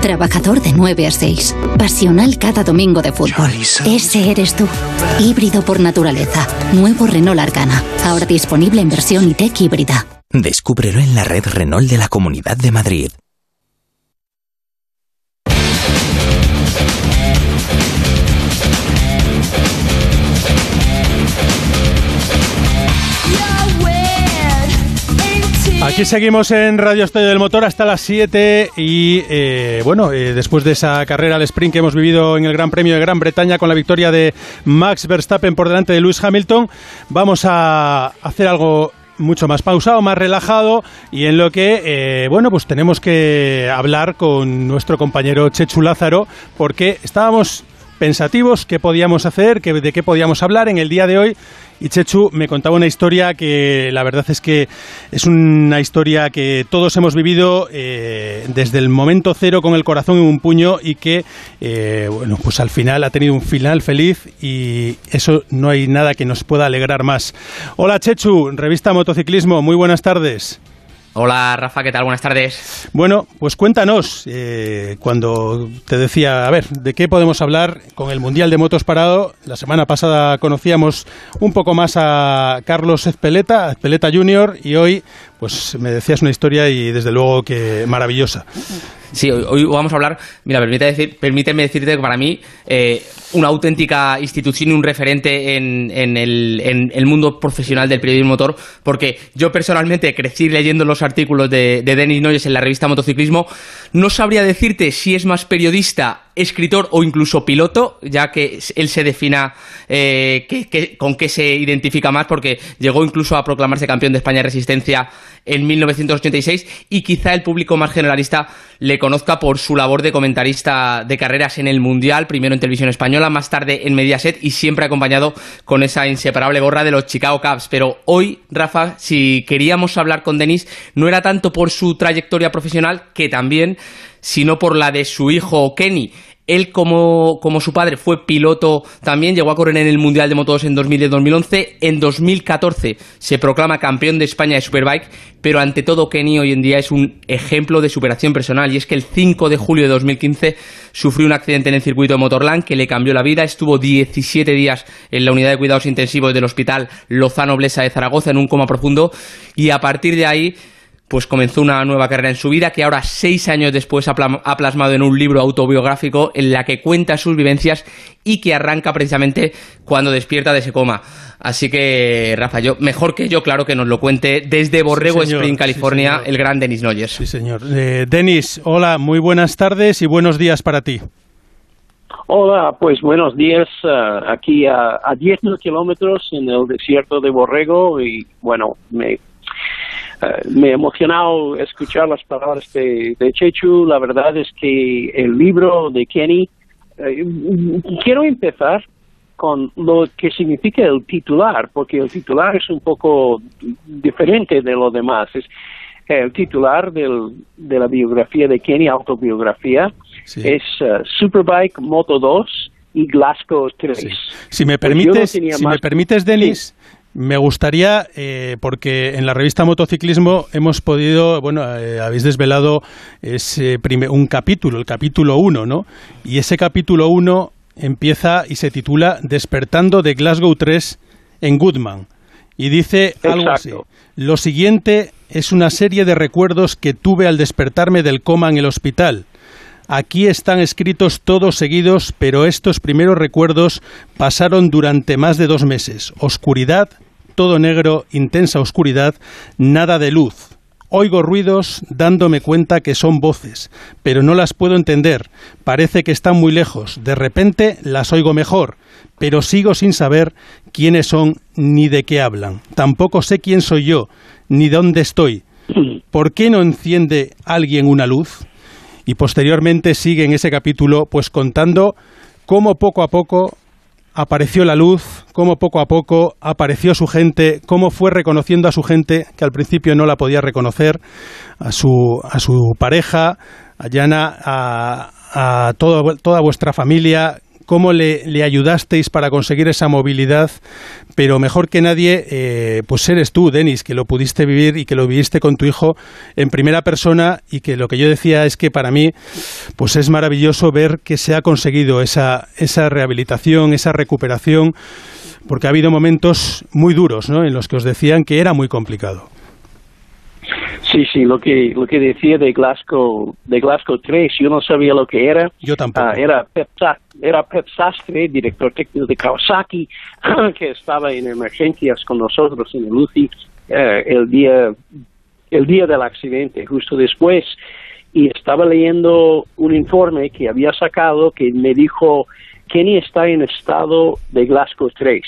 trabajador de 9 a 6, pasional cada domingo de fútbol. Ese eres tú. Híbrido por naturaleza. Nuevo Renault Arcana. Ahora disponible en versión e-tech híbrida. Descúbrelo en la red Renault de la Comunidad de Madrid. Aquí seguimos en Radio Estadio del Motor hasta las 7 y eh, bueno, eh, después de esa carrera al sprint que hemos vivido en el Gran Premio de Gran Bretaña con la victoria de Max Verstappen por delante de Lewis Hamilton, vamos a hacer algo mucho más pausado, más relajado y en lo que, eh, bueno, pues tenemos que hablar con nuestro compañero Chechu Lázaro porque estábamos pensativos qué podíamos hacer, qué, de qué podíamos hablar en el día de hoy y Chechu me contaba una historia que la verdad es que es una historia que todos hemos vivido eh, desde el momento cero con el corazón en un puño y que, eh, bueno, pues al final ha tenido un final feliz y eso no hay nada que nos pueda alegrar más. Hola Chechu, revista Motociclismo, muy buenas tardes. Hola Rafa, ¿qué tal? Buenas tardes. Bueno, pues cuéntanos, eh, cuando te decía, a ver, ¿de qué podemos hablar con el Mundial de Motos Parado? La semana pasada conocíamos un poco más a Carlos Ezpeleta, Ezpeleta Junior, y hoy pues me decías una historia y desde luego que maravillosa. Sí, hoy, vamos a hablar, mira, permíteme, decir, permíteme decirte que para mí eh, una auténtica institución y un referente en, el, mundo profesional del periodismo motor, porque yo personalmente crecí leyendo los artículos de, de Denis Noyes en la revista Motociclismo, no sabría decirte si es más periodista escritor o incluso piloto, ya que él se defina eh, con qué se identifica más, porque llegó incluso a proclamarse campeón de España de Resistencia en 1986 y quizá el público más generalista le conozca por su labor de comentarista de carreras en el Mundial, primero en televisión española, más tarde en Mediaset y siempre acompañado con esa inseparable gorra de los Chicago Cubs. Pero hoy, Rafa, si queríamos hablar con Denis, no era tanto por su trayectoria profesional, que también sino por la de su hijo Kenny. Él, como, como, su padre, fue piloto también, llegó a correr en el Mundial de Motos en 2010 2011. En 2014 se proclama campeón de España de Superbike, pero ante todo Kenny hoy en día es un ejemplo de superación personal. Y es que el 5 de julio de 2015 sufrió un accidente en el circuito de Motorland que le cambió la vida. Estuvo 17 días en la unidad de cuidados intensivos del Hospital Lozano Blesa de Zaragoza en un coma profundo y a partir de ahí pues comenzó una nueva carrera en su vida que ahora, seis años después, ha plasmado en un libro autobiográfico en la que cuenta sus vivencias y que arranca precisamente cuando despierta de ese coma. Así que, Rafa, yo, mejor que yo, claro, que nos lo cuente desde Borrego Spring, California, el gran Denis Noyes. Sí, señor. Eh, Denis, hola, muy buenas tardes y buenos días para ti. Hola, pues buenos días uh, aquí a, a 10 kilómetros en el desierto de Borrego y bueno, me eh, me ha emocionado escuchar las palabras de, Chechu. La verdad es que el libro de Kenny, eh, quiero empezar con lo que significa el titular, porque el titular es un poco diferente de lo demás. Es el titular del, de la biografía de Kenny, autobiografía, es eh, Superbike Moto 2 y Glasgow 3. Si me pues permites, si me permites, Denis, me gustaría, eh, porque en la revista Motociclismo hemos podido, bueno, eh, habéis desvelado ese un capítulo, el capítulo 1, ¿no? Y ese capítulo 1 empieza y se titula Despertando de Glasgow 3 en Goodman. Y dice algo así. Lo siguiente es una serie de recuerdos que tuve al despertarme del coma en el hospital. Aquí están escritos todos seguidos, pero estos primeros recuerdos pasaron durante más de dos meses. Oscuridad, todo negro, intensa oscuridad, nada de luz. Oigo ruidos dándome cuenta que son voces, pero no las puedo entender. Parece que están muy lejos. De repente las oigo mejor, pero sigo sin saber quiénes son ni de qué hablan. Tampoco sé quién soy yo, ni dónde estoy. ¿Por qué no enciende alguien una luz? Y posteriormente sigue en ese capítulo pues contando cómo poco a poco apareció la luz, cómo poco a poco apareció su gente, cómo fue reconociendo a su gente, que al principio no la podía reconocer, a su, a su pareja, a Yana, a, a toda vuestra familia, cómo le, ayudasteis para conseguir esa movilidad, pero mejor que nadie, eh, pues eres tú, Denis, que lo pudiste vivir y que lo viviste con tu hijo en primera persona y que lo que yo decía es que para mí, pues es maravilloso ver que se ha conseguido esa, esa rehabilitación, esa recuperación, porque ha habido momentos muy duros, ¿no? En los que os decían que era muy complicado. Sí, sí, lo que, lo que decía de Glasgow, de Glasgow 3, yo no sabía lo que era. Yo tampoco. Ah, era, Pep, era Pep Sastre, director técnico de Kawasaki, que estaba en emergencias con nosotros en el UCI eh, el día el día del accidente, justo después, y estaba leyendo un informe que había sacado que me dijo, Kenny está en estado de Glasgow 3.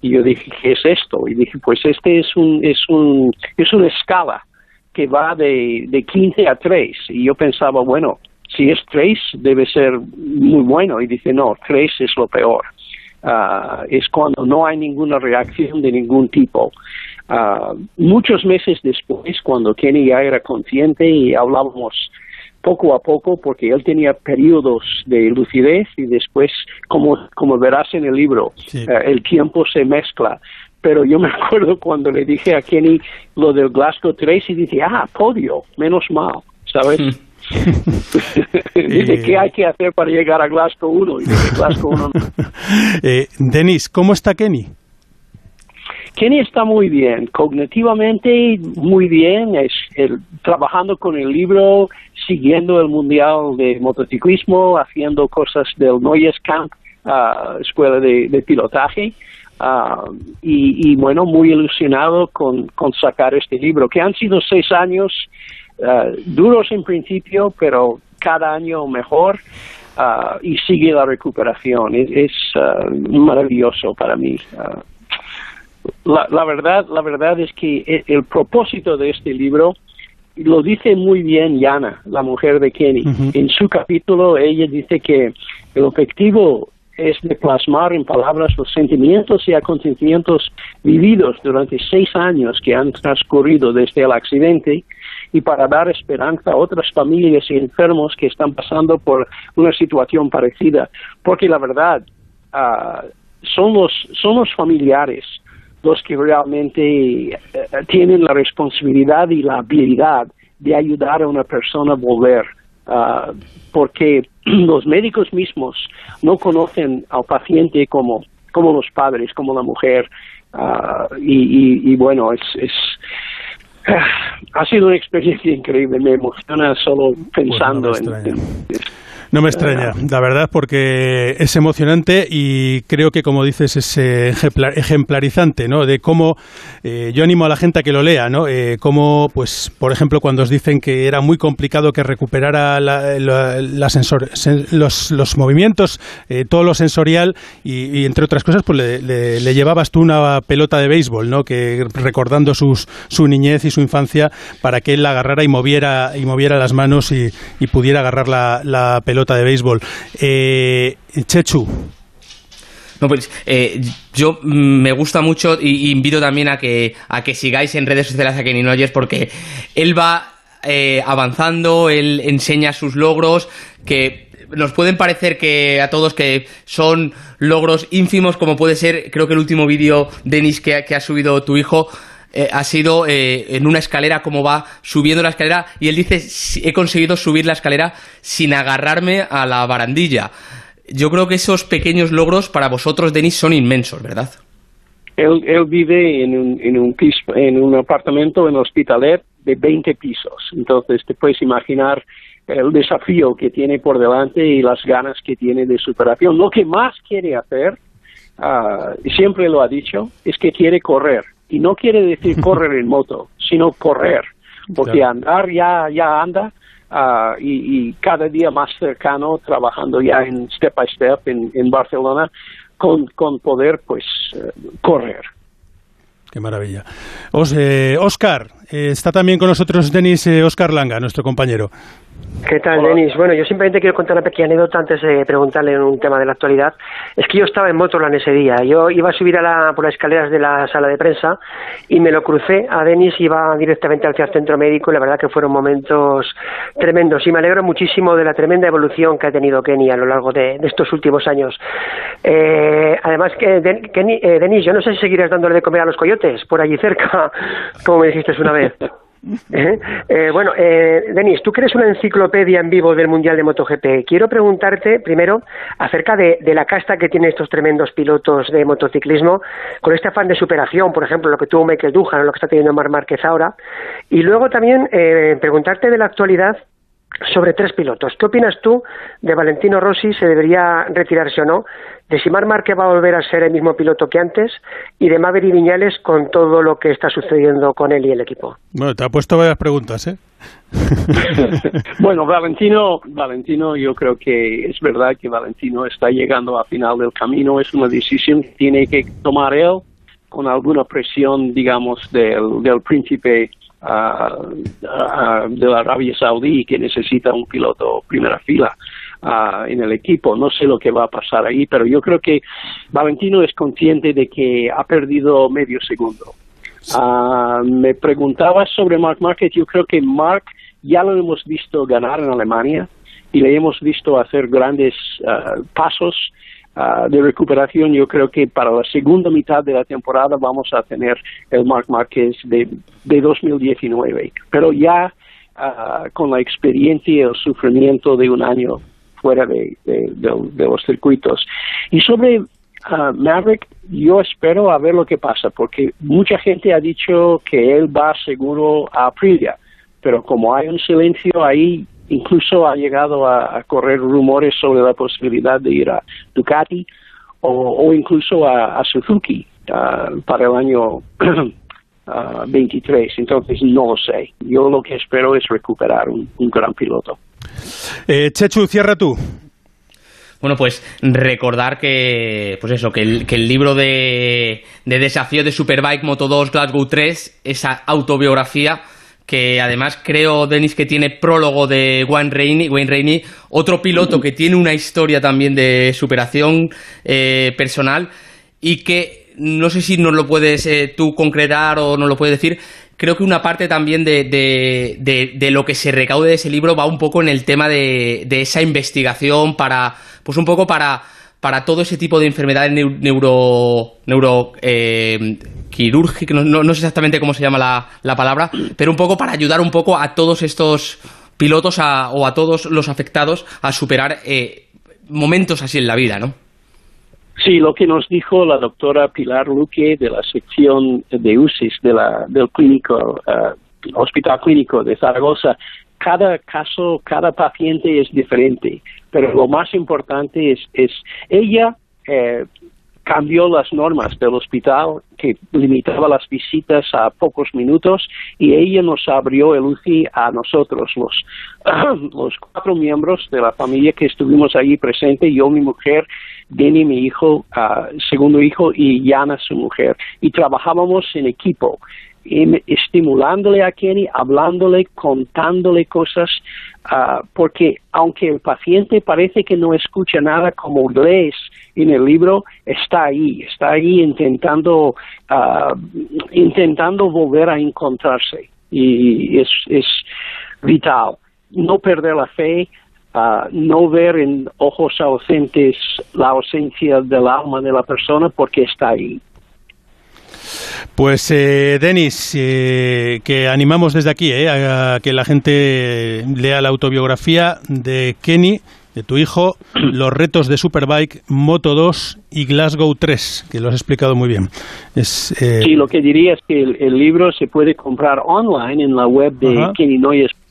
Y yo dije, ¿qué es esto? Y dije, pues este es un, es un, es una escala que va de, de 15 a 3. Y yo pensaba, bueno, si es 3 debe ser muy bueno. Y dice, no, 3 es lo peor. Ah, es cuando no hay ninguna reacción de ningún tipo. Ah, muchos meses después, cuando Kenny ya era consciente y hablábamos poco a poco, porque él tenía periodos de lucidez y después, como, como verás en el libro, eh, el tiempo se mezcla. Pero yo me acuerdo cuando le dije a Kenny lo del Glasgow 3 y dije, ah, podio, menos mal, ¿sabes? dice, ¿qué hay que hacer para llegar a Glasgow 1? Y dije, Glasgow 1 eh, Denis, ¿cómo está Kenny? Kenny está muy bien, cognitivamente muy bien, es el, trabajando con el libro, siguiendo el Mundial de Motociclismo, haciendo cosas del Noyes Camp, uh, escuela de, pilotaje, uh, y, bueno, muy ilusionado con, con sacar este libro, que han sido seis años uh, duros en principio, pero cada año mejor. y sigue la recuperación. Es, es maravilloso para mí la, la, verdad, la verdad es que e, el, propósito de este libro lo dice muy bien Yana, la mujer de Kenny. En su capítulo ella dice que el objetivo es de plasmar en palabras los sentimientos y acontecimientos vividos durante seis años que han transcurrido desde el accidente y para dar esperanza a otras familias y enfermos que están pasando por una situación parecida. Porque la verdad, uh, son, los, son los familiares los que realmente eh, tienen la responsabilidad y la habilidad de ayudar a una persona a volver. Ah, porque los médicos mismos no conocen al paciente como, como los padres, como la mujer. Ah, y, bueno, es, es ha sido una experiencia increíble. Me emociona solo pensando en, no me extraña, la verdad, porque es emocionante y creo que, como dices, es eh, ejemplarizante, ¿no? De cómo eh, yo animo a la gente a que lo lea, ¿no? Eh, cómo, pues, por ejemplo, cuando os dicen que era muy complicado que recuperara la, los, los, movimientos, todo lo sensorial y, entre otras cosas, pues le, llevabas tú una pelota de béisbol, ¿no? Que recordando sus, su niñez y su infancia para que él la agarrara y moviera y moviera las manos y, pudiera agarrar la pelota pelota de béisbol. Eh, Chechu. No, pues eh, yo mm, me gusta mucho y, invito también a que, a que sigáis en redes sociales a Kenny Noyes porque él va eh, avanzando, él enseña sus logros que nos pueden parecer que a todos que son logros ínfimos como puede ser creo que el último vídeo Denis que, que ha subido tu hijo eh, ha sido eh, en una escalera, como va subiendo la escalera, y él dice, he conseguido subir la escalera sin agarrarme a la barandilla. Yo creo que esos pequeños logros para vosotros, Denis, son inmensos, ¿verdad? Él, él vive en un, en, un piso, en un apartamento en Hospitalet de 20 pisos. Entonces te puedes imaginar el desafío que tiene por delante y las ganas que tiene de superación. Lo que más quiere hacer, uh, siempre lo ha dicho, es que quiere correr. Y no quiere decir correr en moto, sino correr, porque andar ya, ya anda uh, y, y, cada día más cercano, trabajando ya en step by step en, en Barcelona, con, con poder pues uh, correr. Qué maravilla. Os, eh, Oscar, eh, está también con nosotros Denis eh, Oscar Langa, nuestro compañero. ¿Qué tal, Denis? Bueno, yo simplemente quiero contar una pequeña anécdota antes de preguntarle un tema de la actualidad. Es que yo estaba en Motorland ese día. Yo iba a subir a la, por las escaleras de la sala de prensa y me lo crucé a Denis, iba directamente hacia el centro médico y la verdad que fueron momentos tremendos. Y me alegro muchísimo de la tremenda evolución que ha tenido Kenny a lo largo de, estos últimos años. Eh, además, que eh, Denis, yo no sé si seguirás dándole de comer a los coyotes por allí cerca, como me dijiste una vez. ¿Eh? Eh, bueno, eh, Denis, tú que eres una enciclopedia en vivo del Mundial de MotoGP, quiero preguntarte primero acerca de, la casta que tienen estos tremendos pilotos de motociclismo con este afán de superación, por ejemplo, lo que tuvo Michael Duhan lo que está teniendo Mar Márquez ahora, y luego también preguntarte de la actualidad sobre tres pilotos. ¿Qué opinas tú de Valentino Rossi? ¿Se debería retirarse o no? De si Marc Márquez va a volver a ser el mismo piloto que antes y de Maverick Viñales con todo lo que está sucediendo con él y el equipo. Bueno, te ha puesto varias preguntas, ¿eh? bueno, Valentino, Valentino, yo creo que es verdad que Valentino está llegando al final del camino. Es una decisión que tiene que tomar él con alguna presión, digamos, del, del príncipe de la Arabia Saudí que necesita un piloto primera fila en el equipo. No sé lo que va a pasar ahí, pero yo creo que Valentino es consciente de que ha perdido medio segundo. me preguntaba sobre Mark Marquez. Yo creo que Mark ya lo hemos visto ganar en Alemania y le hemos visto hacer grandes pasos Ah, de recuperación, yo creo que para la segunda mitad de la temporada vamos a tener el Mark Márquez de, de 2019. Pero ya ah, con la experiencia y el sufrimiento de un año fuera de, los circuitos. Y sobre uh, Maverick, yo espero a ver lo que pasa, porque mucha gente ha dicho que él va seguro a Aprilia, pero como hay un silencio ahí, Incluso ha llegado a, correr rumores sobre la posibilidad de ir a Ducati o, incluso a, Suzuki ah, para el año 23. Entonces no lo sé. Yo lo que espero es recuperar un, gran piloto. Eh, Chechu, cierra tú. Bueno, pues recordar que, pues eso, que el, que el libro de, de desafío de Superbike Moto 2 Glasgow 3, esa autobiografía, que además creo, Denis, que tiene prólogo de Wayne Rainey, Wayne Rainey otro piloto que tiene una historia también de superación eh, personal y que no sé si nos lo puedes eh, tú concretar o nos lo puedes decir. Creo que una parte también de, de, de, lo que se recaude de ese libro va un poco en el tema de, esa investigación para, pues un poco para para todo ese tipo de enfermedades neuro, neuro eh, no, no, sé exactamente cómo se llama la, la, palabra, pero un poco para ayudar un poco a todos estos pilotos o a todos los afectados a superar eh, momentos así en la vida, ¿no? Sí, lo que nos dijo la doctora Pilar Luque de la sección de UCIS de la, del clínico, eh, Hospital Clínico de Zaragoza, cada caso, cada paciente es diferente, pero lo más importante es, es ella eh, cambió las normas del hospital que limitaba las visitas a pocos minutos y ella nos abrió el UCI a nosotros, los, los cuatro miembros de la familia que estuvimos allí presentes, yo, mi mujer, Denny, mi hijo, uh, segundo hijo, y Yana, su mujer. Y trabajábamos en equipo estimulándole a Kenny, hablándole, contándole cosas, ah, porque aunque el paciente parece que no escucha nada como lees en el libro, está ahí, está ahí intentando, uh, intentando volver a encontrarse y es, es vital. No perder la fe, uh, no ver en ojos ausentes la ausencia del alma de la persona porque está ahí. Pues, eh, Denis, eh, que animamos desde aquí eh, a que la gente lea la autobiografía de Kenny, de tu hijo, los retos de Superbike, Moto 2 y Glasgow 3, que lo has explicado muy bien. Es, eh... Sí, lo que diría es que el, libro se puede comprar online en la web de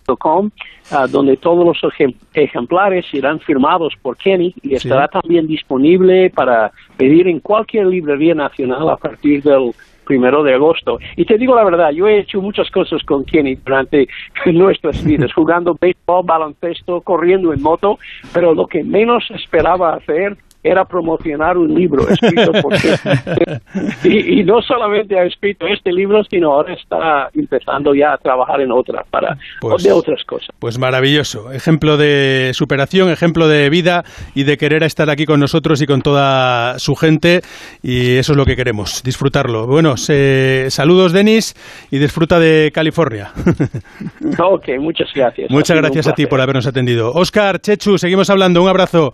kennynoyes.com, ah, donde todos los ejemplares serán firmados por Kenny y estará también disponible para pedir en cualquier librería nacional a partir del primero de agosto. Y te digo la verdad, yo he hecho muchas cosas con Kenny durante nuestras vidas, jugando béisbol, baloncesto, corriendo en moto, pero lo que menos esperaba hacer era promocionar un libro escrito por y, y, no solamente ha escrito este libro, sino ahora está empezando ya a trabajar en otra para pues, de otras cosas. Pues maravilloso, ejemplo de superación, ejemplo de vida y de querer estar aquí con nosotros y con toda su gente y eso es lo que queremos, disfrutarlo. Bueno, saludos Denis y disfruta de California. ok, muchas gracias. Muchas gracias a ti por habernos atendido. Oscar, Chechu, seguimos hablando, un abrazo.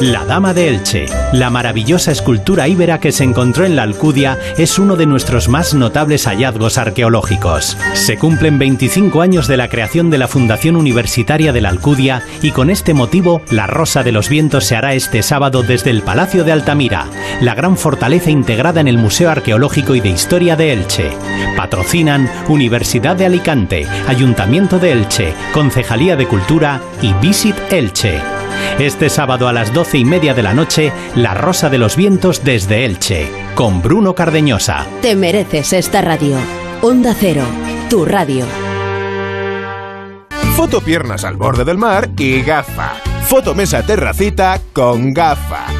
La Dama de Elche, la maravillosa escultura íbera que se encontró en la Alcudia, es uno de nuestros más notables hallazgos arqueológicos. Se cumplen 25 años de la creación de la Fundación Universitaria de la Alcudia y con este motivo la Rosa de los Vientos se hará este sábado desde el Palacio de Altamira, la gran fortaleza integrada en el Museo Arqueológico y de Historia de Elche. Patrocinan Universidad de Alicante, Ayuntamiento de Elche, Concejalía de Cultura y Visit Elche. Este sábado a las doce y media de la noche, La Rosa de los Vientos desde Elche, con Bruno Cardeñosa. Te mereces esta radio. Onda Cero, tu radio. Foto piernas al borde del mar y gafa. Foto mesa terracita con gafa.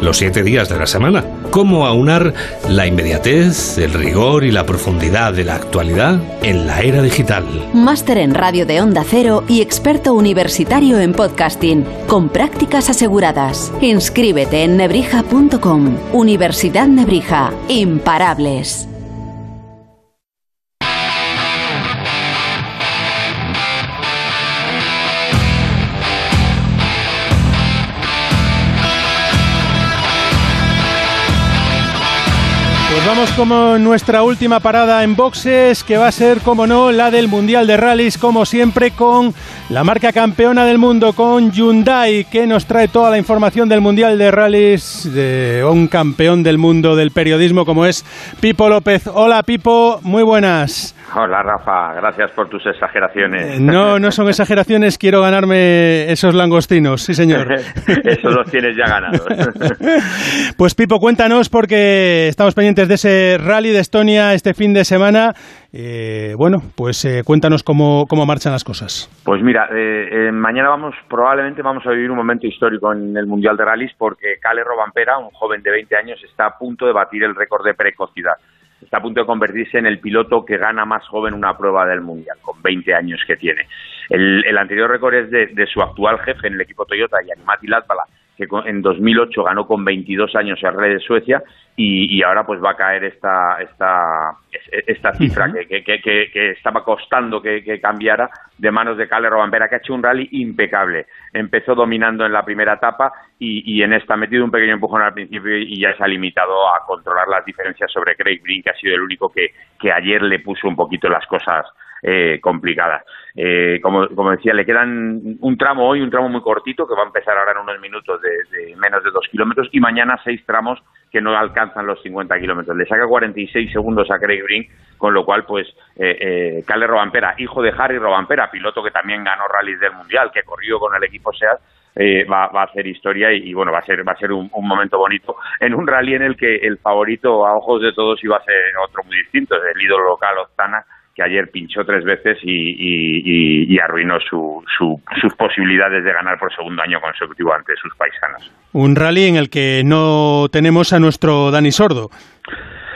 los siete días de la semana. ¿Cómo aunar la inmediatez, el rigor y la profundidad de la actualidad en la era digital? Máster en radio de Onda Cero y experto universitario en podcasting, con prácticas aseguradas. Inscríbete en nebrija.com. Universidad Nebrija. Imparables. Vamos como nuestra última parada en boxes, que va a ser, como no, la del Mundial de Rallys, como siempre, con la marca campeona del mundo, con Hyundai, que nos trae toda la información del Mundial de Rallys de un campeón del mundo del periodismo como es Pipo López. Hola Pipo, muy buenas. Hola Rafa, gracias por tus exageraciones. Eh, No, no son exageraciones, quiero ganarme esos langostinos, sí señor. Eso los tienes ya ganados. Pues Pipo, cuéntanos porque estamos pendientes de ese rally de Estonia este fin de semana. Eh, bueno, pues eh, cuéntanos cómo, cómo marchan las cosas. Pues mira, eh, mañana vamos, probablemente vamos a vivir un momento histórico en el Mundial de Rallys porque Cale Robampera, un joven de 20 años, está a punto de batir el récord de precocidad. Está a punto de convertirse en el piloto que gana más joven una prueba del Mundial, con 20 años que tiene. El, el anterior récord es de, de su actual jefe en el equipo Toyota, Yanimati Latvala, que en 2008 ganó con 22 años el Rey de Suecia y, y ahora pues va a caer esta esta esta cifra que, que, que- que- que estaba costando que, que cambiara de manos de Kalle Robampera que ha hecho un rally impecable. Empezó dominando en la primera etapa y, y en esta ha metido un pequeño empujón al principio y ya se ha limitado a controlar las diferencias sobre Craig Brink que ha sido el único que, que ayer le puso un poquito las cosas eh. Eh, como, como decía, le quedan un tramo hoy, un tramo muy cortito, que va a empezar ahora en unos minutos de, de menos de dos kilómetros, y mañana seis tramos que no alcanzan los 50 kilómetros. Le saca 46 segundos a Craig Brink, con lo cual, pues, eh, eh, Robampera, hijo de Harry Robampera, piloto que también ganó rallies del Mundial, que corrió con el equipo SEAT, eh, va, va a hacer historia y, bueno va a ser va a ser un, un momento bonito en un rally en el que el favorito a ojos de todos iba a ser otro muy distinto el ídolo local Oztana que ayer pinchó tres veces y, y- y- y arruinó su, su- sus posibilidades de ganar por segundo año consecutivo ante sus paisanos. Un rally en el que no tenemos a nuestro Dani Sordo.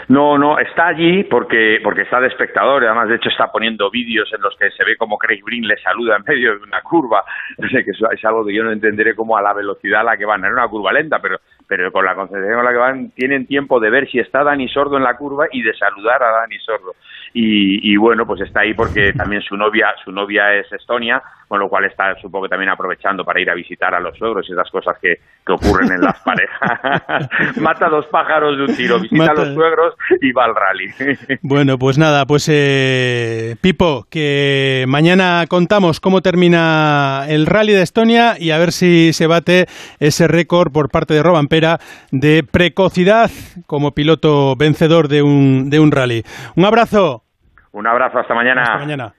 No, no, está allí porque, porque está de espectador, además de hecho está poniendo vídeos en los que se ve como Craig Breen le saluda en medio de una curva, no sé, que es algo que yo no entenderé como a la velocidad a la que van, era una curva lenta, pero, pero con la concentración con la que van tienen tiempo de ver si está Dani Sordo en la curva y de saludar a Dani Sordo. Y, y bueno, pues está ahí porque también su novia, su novia es Estonia, con lo cual está supongo que también aprovechando para ir a visitar a los suegros y esas cosas que, que ocurren en las parejas. Mata dos pájaros de un tiro, visita Mata- a los suegros y va al rally. Bueno, pues nada, pues eh, Pipo, que mañana contamos cómo termina el rally de Estonia y a ver si se bate ese récord por parte de Robampera de precocidad como piloto vencedor de un, de un rally. Un abrazo. Un abrazo, hasta mañana. Hasta mañana.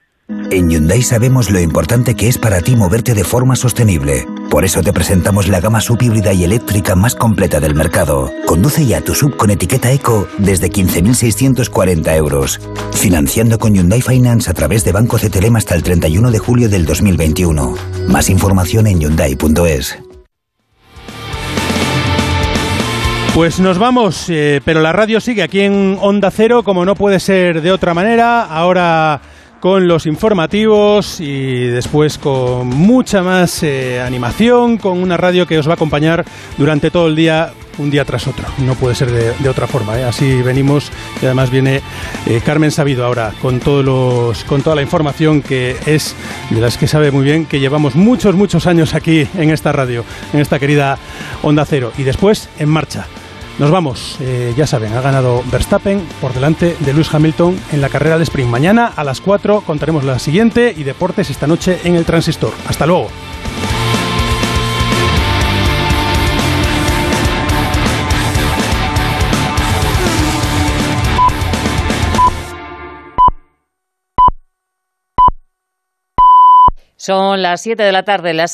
En Hyundai sabemos lo importante que es para ti moverte de forma sostenible. Por eso te presentamos la gama subhíbrida y eléctrica más completa del mercado. Conduce ya tu sub con etiqueta eco desde 15.640 euros. Financiando con Hyundai Finance a través de Banco CTLM hasta el 31 de julio del 2021. Más información en hyundai.es. Pues nos vamos, eh, pero la radio sigue aquí en Onda Cero, como no puede ser de otra manera. Ahora con los informativos y después con mucha más eh, animación, con una radio que os va a acompañar durante todo el día, un día tras otro. No puede ser de, otra forma. ¿eh? Así venimos y además viene Carmen Sabido ahora con, todos los, con toda la información que es de las que sabe muy bien que llevamos muchos, muchos años aquí en esta radio, en esta querida Onda Cero. Y después en marcha. Nos vamos, eh, ya saben, ha ganado Verstappen por delante de Lewis Hamilton en la carrera del sprint. Mañana a las 4 contaremos la siguiente y deportes esta noche en el Transistor. Hasta luego. Son las 7 de la tarde, las